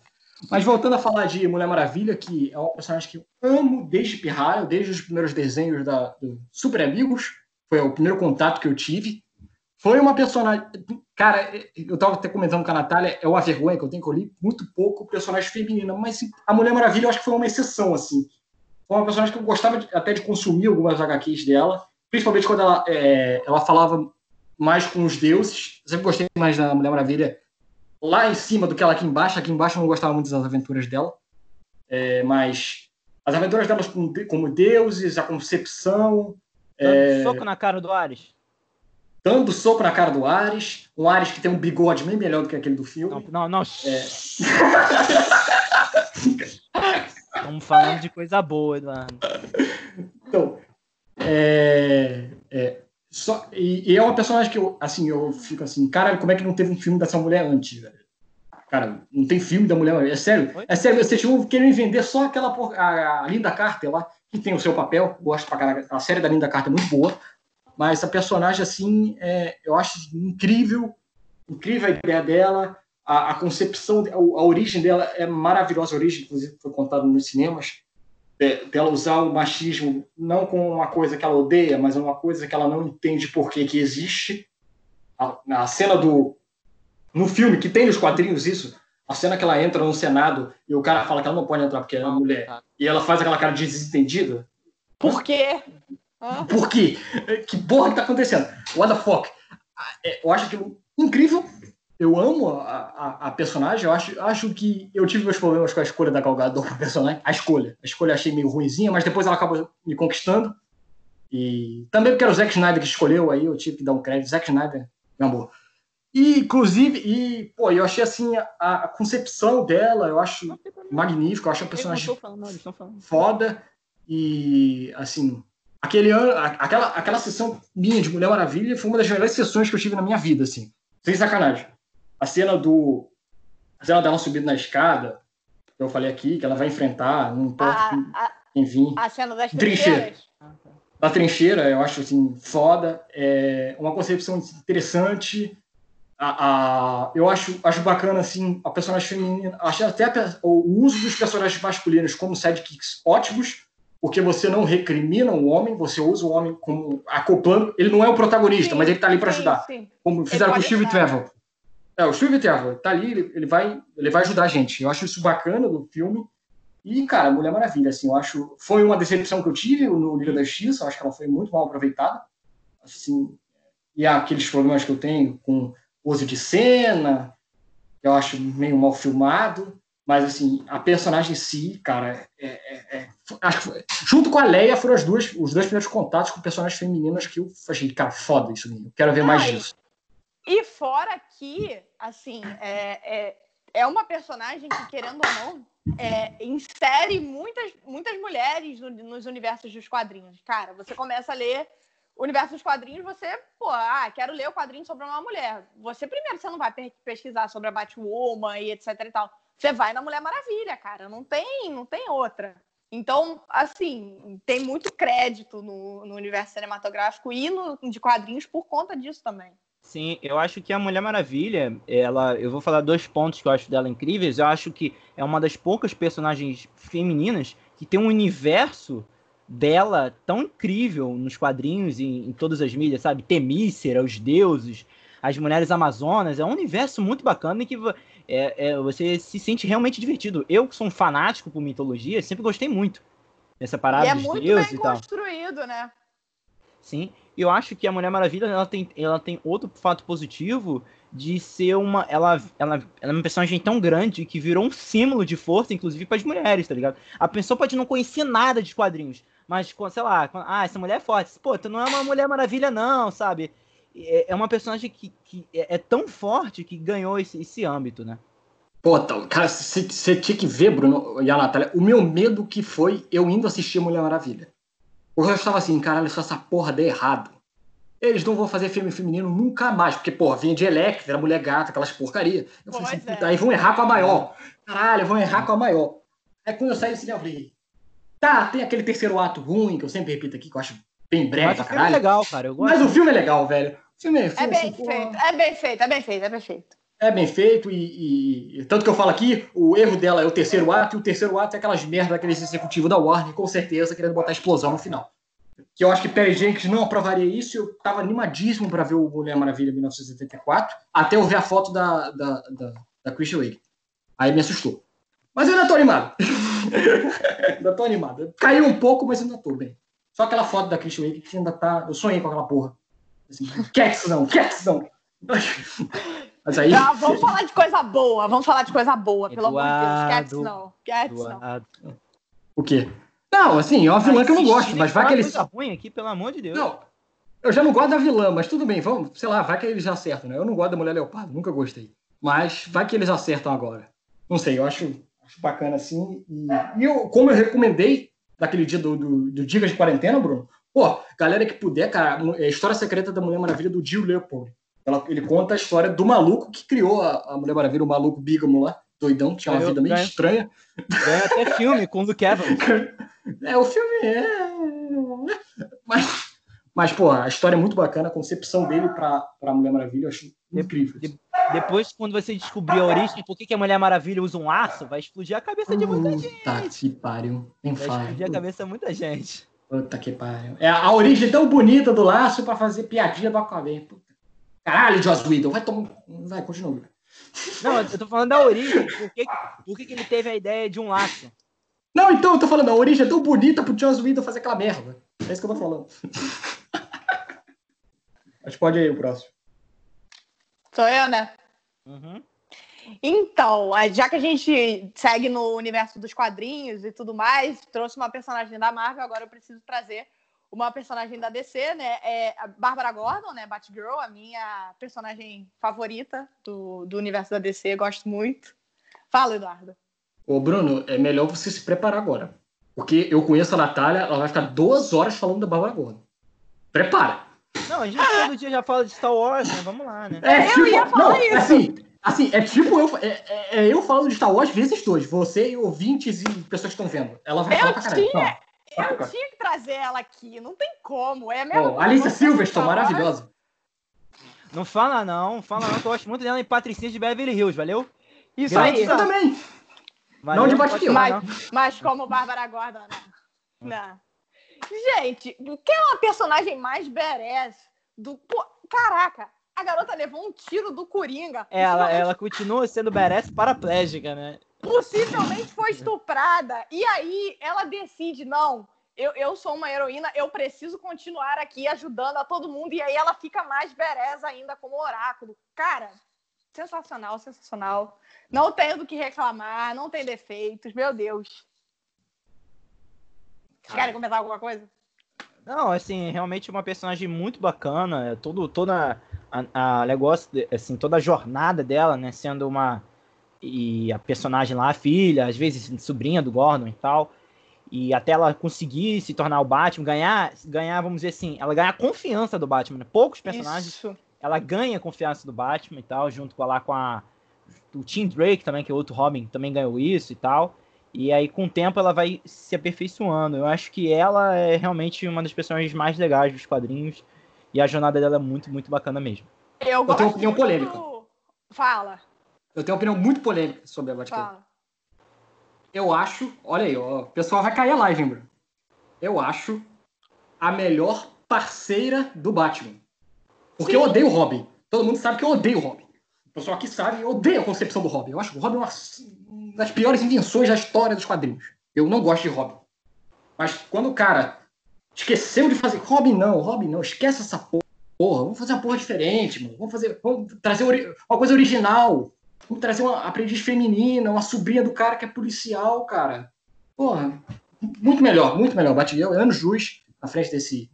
Mas voltando a falar de Mulher Maravilha, que é uma personagem que eu amo desde Pirraio, desde os primeiros desenhos da, do Super Amigos. Foi o primeiro contato que eu tive. Foi uma personagem. Cara, eu tava até comentando com a Natália, é uma vergonha que eu tenho que eu li muito pouco personagem feminina, mas a Mulher Maravilha eu acho que foi uma exceção, assim. Foi uma personagem que eu gostava de, até de consumir algumas HQs dela, principalmente quando ela, é, ela falava mais com os deuses. Eu sempre gostei mais da Mulher Maravilha lá em cima do que ela aqui embaixo. Aqui embaixo eu não gostava muito das aventuras dela. É, mas as aventuras delas como, como deuses, a concepção. É... Soco na cara do Ares. dando soco na cara do Ares. Um Ares que tem um bigode bem melhor do que aquele do filme. Não, não, não. É. Estamos falando de coisa boa, Eduardo. Então, é, é, só, e, e é uma personagem que eu, assim, eu fico assim, cara, como é que não teve um filme dessa mulher antes, velho? Cara, não tem filme da mulher, é sério. Oi? É sério, vocês vão querendo vender só aquela a, a Linda Carter lá, que tem o seu papel, gosto pra caralho, a série da Linda Carter é muito boa, mas essa personagem, assim, é, eu acho incrível, incrível a ideia dela, a, a concepção, a, a origem dela é maravilhosa, a origem, inclusive, foi contada nos cinemas, de- dela usar o machismo não como uma coisa que ela odeia, mas uma coisa que ela não entende por que que existe. A, a cena do no filme que tem nos quadrinhos isso, a cena que ela entra no Senado e o cara fala que ela não pode entrar porque ela é mulher e ela faz aquela cara de desentendida. Por quê? Hã? Por quê? Que porra que tá acontecendo? What the fuck? É, Eu acho aquilo incrível. Eu amo a, a, a personagem. Eu acho, acho que eu tive meus problemas com a escolha da Gal Gadot pro personagem. A escolha. A escolha eu achei meio ruinzinha, mas depois ela acabou me conquistando. E também porque era o Zack Snyder que escolheu, aí eu tive que dar um crédito. Zack Snyder, meu amor. E, inclusive, e, pô, eu achei assim, a, a concepção dela, eu acho magnífica. Eu acho a personagem falando, foda e assim aquele ano aquela aquela sessão minha de Mulher Maravilha foi uma das melhores sessões que eu tive na minha vida assim sem sacanagem a cena do a cena dela subindo na escada que eu falei aqui que ela vai enfrentar não importa A, quem- a, quem vir a cena das Trincheira. trincheiras. da trincheira eu acho assim foda é uma concepção interessante a, a- eu acho acho bacana assim a personagem feminina acho até a o uso dos personagens masculinos como sidekicks ótimos porque você não recrimina o homem você usa o homem como acoplando ele não é o protagonista Sim, mas ele tá ali para ajudar sim. como fizeram com o Steve. Trevor é o Steve Trevor tá ali ele, ele vai ele vai ajudar a gente eu acho isso bacana do filme e, cara, Mulher Maravilha, assim, eu acho. Foi uma decepção que eu tive no Liga da Justiça, eu acho que ela foi muito mal aproveitada. Assim, e há aqueles problemas que eu tenho com uso de cena, eu acho meio mal filmado. Mas, assim, a personagem em si, cara, é, é- é- foi- junto com a Leia foram as duas, os dois primeiros contatos com personagens femininas que eu achei, cara, foda isso, eu quero ver mais Ai, disso. E fora que, assim, é, é, é uma personagem que, querendo ou não, é, insere muitas, muitas mulheres no- nos universos dos quadrinhos. Cara, você começa a ler o universo dos quadrinhos, você, pô, ah, quero ler o quadrinho sobre uma mulher. Você, primeiro, você não vai pe- pesquisar sobre a Batwoman e etc e tal. Você vai na Mulher Maravilha, cara. Não tem, não tem outra. Então, assim, tem muito crédito no, no universo cinematográfico e no, de quadrinhos por conta disso também. Sim, eu acho que a Mulher Maravilha, ela, eu vou falar dois pontos que eu acho dela incríveis. Eu acho que é uma das poucas personagens femininas que tem um universo dela tão incrível nos quadrinhos e em todas as mídias, sabe? Temícera, os deuses, as mulheres amazonas, é um universo muito bacana e que é, é, você se sente realmente divertido. Eu, que sou um fanático por mitologia, sempre gostei muito dessa parada e é dos muito deuses bem e tal. construído, né? Sim, eu acho que a Mulher Maravilha ela tem, ela tem outro fato positivo de ser uma. Ela, ela, ela é uma personagem tão grande que virou um símbolo de força, inclusive para as mulheres, tá ligado? A pessoa pode não conhecer nada de quadrinhos, mas, sei lá, ah, essa mulher é forte. Pô, tu não é uma Mulher Maravilha, não, sabe? É, é uma personagem que, que é, é tão forte que ganhou esse, esse âmbito, né? Pô, então, cara, você tinha que ver, Bruno e a Natália, o meu medo que foi eu indo assistir Mulher Maravilha. Porque eu estava assim, caralho, se essa porra der errado, eles não vão fazer filme feminino nunca mais. Porque, porra, vinha de Electra, Mulher Gata, aquelas porcaria. Eu falei assim, é. puta, aí vão errar com a maior. Caralho, vão errar com a maior. Aí quando eu saí do cinema, eu falei, tá, tem aquele terceiro ato ruim, que eu sempre repito aqui, que eu acho bem breve Mas pra o filme é caralho. legal, cara. Eu gosto. Mas o filme é legal, velho. O filme, É filme, bem assim, porra, feito, é bem feito, é bem feito, é bem feito. É bem feito e, e- tanto que eu falo aqui, o erro dela é o terceiro ato, e o terceiro ato é aquelas merda daquele executivo da Warner, com certeza, querendo botar explosão no final. Que eu acho que Perry Jenkins não aprovaria isso, eu tava animadíssimo para ver o Mulher Maravilha 1984, até eu ver a foto da, da, da, da Christian Wake. Aí me assustou. Mas eu ainda tô animado. ainda tô animado. Caiu um pouco, mas ainda tô bem. Só aquela foto da Christian Wake que ainda tá. Eu sonhei com aquela porra. Assim, Cats não, Cats não. Mas aí. Ah, vamos falar de coisa boa, vamos falar de coisa boa, pelo amor de Deus. Cats não, Cats não. O quê? Não, assim, é uma vilã que eu não gosto, mas vai que eles. coisa ruim aqui, pelo amor de Deus. Não. Eu já não gosto da vilã, mas tudo bem, vamos, sei lá, vai que eles acertam, né? Eu não gosto da Mulher Leopardo, nunca gostei. Mas vai que eles acertam agora. Não sei, eu acho, acho bacana assim. E, e eu, como eu recomendei daquele dia do, do, do Dicas de Quarentena, Bruno, pô, galera que puder, cara, é a história secreta da Mulher Maravilha do Jill Leopold. Ela, ele conta a história do maluco que criou a, a Mulher Maravilha, o maluco bígamo lá, doidão, que tinha uma Ganhou- vida meio ganha- estranha. Ganha até filme com o Luke Evans. É, o filme é. Mas, mas, pô, a história é muito bacana, a concepção dele pra, pra Mulher Maravilha, eu acho incrível. de- Depois, quando você descobrir a origem, por que, que a Mulher Maravilha usa um laço, vai explodir a cabeça de muita gente. Puta que pariu. Nem Vai explodir a cabeça de muita gente. Puta que pariu. É a origem tão bonita do laço pra fazer piadinha do Aquaman. Puta. Caralho, Joss Whedon, vai tomar. Vai, continua. Não, eu tô falando da origem. Por que, por que, que ele teve a ideia de um laço? Não, então eu tô falando, a origem é tão bonita pro Joss Whedon fazer aquela merda. É isso que eu tô falando. Mas pode aí o próximo. Sou eu, né? Uhum. Então, eh, já que a gente segue no universo dos quadrinhos e tudo mais, trouxe uma personagem da Marvel, agora eu preciso trazer uma personagem da DC, né? É a Bárbara Gordon, né? Batgirl, a minha personagem favorita do, do universo da DC, gosto muito. Fala, Eduardo. Ô, Bruno, é melhor você se preparar agora. Porque eu conheço a Natália, ela vai ficar duas horas falando da Bárbara Gordon. Prepara. Não, a gente todo dia já fala de Star Wars, né? Vamos lá, né? É, Eu ia falar não, isso. Assim, assim, é tipo eu, é, é- é eu falando de Star Wars vezes dois. Você e ouvintes e pessoas que estão vendo. Ela vai Eu falar pra caralho. tinha- Não. Eu tinha que trazer ela aqui, não tem como. É a mesma Alicia que Silverstone, maravilhosa. Não fala não, fala não, que eu gosto muito dela em Patricinha de Beverly Hills, valeu? Isso Grande aí. Eu também. valeu Não de falar, Mas, mas como Bárbara Gordon, né? Não. Gente, quem é uma personagem mais badass do. Pô, caraca, a garota levou um tiro do Coringa. Ela, ela continua sendo badass paraplégica, né? Possivelmente foi estuprada. E aí ela decide, não. Eu, eu sou uma heroína, eu preciso continuar aqui ajudando a todo mundo. E aí ela fica mais badass ainda como oráculo. Cara, sensacional, sensacional. Não tenho do que reclamar, não tem defeitos, meu Deus. Vocês querem comentar alguma coisa? Não, assim, realmente uma personagem muito bacana, é todo, toda a, a negócio, assim, toda a jornada dela, né, sendo uma e a personagem lá, a filha, às vezes sobrinha do Gordon e tal, e até ela conseguir se tornar o Batman, ganhar, ganhar, vamos dizer assim, ela ganhar a confiança do Batman, né? poucos personagens Isso. ela ganha a confiança do Batman e tal, junto com lá com a o Tim Drake também, que é outro Robin, também ganhou isso e tal. E aí com o tempo ela vai se aperfeiçoando. Eu acho que ela é realmente uma das personagens mais legais dos quadrinhos e a jornada dela é muito, muito bacana mesmo. Eu, gosto tenho uma opinião polêmica. do- Fala, Eu tenho uma opinião muito polêmica sobre a Batgirl. fala. Eu acho, olha aí, ó, o pessoal vai cair a live, hein, Bruno? Eu acho a melhor parceira do Batman. Porque eu odeio o Robin. Todo mundo sabe que eu odeio o Robin. O pessoal aqui sabe, eu odeio a concepção do Robin. Eu acho que o Robin é uma uma das piores invenções da história dos quadrinhos. Eu não gosto de Robin. Mas quando o cara esqueceu de fazer. Robin não, Robin não, esquece essa porra. Vamos fazer uma porra diferente, mano. Vamos fazer. Vamos trazer ori- uma coisa original. Vamos trazer uma aprendiz feminina, uma sobrinha do cara que é policial, cara. Porra, muito melhor, muito melhor. Batgirl é anos luz na frente desse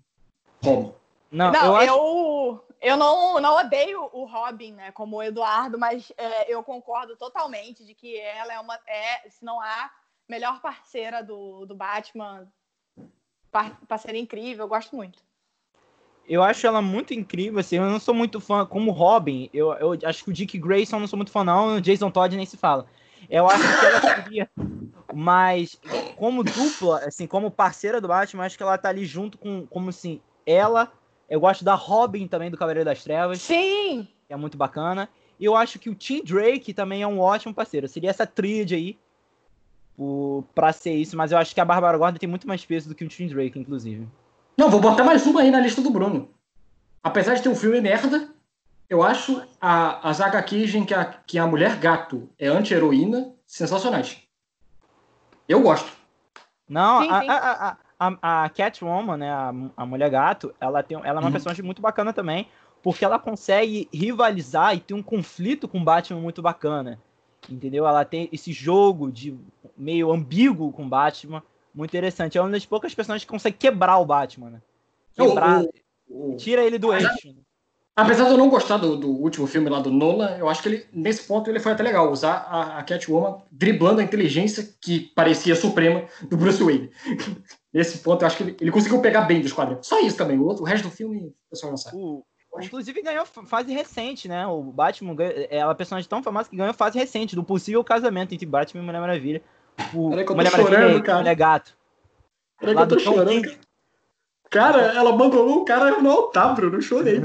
Robin. Não, Não, eu eu, acho eu, não, não odeio o Robin, né, como o Eduardo, mas é, eu concordo totalmente de que ela é uma, é, se não a melhor parceira do, do Batman. Par, parceira incrível, eu gosto muito. Eu acho ela muito incrível, assim, eu não sou muito fã, como Robin, eu, eu acho que o Dick Grayson eu não sou muito fã não, o Jason Todd nem se fala. Eu acho que ela seria mais, como dupla, assim, como parceira do Batman, acho que ela tá ali junto com, como assim, ela, eu gosto da Robin também, do Cavaleiro das Trevas, Sim! que é muito bacana, e eu acho que o Tim Drake também é um ótimo parceiro, seria essa tríade aí, o, pra ser isso, mas eu acho que a Barbara Gordon tem muito mais peso do que o Tim Drake, inclusive. Não, vou botar mais uma aí na lista do Bruno. Apesar de ter um filme merda, eu acho a, as HQs em que a, que a mulher gato é anti-heroína sensacionais. Eu gosto. Não, Sim, a, sim. a, a, a, a Catwoman, né, a, a Mulher Gato, ela, tem, ela é uma Uhum. personagem muito bacana também, porque ela consegue rivalizar e ter um conflito com o Batman muito bacana, entendeu? Ela tem esse jogo de meio ambíguo com o Batman, muito interessante. É uma das poucas personagens que consegue quebrar o Batman, né? O, Quebrar... o, Tira ele do eixo. Apesar de eu não gostar do, do, último filme lá do Nolan, eu acho que ele, nesse ponto ele foi até legal, usar a, a Catwoman driblando a inteligência que parecia suprema do Bruce Wayne. nesse ponto eu acho que ele, ele, conseguiu pegar bem dos quadrinhos. Só isso também, o, outro, o resto do filme o pessoal não sabe. O, inclusive ganhou fase recente, né? O Batman é uma personagem tão famosa que ganhou fase recente do possível casamento entre Batman e Mulher Maravilha. O, Peraí que eu tô Mulher chorando, Maravilha, cara. Mulher Gato. Peraí que eu tô chorando. Cara, ela abandonou o cara no altar, Bruno. Eu chorei.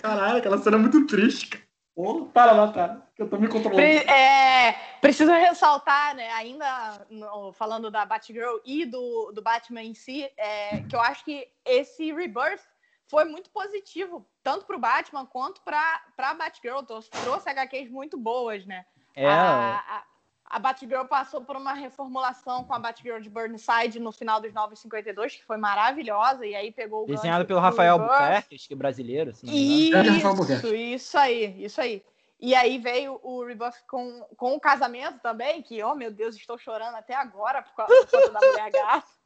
Caralho, aquela cena é muito triste. Porra, para lá, tá? Que eu tô me controlando. É, preciso ressaltar, né, ainda no, falando da Batgirl e do, do Batman em si, é, que eu acho que esse rebirth foi muito positivo, tanto pro Batman quanto pra, pra Batgirl. Trouxe HQs muito boas, né? É. A, a, a Batgirl passou por uma reformulação com a Batgirl de Burnside no final dos 952, que foi maravilhosa, e aí pegou o Desenhado pelo Rafael Albuquerque, acho que é brasileiro. Assim, isso, isso aí, isso aí. E aí veio o Rebuff com, com o casamento também, que, oh meu Deus, estou chorando até agora por causa, por causa da mulher gata.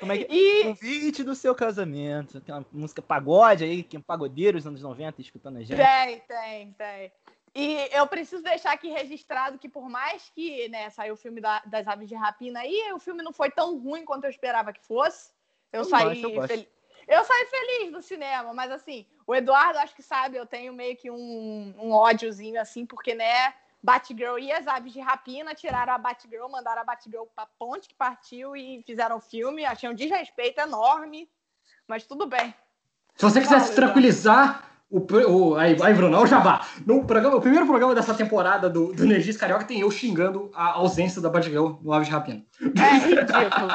Como é que e... Convite do seu casamento. Tem uma música pagode aí, que é um pagodeiro dos anos 90 escutando a gente. Tem, tem, tem. E eu preciso deixar aqui registrado que por mais que né, saiu o filme da, das aves de rapina aí, o filme não foi tão ruim quanto eu esperava que fosse. Eu, eu saí gosto, eu, fel... eu, saí feliz do cinema, mas assim, o Eduardo acho que sabe, eu tenho meio que um, um ódiozinho assim, porque né, Batgirl e as aves de rapina tiraram a Batgirl, mandaram a Batgirl pra ponte que partiu e fizeram o filme. Achei um desrespeito enorme, mas tudo bem. Se você quiser se tranquilizar, o, o, aí, aí, Bruno, o Jabá. No programa, o primeiro programa dessa temporada do, do Energias Carioca tem eu xingando a ausência da Batgirl no Aves de Rapina. É ridículo.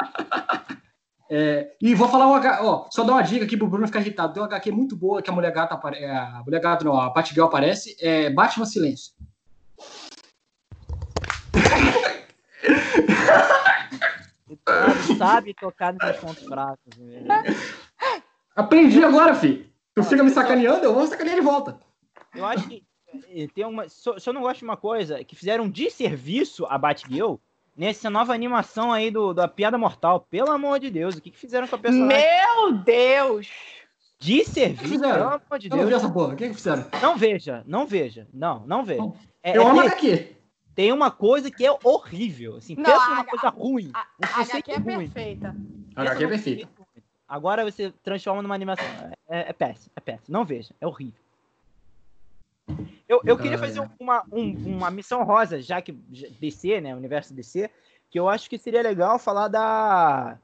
é, e vou falar uma, ó, só dar uma dica aqui pro Bruno ficar irritado. Tem uma HQ muito boa que a Mulher Gata aparece. É, a Mulher Gata, não, a Batgirl aparece. É Batman Silêncio. sabe tocar nos pontos fracos. Né? Aprendi agora, filho. Tu fica me sacaneando, eu vou sacanear de volta. Eu acho que eh, tem uma. Se eu não gosto de uma coisa, que fizeram um desserviço a Batgirl nessa nova animação aí do, da Piada Mortal. Pelo amor de Deus, o que, que fizeram com a personagem? Meu Deus! Desserviço, pelo amor de Deus. Eu não vi essa porra, o que, que fizeram? Não veja, não veja. Não, não veja. É, eu é amo aqui. Tem uma coisa que é horrível. Assim, não, pensa numa coisa ruim. A, a, a HQ é ruim. perfeita. A HQ é perfeita. Agora você transforma numa animação. É, é péssimo, é péssimo. Não veja, é horrível. Eu, eu queria fazer uma, um, uma missão rosa, já que DC, né? Universo DC, que eu acho que seria legal falar da.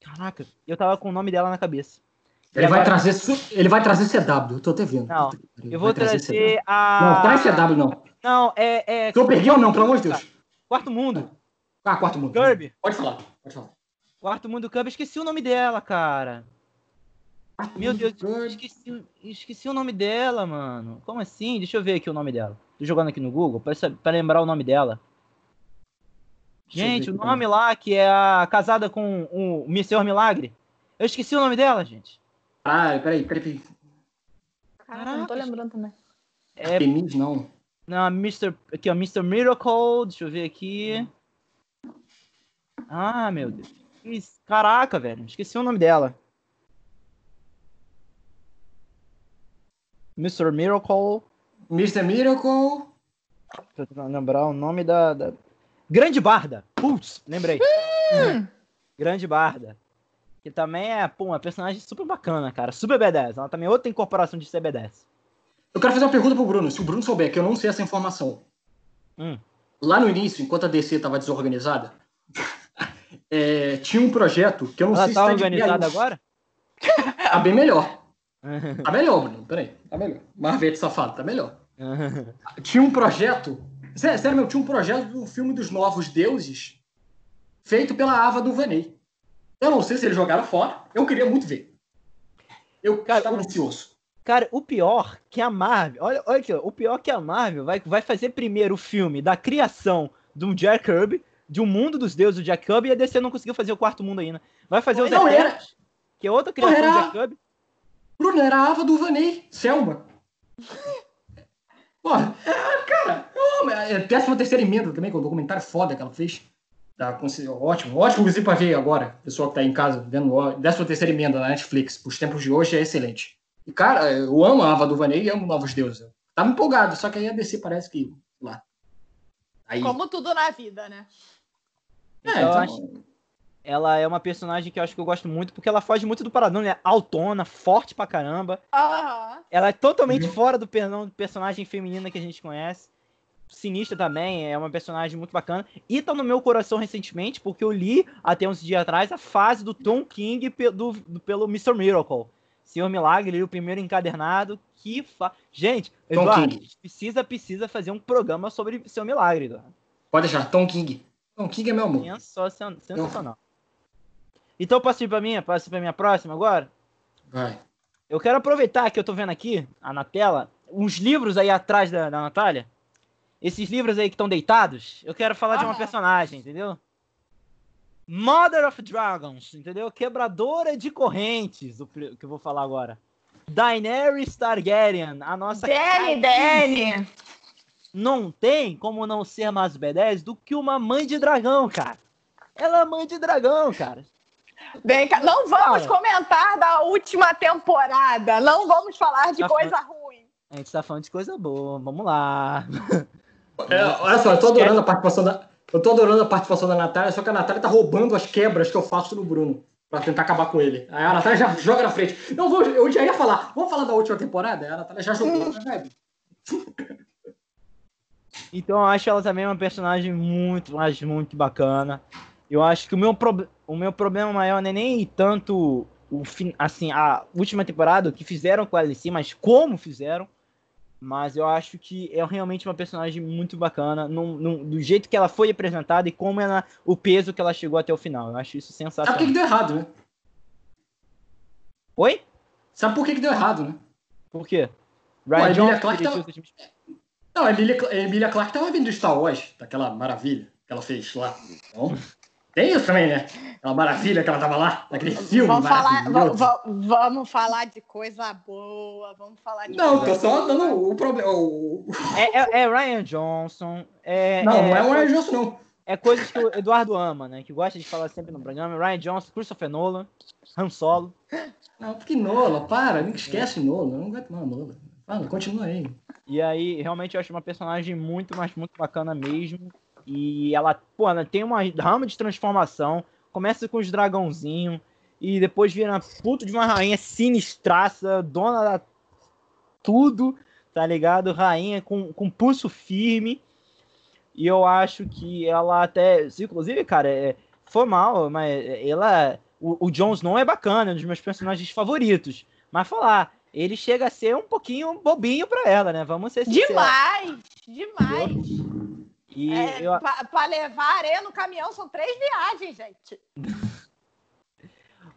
Caraca, eu tava com o nome dela na cabeça. Ele, agora... vai trazer, ele vai trazer CW, eu tô até vendo. Não, eu vou trazer, trazer a. Não, traz CW, não. Não, é. é... Tu ou não, pelo amor de Deus. Quarto Mundo. Ah, Quarto Mundo. Kirby. Pode falar, pode falar. Quarto Mundo Cub, esqueci o nome dela, cara. Meu Deus, esqueci, esqueci o nome dela, mano. Como assim? Deixa eu ver aqui o nome dela. Tô jogando aqui no Google pra, lembrar o nome dela. Gente, o nome lá que é a casada com o Mr. Milagre. Eu esqueci o nome dela, gente. Ah, peraí, peraí. Caraca, não tô lembrando também. É... Não. Não, Mr. Aqui, ó, Mr. Miracle. Deixa eu ver aqui. Ah, meu Deus. Caraca, velho. Esqueci o nome dela. Mr. Miracle. Mr. Miracle. Tô tentando lembrar o nome da. da... Grande Barda. Putz, lembrei. Hum. Grande Barda. Que também é, pô, uma personagem super bacana, cara. Super B10. Ela também é outra incorporação de CB10. Eu quero fazer uma pergunta pro Bruno. Se o Bruno souber, que eu não sei essa informação. Hum. Lá no início, enquanto a DC tava desorganizada, é, tinha um projeto que eu não Ela sei tá se tá organizada agora? Tá bem melhor. Tá melhor, Bruno. Peraí. Tá melhor. Marvete safado, tá melhor. tinha um projeto. Sério, sério meu, tinha um projeto do filme dos Novos Deuses feito pela Ava do Vaney. Eu não sei se eles jogaram fora. Eu queria muito ver. Eu cara, estava ansioso. Cara, o pior que a Marvel. Olha, olha aqui, ó, o pior que a Marvel vai, vai fazer primeiro o filme da criação de um Jack Kirby de um mundo dos deuses do Jack Kirby e a DC não conseguiu fazer o quarto mundo ainda. Vai fazer os não Eternos, era. que é outra criação era... do Jack Kirby. Bruno, era a Ava do Vaney, Selma. Porra, é, cara, é, é décima terceira emenda também, com o documentário foda que ela fez. Tá, ótimo, ótimo inclusive para ver agora, pessoal que tá em casa, vendo 13 terceira emenda na Netflix, os tempos de hoje é excelente. E, cara, eu amo a Ava do Vanei e amo Novos Deuses. Tava empolgado, só que aí a DC parece que, lá. Aí... Como tudo na vida, né? É, então, então... Acho... Ela é uma personagem que eu acho que eu gosto muito, porque ela foge muito do paradão, né? Autona, forte pra caramba. Uhum. Ela é totalmente uhum. fora do personagem feminina que a gente conhece. Sinistra também, é uma personagem muito bacana. E tá no meu coração recentemente, porque eu li até uns dias atrás a fase do Tom King do, do, pelo Mr. Miracle. Senhor Milagre, o primeiro encadernado. Que fa... Gente, Tom Eduardo, King. a gente precisa, precisa fazer um programa sobre Senhor Milagre, Eduardo. Pode deixar, Tom King. Tom King é meu amor. Sensacional. Então posso ir pra minha? Posso ir pra minha próxima agora? Vai. Eu quero aproveitar que eu tô vendo aqui, na tela, uns livros aí atrás da, da Natália. Esses livros aí que estão deitados, eu quero falar ah. de uma personagem, entendeu? Mother of Dragons, entendeu? Quebradora de correntes, o que eu vou falar agora. Daenerys Targaryen, a nossa. Dany, Dany! Não tem como não ser mais B10 do que uma mãe de dragão, cara. Ela é mãe de dragão, cara. Bem, não vamos comentar da última temporada. Não vamos falar de tá coisa falando... ruim. A gente tá falando de coisa boa. Vamos lá. É, olha só, eu tô adorando a participação da. Eu tô adorando a participação da Natália, só que a Natália tá roubando as quebras que eu faço no Bruno. Pra tentar acabar com ele. Aí a Natália já joga na frente. Não, vou, eu já ia falar. Vamos falar da última temporada? Aí a Natália já jogou, né, Então eu acho ela também uma personagem muito, mas muito bacana. Eu acho que o meu, pro... o meu problema maior não é nem tanto o fim, assim, a última temporada, o que fizeram com ela em si, mas como fizeram. Mas eu acho que é realmente uma personagem muito bacana, num, num, do jeito que ela foi apresentada e como ela, o peso que ela chegou até o final. Eu acho isso sensacional. Sabe por que, que deu errado, né? Oi? Sabe por que, que deu errado, né? Por quê? Ryan Emilia Clarke tava... Não, a Emilia, a Emilia Clarke tava vindo do Star Wars, daquela maravilha que ela fez lá. Então, tem isso também, né? Aquela maravilha que ela tava lá, naquele filme. Vamos falar, vamos falar de coisa boa, vamos falar de Não, tô só dando o problema. O... É, é, é, Ryan Johnson. É, não, é, não é o Ryan Johnson, não. É coisas que o Eduardo ama, né? Que gosta de falar sempre no programa. Ryan Johnson, Christopher Nolan, Han Solo. Não, porque Nolan, para, não esquece Nolan, não aguento mais Nolan. Fala, continua aí. E aí, realmente, eu acho uma personagem muito, mas muito bacana mesmo. E ela, pô, ela tem uma rama de transformação. Começa com os dragãozinhos. E depois vira puto de uma rainha sinistraça, dona da tudo, tá ligado? Rainha com, com pulso firme. E eu acho que ela até. Inclusive, cara, é, foi mal, mas ela. O, o Jon Snow é bacana, é um dos meus personagens favoritos. Mas falar, ele chega a ser um pouquinho bobinho pra ela, né? Vamos ser sinceros. Demais! Demais! E é, eu... Para levar areia no caminhão são três viagens, gente.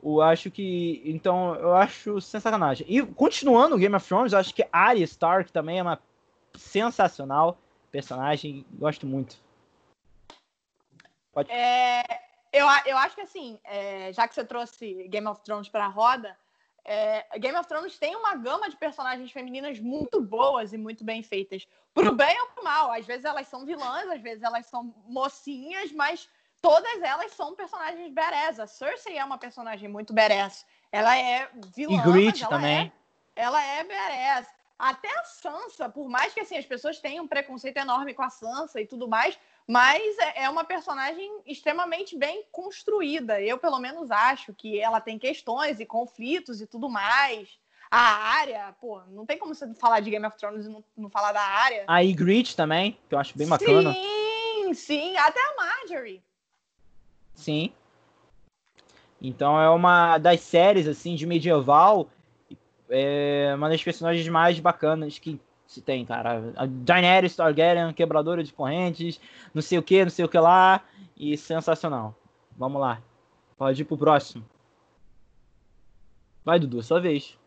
eu acho que. Então, eu acho sensacional. E continuando o Game of Thrones, eu acho que Arya Stark também é uma sensacional personagem. Gosto muito. Pode... É, eu, eu acho que assim, é, já que você trouxe Game of Thrones para a roda, é, Game of Thrones tem uma gama de personagens femininas muito boas e muito bem feitas. Pro bem ou pro mal. Às vezes elas são vilãs, às vezes elas são mocinhas, mas todas elas são personagens badass. A Cersei é uma personagem muito badass. Ela é vilã, e Grit ela também. É, ela é badass. Até a Sansa, por mais que assim, as pessoas tenham um preconceito enorme com a Sansa e tudo mais, mas é, é uma personagem extremamente bem construída. Eu, pelo menos, acho que ela tem questões e conflitos e tudo mais. A área, pô, não tem como você falar de Game of Thrones e não, não falar da área. A Ygritte também, que eu acho bem bacana. Sim, sim, até a Marjorie. Sim. Então é uma das séries, assim, de medieval, é uma das personagens mais bacanas que se tem, cara. A Daenerys Targaryen, quebradora de correntes, não sei o que, não sei o que lá, e sensacional. Vamos lá. Pode ir pro próximo. Vai, Dudu, sua vez.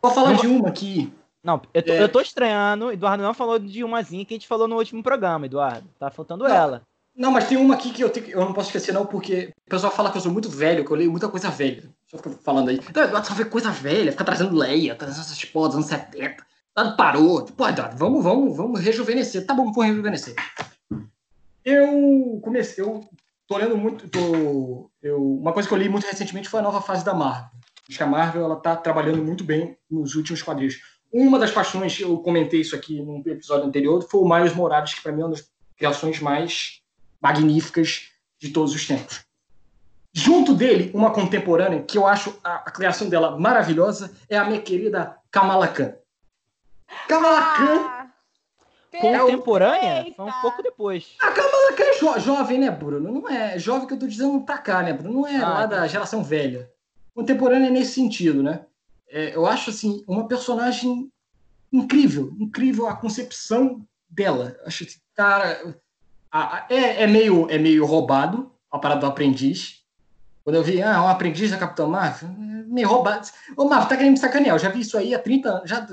Vou falar não, de uma aqui. Não, eu tô, é... eu tô estranhando. Eduardo não falou de umazinha que a gente falou no último programa, Eduardo. Tá faltando não, ela. Não, mas tem uma aqui que eu, tenho, eu não posso esquecer, não, porque o pessoal fala que eu sou muito velho, que eu leio muita coisa velha. Só fica falando aí. Então, Eduardo só vê coisa velha, fica trazendo Leia, trazendo essas porras dos anos 70. Eduardo parou. Pô, Eduardo, vamos, vamos, vamos rejuvenescer. Tá bom, vou rejuvenescer. Eu comecei. Eu tô lendo muito. Tô, eu, uma coisa que eu li muito recentemente foi a nova fase da Marvel. Acho que a Marvel ela tá trabalhando muito bem nos últimos quadrinhos. Uma das paixões, eu comentei isso aqui no episódio anterior, foi o Miles Morales, que para mim é uma das criações mais magníficas de todos os tempos. Junto dele, uma contemporânea, que eu acho a, a criação dela maravilhosa, é a minha querida Kamala Khan. Kamala Khan. Ah, Contemporânea? Foi um pouco depois. A Kamala Khan é jo- jovem, né, Bruno? Não é jovem que eu tô dizendo pra cá, né, Bruno? Não é Ah, lá da entendi. geração velha. Contemporânea é nesse sentido, né? É, eu acho, assim, uma personagem incrível. Incrível a concepção dela. Acho que, cara, a- a- é, é, meio, é meio roubado a parada do aprendiz. Quando eu vi, ah, um aprendiz da Capitã Marvel, é meio roubado. Ô, Marvel, tá querendo me sacanear. Eu já vi isso aí há 30 anos. Já,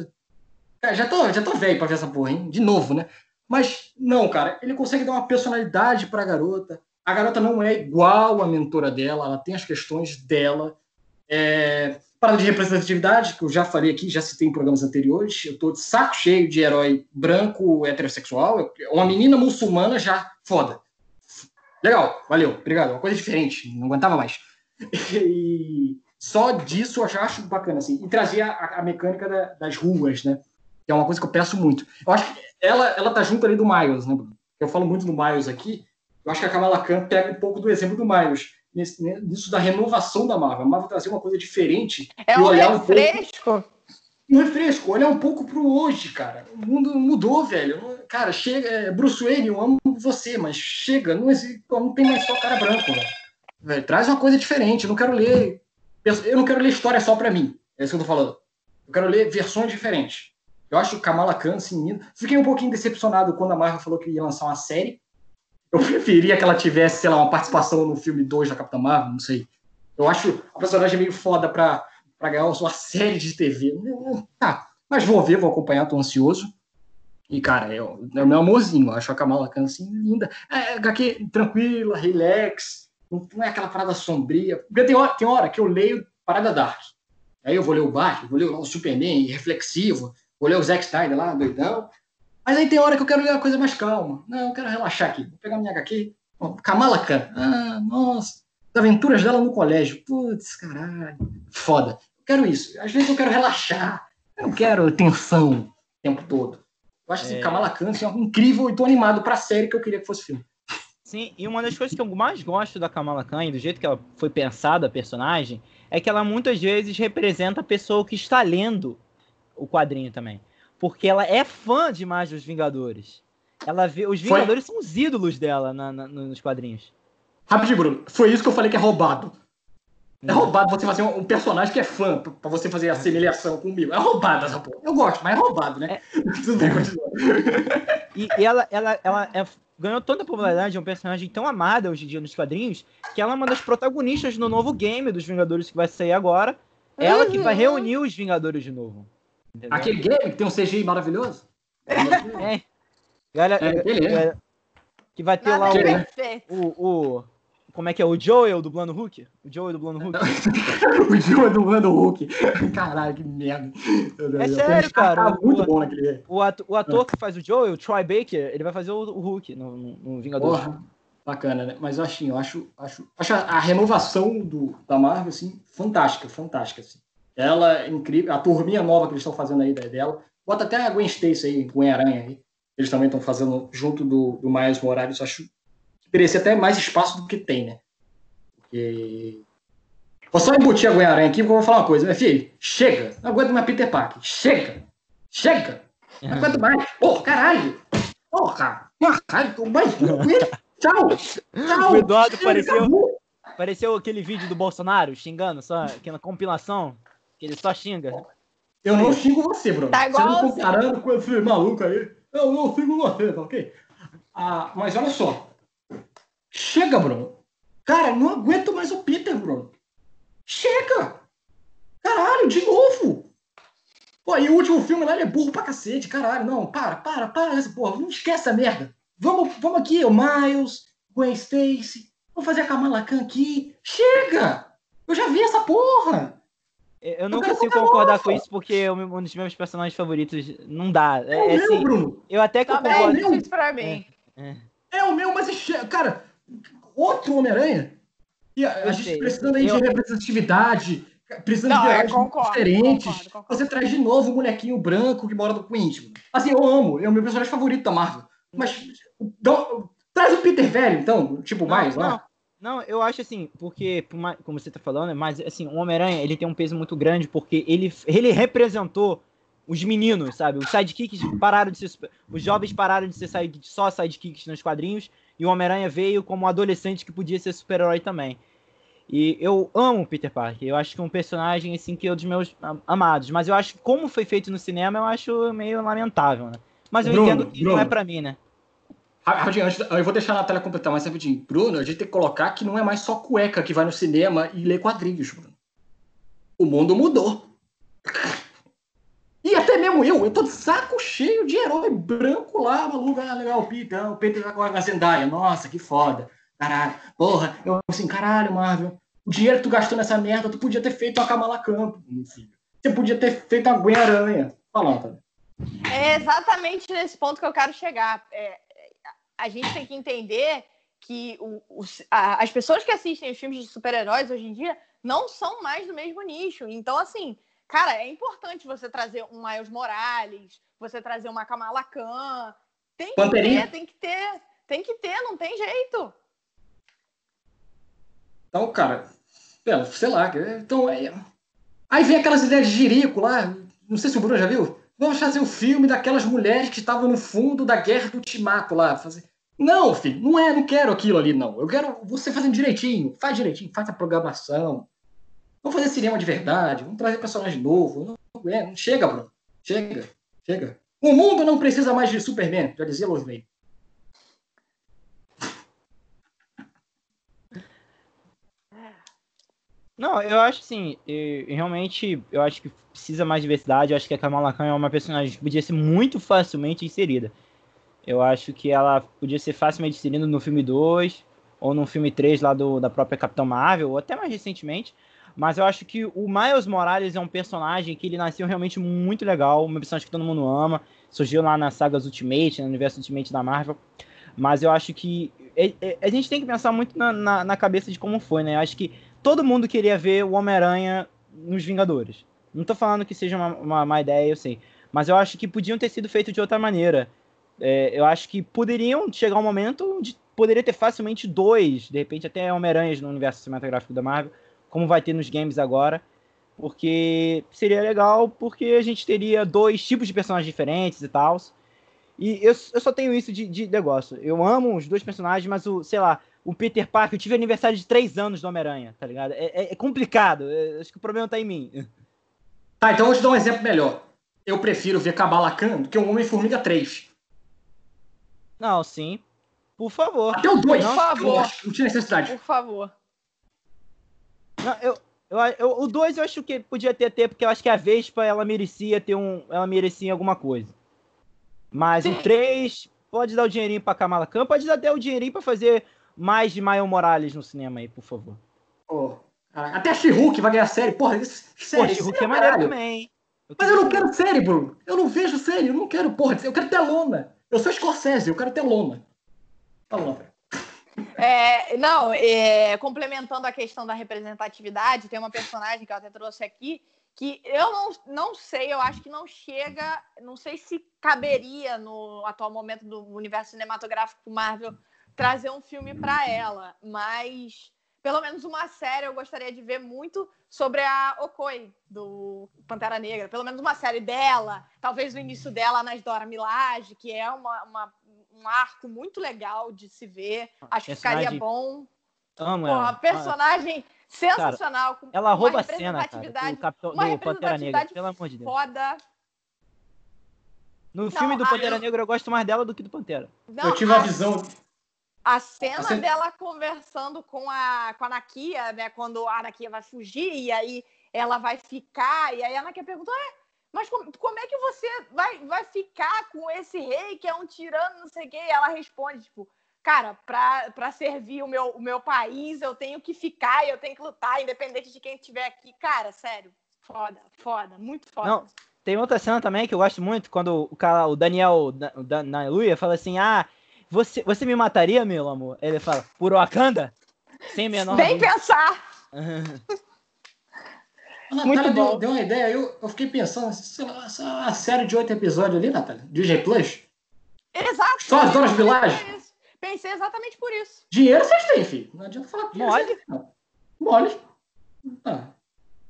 já, tô, já tô velho pra ver essa porra, hein? De novo, né? Mas não, cara, ele consegue dar uma personalidade pra garota. A garota não é igual à mentora dela, ela tem as questões dela. É... Parada de representatividade, que eu já falei aqui, já citei em programas anteriores. Eu tô de saco cheio de herói branco, heterossexual. Uma menina muçulmana já foda. Legal, valeu, obrigado. Uma coisa diferente, não aguentava mais. E só disso eu já acho bacana, assim. E trazer a, a mecânica da- das ruas, né? Que é uma coisa que eu peço muito. Eu acho que ela, ela tá junto ali do Miles, né, Bruno? Eu falo muito do Miles aqui. Eu acho que a Kamala Khan pega um pouco do exemplo do Miles. Nesse, né, nisso da renovação da Marvel. A Marvel trazer uma coisa diferente É e um olhar um pouco refresco. um refresco, olhar um pouco pro hoje, cara. O mundo mudou, velho. Cara, chega. é, Bruce Wayne, eu amo você, mas chega, não, não tem mais só cara branco, velho. Velho, Traz uma coisa diferente. Eu não quero ler. Eu não quero ler história só pra mim. É isso que eu tô falando. Eu quero ler versões diferentes. Eu acho o Kamala Khan, assim, lindo. Fiquei um pouquinho decepcionado quando a Marvel falou que ia lançar uma série. Eu preferia que ela tivesse, sei lá, uma participação no filme 2 da Capitã Marvel, não sei. Eu acho a personagem meio foda pra, pra ganhar uma série de TV. Tá, mas vou ver, vou acompanhar, tô ansioso. E, cara, é, é o meu amorzinho. Eu acho a Kamala Khan, assim, linda. É, HQ tranquila, relax. Não, não é aquela parada sombria. Porque tem hora, tem hora que eu leio parada dark. Aí eu vou ler o Batman, vou ler o Superman, reflexivo. Ler o Zack Snyder lá, doidão. Mas aí tem hora que eu quero ler uma coisa mais calma. Não, eu quero relaxar aqui. Vou pegar minha HQ. Ó, Kamala Khan. Ah, nossa. As aventuras dela no colégio. Putz, caralho. Foda. Eu quero isso. Às vezes eu quero relaxar. Eu não quero tensão o tempo todo. Eu acho assim, É. Kamala Khan assim, ó, incrível e tô animado pra série que eu queria que fosse filme. Sim, e uma das coisas que eu mais gosto da Kamala Khan, e do jeito que ela foi pensada, a personagem, é que ela muitas vezes representa a pessoa que está lendo o quadrinho também. Porque ela é fã demais dos Vingadores. Ela vê, os Foi- Vingadores são os ídolos dela na- na- nos quadrinhos. Rapidinho, Bruno. Foi isso que eu falei que é roubado. É Uhum. roubado você fazer um, personagem que é fã, pra você fazer a semelhação comigo. É roubado essa porra. Eu gosto, mas é roubado, né? Tudo bem, continua. E, e ela, ela, ela é- ganhou tanta popularidade, é um personagem tão amada hoje em dia nos quadrinhos, que ela é uma das protagonistas no novo game dos Vingadores que vai sair agora. Ela que vai Uhum. reunir os Vingadores de novo. Entendeu? Aquele game que tem um CGI maravilhoso. É. Galera, É, beleza. galera, que vai ter lá Nada o- é perfeito. o, o. Como é que é? O Joel dublando o Hulk? O Joel dublando o Hulk? o Joe dublando o Hulk. Caralho, que merda. É sério, cara. Tá muito O- bom naquele. O, ato- o ator que faz o Joel, o Troy Baker, ele vai fazer o, o Hulk no, no, Vingadores. Porra, bacana, né? Mas assim, eu acho, acho, acho a a renovação do, da Marvel, assim, fantástica, fantástica, assim. Ela é incrível, a turminha nova que eles estão fazendo aí dela. Bota até a Gwen Stacy aí, Gwen Aranha aí. Eles também estão fazendo junto do, do Miles Morales. Acho que merecia até mais espaço do que tem, né? Porque... Vou só embutir a Gwen Aranha aqui, porque eu vou falar uma coisa. Meu filho, chega. Não aguento mais Peter Parker. Chega. Chega. Não aguento mais. Porra, caralho. Porra. Caralho, tô mais. Aguento. Tchau. Tchau. O Eduardo pareceu-. Pareceu aquele vídeo do Bolsonaro xingando, só que na compilação, que ele só xinga. Eu não xingo você, Bruno. Tá você não igualzinho. comparando com esse maluco aí. Eu não xingo você, tá ok? Ah, mas olha só. Chega, Bruno. Cara, não aguento mais o Peter, Bruno. Chega! Caralho, de novo! Pô, e o último filme lá ele é burro pra cacete, caralho. Não, para, para, para essa porra. Não esquece essa merda. Vamos, vamos aqui, o Miles, Gwen Stacy. Vamos fazer a Kamala Khan aqui. Chega! Eu já vi essa porra! Eu não quero consigo concordar com isso porque é um dos meus personagens favoritos não dá. É, É, o é meu, assim, Bruno. eu até que eu Também É o concordo. meu. difícil pra mim. É o meu, mas é cara, outro Homem-Aranha. E a, a gente sei, precisando aí eu- de representatividade, precisando Não, de heróis concordo, diferentes. concordo, concordo. Você traz de novo o bonequinho branco que mora no Queen. Assim, eu amo, é o meu personagem favorito da Marvel. Mas dá- traz o Peter velho, então, tipo, Não, mais, não, lá. Não, eu acho assim, porque, como você tá falando, mas assim, o Homem-Aranha, ele tem um peso muito grande porque ele, ele representou os meninos, sabe? Os sidekicks pararam de ser. Os jovens pararam de ser side- só sidekicks nos quadrinhos e o Homem-Aranha veio como um adolescente que podia ser super-herói também. E eu amo o Peter Parker. Eu acho que é um personagem assim que é um dos meus am- amados. Mas eu acho que como foi feito no cinema, eu acho meio lamentável, né? Mas eu Bruno, entendo que não Bruno. é pra mim, né? Ra- Rapidinho, antes, eu vou deixar a Natália completar mais rapidinho. Bruno, a gente tem que colocar que não é mais só cueca que vai no cinema e lê quadrinhos, Bruno. O mundo mudou. E até mesmo eu, eu tô de saco cheio de herói branco lá, maluco, ah, legal, o Peter, o Peter agora na Zendaya, nossa, que foda. Caralho, porra, eu assim, caralho, Marvel, o dinheiro que tu gastou nessa merda, tu podia ter feito a Kamala Campo, filho. Você podia ter feito a Gwen Aranha. Fala, Natália. É exatamente nesse ponto que eu quero chegar. É, a gente tem que entender que o- os- a- as pessoas que assistem os filmes de super-heróis hoje em dia não são mais do mesmo nicho. Então, assim, cara, é importante você trazer um Miles Morales, você trazer uma Kamala Khan. Tem que Panterinha. ter, tem que ter, tem que ter, não tem jeito. Então, cara, sei lá, então é. Aí vem aquelas ideias de jirico lá, não sei se o Bruno já viu. Vamos fazer o filme daquelas mulheres que estavam no fundo da guerra do ultimato lá. Fazer... Não, filho, não é, não quero aquilo ali, não. Eu quero você fazendo direitinho, faz direitinho, faz a programação. Vamos fazer cinema de verdade, vamos trazer personagem novo. Não, é, não chega, Bruno. Chega, chega. O mundo não precisa mais de Superman, já dizia Lois Lane. Não, eu acho assim, realmente, eu acho que precisa mais diversidade. Eu acho que a Kamala Khan é uma personagem que podia ser muito facilmente inserida. Eu acho que ela podia ser facilmente inserida no filme 2 ou no filme 3 lá do, da própria Capitão Marvel, ou até mais recentemente. Mas eu acho que o Miles Morales é um personagem que ele nasceu realmente muito legal, uma personagem que todo mundo ama, surgiu lá nas sagas Ultimate, no universo Ultimate da Marvel. Mas eu acho que é- é- a gente tem que pensar muito na, na, na cabeça de como foi, né? Eu acho que todo mundo queria ver o Homem-Aranha nos Vingadores. Não tô falando que seja uma, uma má ideia, eu sei. Mas eu acho que podiam ter sido feito de outra maneira. É, eu acho que poderiam chegar um momento onde poderia ter facilmente dois, de repente até Homem-Aranhas no universo cinematográfico da Marvel, como vai ter nos games agora. Porque seria legal, porque a gente teria dois tipos de personagens diferentes e tal. E eu, eu só tenho isso de, de negócio. Eu amo os dois personagens, mas o, sei lá, o Peter Parker, eu tive aniversário de três anos do Homem-Aranha, tá ligado? É, é- é complicado. é- acho que o problema tá em mim. Tá, então eu vou te dar um exemplo melhor. Eu prefiro ver Kabbalah Khan do que o Homem-Formiga 3. Não, sim. Por favor. Até o 2. Por favor. Não tinha necessidade. Por favor. Não, eu, eu, eu- o 2 eu acho que podia ter, ter, porque eu acho que a Vespa ela merecia ter um. Ela merecia alguma coisa. Mas o Sim. 3 pode dar o dinheirinho pra Kamala Khan, pode dar até o dinheirinho pra fazer mais de Miles Morales no cinema aí, por favor. Pô, caraca, até a She-Hulk vai ganhar série. Porra, isso, Pô, série. She-Hulk é maneiro caralho. também, hein? Mas eu não quero série, Bruno. Eu não vejo série. Eu não quero, porra. Eu quero telona. Eu sou Scorsese, eu quero telona. Fala, Natália. É, não, é, complementando a questão da representatividade, tem uma personagem que eu até trouxe aqui que eu não, não sei, eu acho que não chega, não sei se caberia no atual momento do universo cinematográfico Marvel trazer um filme para ela, mas pelo menos uma série eu gostaria de ver muito sobre a Okoi do Pantera Negra, pelo menos uma série dela, talvez o início dela nas Dora Milaje, que é uma, uma- um arco muito legal de se ver, acho que ficaria bom. Amo Porra, ela. personagem sensacional, com Ela uma rouba a cena, cara, do, Capitão, uma do Pantera Negra, pelo amor de Deus. foda. No filme do a- Pantera Negra eu gosto mais dela do que do Pantera. Não, eu tive a a- visão. A cena dela conversando com a, com a Anakia, né? Quando a Anakia vai fugir e aí ela vai ficar, e aí a Anakia pergunta, "Ué, mas como, como é que você vai, vai ficar com esse rei que é um tirano, não sei o quê? E ela responde, tipo, cara, pra, pra servir o meu, o meu país, eu tenho que ficar, eu tenho que lutar, independente de quem estiver aqui. Cara, sério, foda, foda, muito foda. Não, Tem outra cena também que eu gosto muito, quando o cara, o Daniel, o Dan- Naluia fala assim, ah, você, você me mataria, meu amor? Ele fala, por Wakanda? Sem menor Nem dúvida. pensar. A Muito Natália deu, bom. deu uma ideia, eu, eu fiquei pensando, sei lá, essa série de oito episódios ali, Natália, Disney Plus. Exato. Só as donas de Pensei exatamente por isso. Dinheiro vocês têm, filho. Não adianta falar que Mole. Mole. Ah,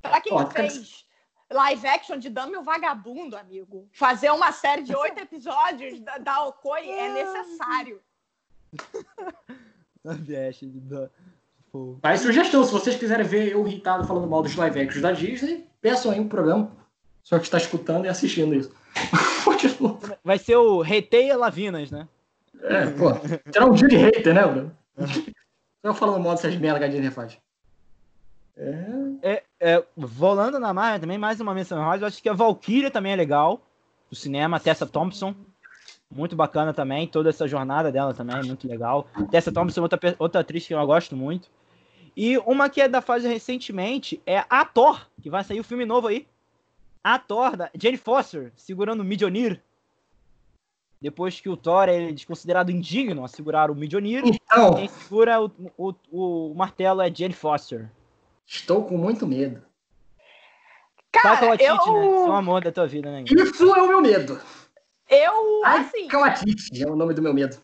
Pra quem Ó, fez live action de Dame o Vagabundo, amigo, fazer uma série de oito episódios da, da Okoi é necessário. Aí, sugestão, se vocês quiserem ver eu irritado falando mal dos live actions da Disney, peçam aí um programa. Só que está escutando e assistindo isso. Continua. Vai ser o Reteia Lavinas, né? É, pô. Será um dia de hater, né, Bruno? Só eu falando mal dessas merda que a Disney faz. É. É, é, volando na Marvel também, mais uma menção rosa, eu acho que a Valkyria também é legal. Do cinema, Tessa Thompson. Muito bacana também, toda essa jornada dela também é muito legal. Tessa Thompson é outra, outra atriz que eu gosto muito. E uma que é da fase recentemente é a Thor, que vai sair o filme novo aí. A Thor, da Jane Foster, segurando o Midionir. Depois que o Thor é desconsiderado indigno a segurar o Midionir, Então, quem segura o, o, o martelo é Jane Foster. Estou com muito medo. Cara, Waititi, eu, né? Isso é o amor da tua vida, né? Isso é o meu medo. eu, Ai, assim, Kawatiti é o nome do meu medo.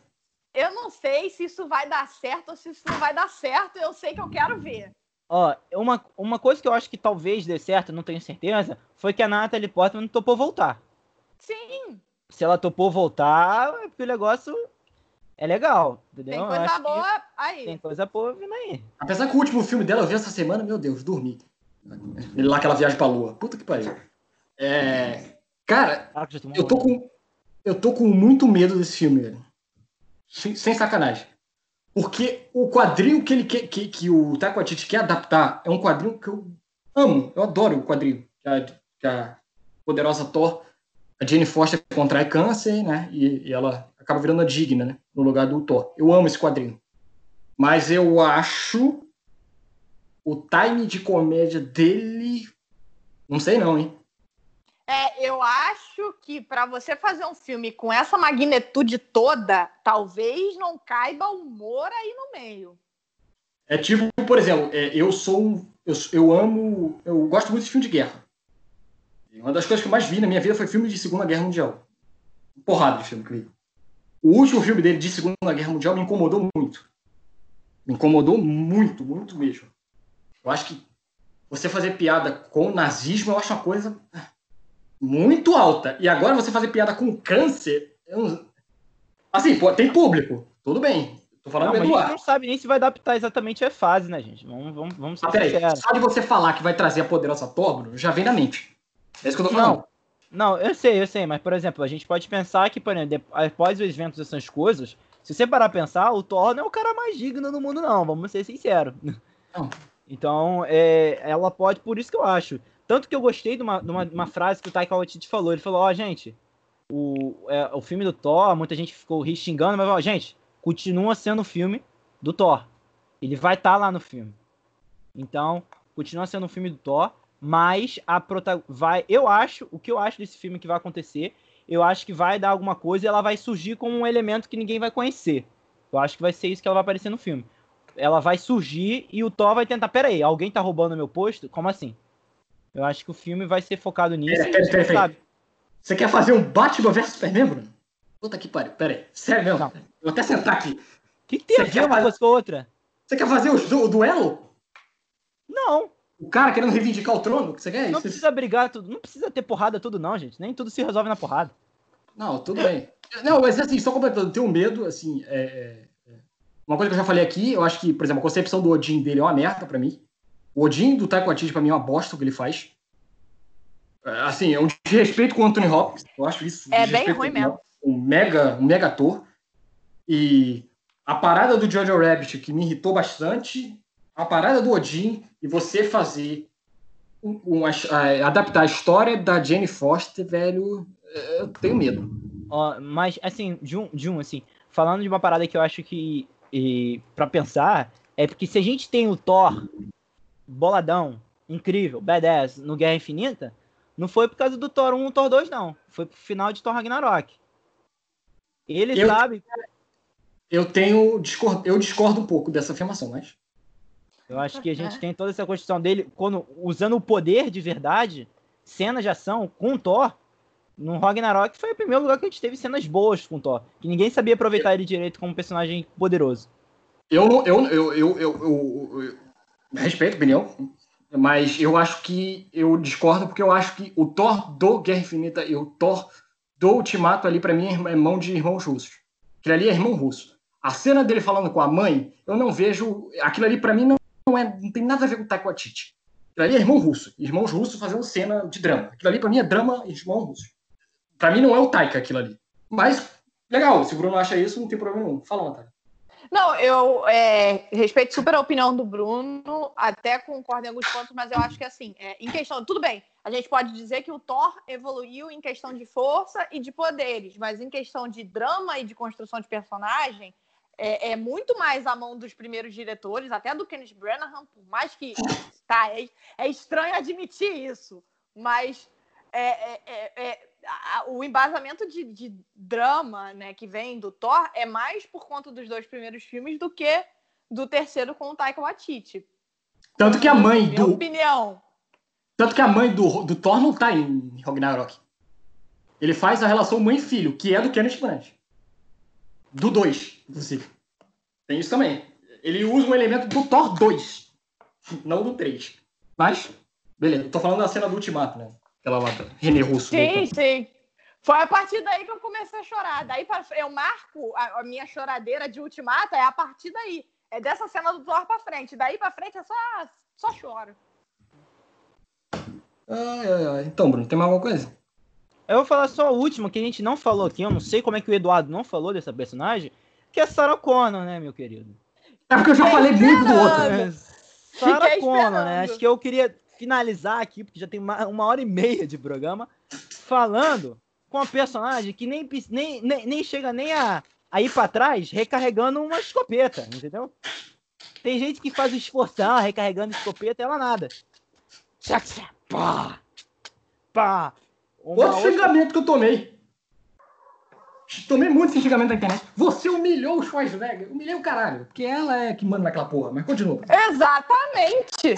eu não sei se isso vai dar certo ou se isso não vai dar certo. Eu sei que eu quero ver. Ó, uma, uma coisa que eu acho que talvez dê certo, não tenho certeza, foi que a Natalie Portman topou voltar. Sim, Se ela topou voltar, é porque o negócio é legal, entendeu? tem coisa acho que boa aí. Tem coisa boa vindo aí. Apesar que o último filme dela eu vi essa semana, meu Deus, dormi. Ele lá que ela viaja pra lua. Puta que pariu. É. Cara, Ah, que eu tô com. Eu tô com muito medo desse filme, velho. Sem, sem sacanagem. Porque o quadrinho que ele quer, que, que o Taika Waititi quer adaptar é um quadrinho que eu amo. Eu adoro o quadrinho. Que a, que a poderosa Thor, a Jane Foster contrai câncer, né? E, e ela acaba virando a digna, né? No lugar do Thor. Eu amo esse quadrinho. Mas eu acho o time de comédia dele. Não sei não, hein? É, eu acho que pra você fazer um filme com essa magnitude toda, talvez não caiba humor aí no meio. É tipo, por exemplo, é, eu sou um. Eu, eu amo. Eu gosto muito de filme de guerra. E uma das coisas que eu mais vi na minha vida foi filme de Segunda Guerra Mundial. Porrada de filme que vi. O último filme dele de Segunda Guerra Mundial me incomodou muito. Me incomodou muito, muito mesmo. Eu acho que você fazer piada com o nazismo eu acho uma coisa muito alta. E agora você fazer piada com câncer. não- Assim, pô, tem público. Tudo bem. Tô falando Não, do mas a gente Eduardo. não sabe nem se vai adaptar exatamente a fase, né, gente? Vamos, vamos, vamos ser peraí, sinceros. só de você falar que vai trazer a poderosa Thor, Bruno, já vem na mente. É isso que eu tô falando. Não, eu sei, eu sei, mas por exemplo, a gente pode pensar que, por exemplo, após os eventos dessas coisas, se você parar a pensar, o Thor não é o cara mais digno do mundo, não, vamos ser sinceros. Não. Então, é, ela pode, por isso que eu acho. Tanto que eu gostei de uma, de uma, de uma frase que o Taika Waititi falou. Ele falou, ó, gente, o, é, o filme do Thor, muita gente ficou ri- xingando, mas, ó, gente, continua sendo o filme do Thor. Ele vai estar lá no filme. Então, continua sendo um filme do Thor, mas a prota vai, eu acho, o que eu acho desse filme que vai acontecer, eu acho que vai dar alguma coisa e ela vai surgir como um elemento que ninguém vai conhecer. Eu acho que vai ser isso que ela vai aparecer no filme. Ela vai surgir e o Thor vai tentar, peraí, alguém tá roubando meu posto? Como assim? Eu acho que o filme vai ser focado nisso. Pera, pera, a pera. Você quer fazer um Batman vs Superman, Bruno? Puta que pariu, pera aí. Sério mesmo? Não. Vou até sentar aqui. O que, que tem a Você ver quer uma fazer- coisa com a outra? Você quer fazer o, du- o duelo? Não, O cara querendo reivindicar o trono? que Você quer não isso? precisa brigar tudo, não precisa ter porrada tudo não, gente. Nem tudo se resolve na porrada. Não, tudo bem. Não, mas assim, só completando, eu tenho medo, assim, é, é, é, uma coisa que eu já falei aqui, eu acho que, por exemplo, a concepção do Odin dele é uma merda pra mim. O Odin do Taika Waititi pra mim é uma bosta o que ele faz. É, Assim, é um desrespeito com o Anthony Hopkins, eu acho isso. É bem ruim mesmo. Um mega, um mega ator. E a parada do Jojo Rabbit, que me irritou bastante, a parada do Odin e você fazer um, um- adaptar a história da Jane Foster, velho, é, eu tenho medo. Ó, mas, assim, de um, de um, assim, falando de uma parada que eu acho que, e, pra pensar, é porque se a gente tem o Thor boladão, incrível, badass, no Guerra Infinita, não foi por causa do Thor 1 ou Thor 2, não. Foi pro final de Thor Ragnarok. Ele Eu- sabe, eu tenho. Eu discordo um pouco dessa afirmação, mas. Eu acho que a gente tem toda essa construção dele quando usando o poder de verdade, cenas de ação com Thor. No Ragnarok foi o primeiro lugar que a gente teve cenas boas com Thor. Que ninguém sabia aproveitar ele direito como personagem poderoso. Eu não. Eu, eu, eu, eu, respeito a opinião, mas eu acho que eu discordo porque eu acho que o Thor do Guerra Infinita e o Thor do Ultimato ali, para mim, é mão de irmãos russos. Aquilo ali é irmão russo. A cena dele falando com a mãe, eu não vejo. Aquilo ali, para mim, não, não, é, não tem nada a ver com o Taika Waititi. Aquilo ali é irmão russo. Irmãos russos fazendo cena de drama. Aquilo ali, para mim, é drama irmão russo. Para mim, não é o Taika aquilo ali. Mas, legal, se o Bruno acha isso, não tem problema nenhum. Fala, Natália. Não, eu é, respeito super a opinião do Bruno, até concordo em alguns pontos, mas eu acho que assim, é, em questão, tudo bem, a gente pode dizer que o Thor evoluiu em questão de força e de poderes, mas em questão de drama e de construção de personagem, é, é muito mais a mão dos primeiros diretores, até do Kenneth Branagh, por mais que tá, é, é estranho admitir isso, mas é, é, é, é o embasamento de, de, drama né, que vem do Thor é mais por conta dos dois primeiros filmes do que do terceiro com o Taika Waititi. Tanto que a mãe Minha do. opinião. Tanto que a mãe do, do Thor não tá em Ragnarok. Ele faz a relação mãe-filho, que é do Kenneth Branagh. Do 2, inclusive. Tem isso também. Ele usa um elemento do Thor 2, não do 3. Mas, beleza. Tô falando da cena do Ultimato, né? Aquela lá, René Russo. Sim, sim. Foi a partir daí que eu comecei a chorar. Daí pra, eu marco a, a, minha choradeira de ultimata, é a partir daí. É dessa cena do Thor pra frente. Daí pra frente é só, só choro. Ai, ai, ai. Então, Bruno, tem mais alguma coisa? Eu vou falar só a última que a gente não falou aqui. Eu não sei como é que o Eduardo não falou dessa personagem, que é Sarah Connor, né, meu querido? É porque eu já falei muito do outro. É, Sarah Connor, né? Acho que eu queria finalizar aqui, porque já tem uma, uma hora e meia de programa, falando com a personagem que nem, nem, nem, nem chega nem a, a ir para trás recarregando uma escopeta, entendeu? Tem gente que faz o esforçar recarregando escopeta e ela nada. Pá! Pá! Uma Outro outra... xingamento que eu tomei. Tomei muito xingamento na internet. Você humilhou o Schwarzenegger. Humilhei o caralho. Porque ela é que manda naquela porra. Mas continua. Exatamente.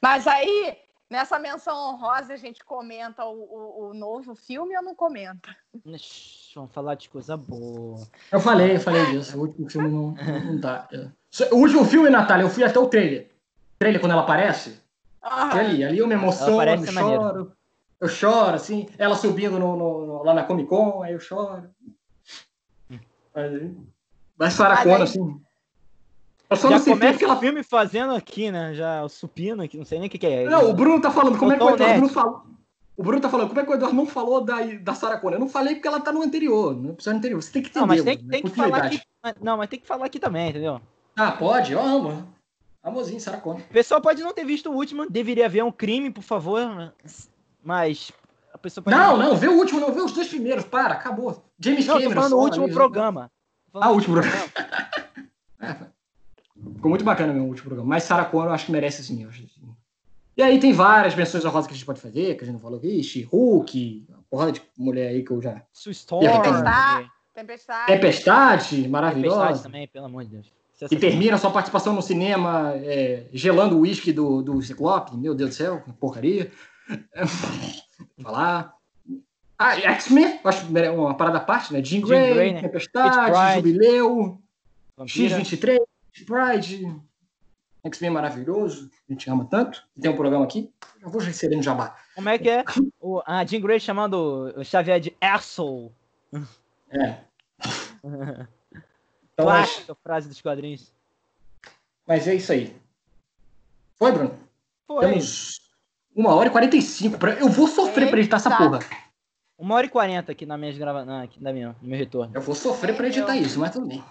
Mas aí, nessa menção honrosa, a gente comenta o, o, o novo filme ou não comenta? Vamos falar de coisa boa. Eu falei, eu falei disso. O último filme não, não tá. O último filme, Natália, eu fui até o trailer. O trailer, quando ela aparece. Ah. Ali, ali eu me emociono, eu choro. Eu choro, assim. Ela subindo no, no, lá na Comic Con, aí eu choro. Vai Saracona, assim. Eu só já não começa ela... o filme fazendo aqui, né? Já o supino aqui, não sei nem o que, que é. Não, o Bruno tá falando, como é que o Eduardo não falou? O Bruno tá falando, como é que o Eduardo não falou da, da Sarah Connor? Eu não falei porque ela tá no anterior, no episódio anterior. Você tem que entender. Não, mas tem, tem que falar aqui. Não, mas tem que falar aqui também, entendeu? Ah, pode? Eu amo. Amorzinho, Sarah Connor. O pessoal pode não ter visto o último, deveria haver um crime, por favor. Mas a pessoa pode. Não, não, vê o último, não, vê os dois primeiros, para, acabou. James não, Cameron. Tô falando do último ali, programa. Ah, o último programa. é, Ficou muito bacana meu último programa. Mas Sarah Connor eu acho que merece sim. Acho, assim. E aí tem várias menções honrosas que a gente pode fazer, que a gente não falou. Vixe, Hulk, uma porrada de mulher aí que eu já. Storm. Tempestade. Tempestade. Tempestade, maravilhosa. Tempestade também, pelo amor de Deus. E termina sua participação no cinema é, gelando o uísque do, do Ciclope. Meu Deus do céu, que porcaria. Falar. Ah, X-Men, acho uma parada à parte, né? Jean Grey, Grey né? Tempestade, Jubileu, X-23. Pride, X-Men maravilhoso, a gente ama tanto. Tem um programa aqui, eu vou receber no jabá. Como é que é? O, a Jean Grey chamando o Xavier de asshole. É. então, Clássica mas... frase dos quadrinhos. Mas é isso aí. Foi, Bruno? Foi. Temos uma hora e quarenta e cinco. Pra... Eu vou sofrer Eita. pra editar essa porra. Uma hora e quarenta aqui na minha grava... na, aqui na minha, no meu retorno. Eu vou sofrer pra editar isso, mas tudo bem.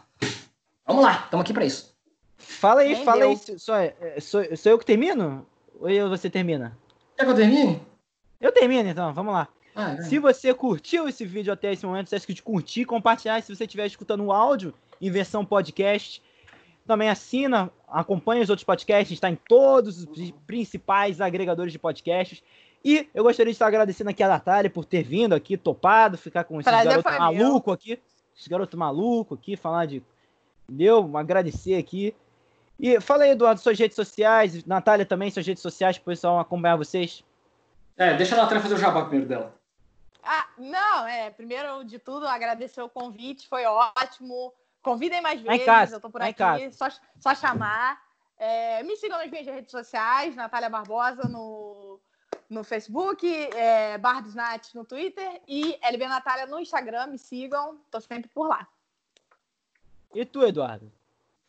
Vamos lá, estamos aqui para isso. Fala aí, Nem fala deu. aí. Sou, é, sou, sou eu que termino? Ou você termina? Quer que eu termine? Eu termino então, vamos lá. Ah, se você curtiu esse vídeo até esse momento, você esquece de curtir, compartilhar. Se você estiver escutando o áudio em versão podcast, também assina, acompanha os outros podcasts, está em todos os principais agregadores de podcasts. E eu gostaria de estar agradecendo aqui a Natália por ter vindo aqui, topado, ficar com esse garoto maluco aqui. esse garoto maluco aqui, falar de. Deu, agradecer aqui. E fala aí, Eduardo, suas redes sociais, Natália também, suas redes sociais, para o pessoal acompanhar vocês. É, deixa a Natália fazer o jabá primeiro dela. Ah, não, é, primeiro de tudo, agradecer o convite, foi ótimo. Convidem mais vezes, casa, eu tô por aqui, só, só chamar. É, me sigam nas minhas redes sociais, Natália Barbosa no, no Facebook, é, Bar dos Nats no Twitter e LB Natália no Instagram, me sigam, tô sempre por lá. E tu, Eduardo?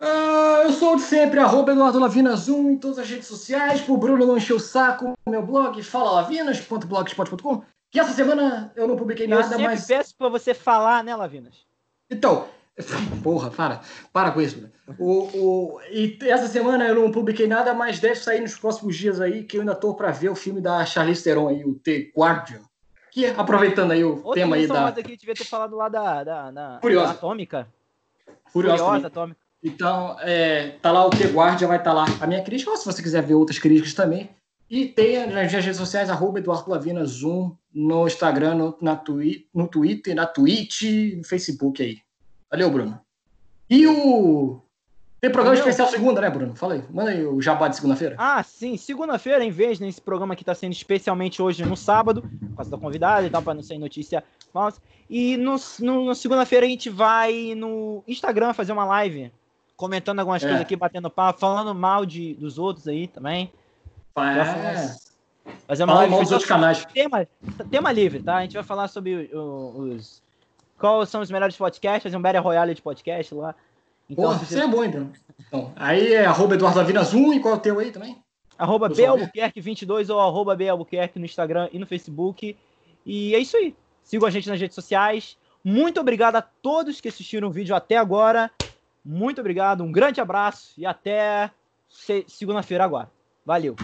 Uh, eu sou de sempre, arroba Eduardo Lavinas 1 em todas as redes sociais. Pro Bruno não encher o saco, meu blog, falalavinas.blogspot.com. Que essa semana eu não publiquei eu nada, mas. peço pra você falar, né, Lavinas? Então, porra, para, para com isso. O, o, e essa semana eu não publiquei nada, mas deve sair nos próximos dias aí, que eu ainda tô pra ver o filme da Charlize Theron aí, o The Guardian. Que, aproveitando aí o Outra tema aí da. aqui, devia ter falado lá da, da, da, Furiosa. da Atômica. Furiosa, Furiosa Atômica. Então, é, tá lá o The Guardian, vai estar tá lá a minha crítica, ou se você quiser ver outras críticas também. E tem nas minhas redes sociais, arroba Eduardo Lavina Zoom, no Instagram, no, na twi no Twitter, na Twitch, no Facebook aí. Valeu, Bruno. E o. Tem programa especial segunda, né, Bruno? Fala aí. Manda aí o jabá de segunda-feira. Ah, sim. Segunda-feira, em vez desse programa que está sendo especialmente hoje no sábado, por causa da convidada e tal, para não ser notícia falsa. E no, no, no segunda-feira a gente vai no Instagram fazer uma live comentando algumas é. coisas aqui, batendo papo, falando mal de, dos outros aí também. É. Fazer uma live dos outros canais. Tema, tema livre, tá? A gente vai falar sobre os. Quais são os melhores podcasts, fazer um Battle Royale de podcast lá. Então, Porra, você... é bom, então. então. Aí é arroba Eduardo Lavinas 1 e qual é o teu aí também? Arroba Balbuquerque22 ou arroba Balbuquerque no Instagram e no Facebook. E é isso aí. Sigam a gente nas redes sociais. Muito obrigado a todos que assistiram o vídeo até agora. Muito obrigado, um grande abraço e até segunda-feira agora. Valeu!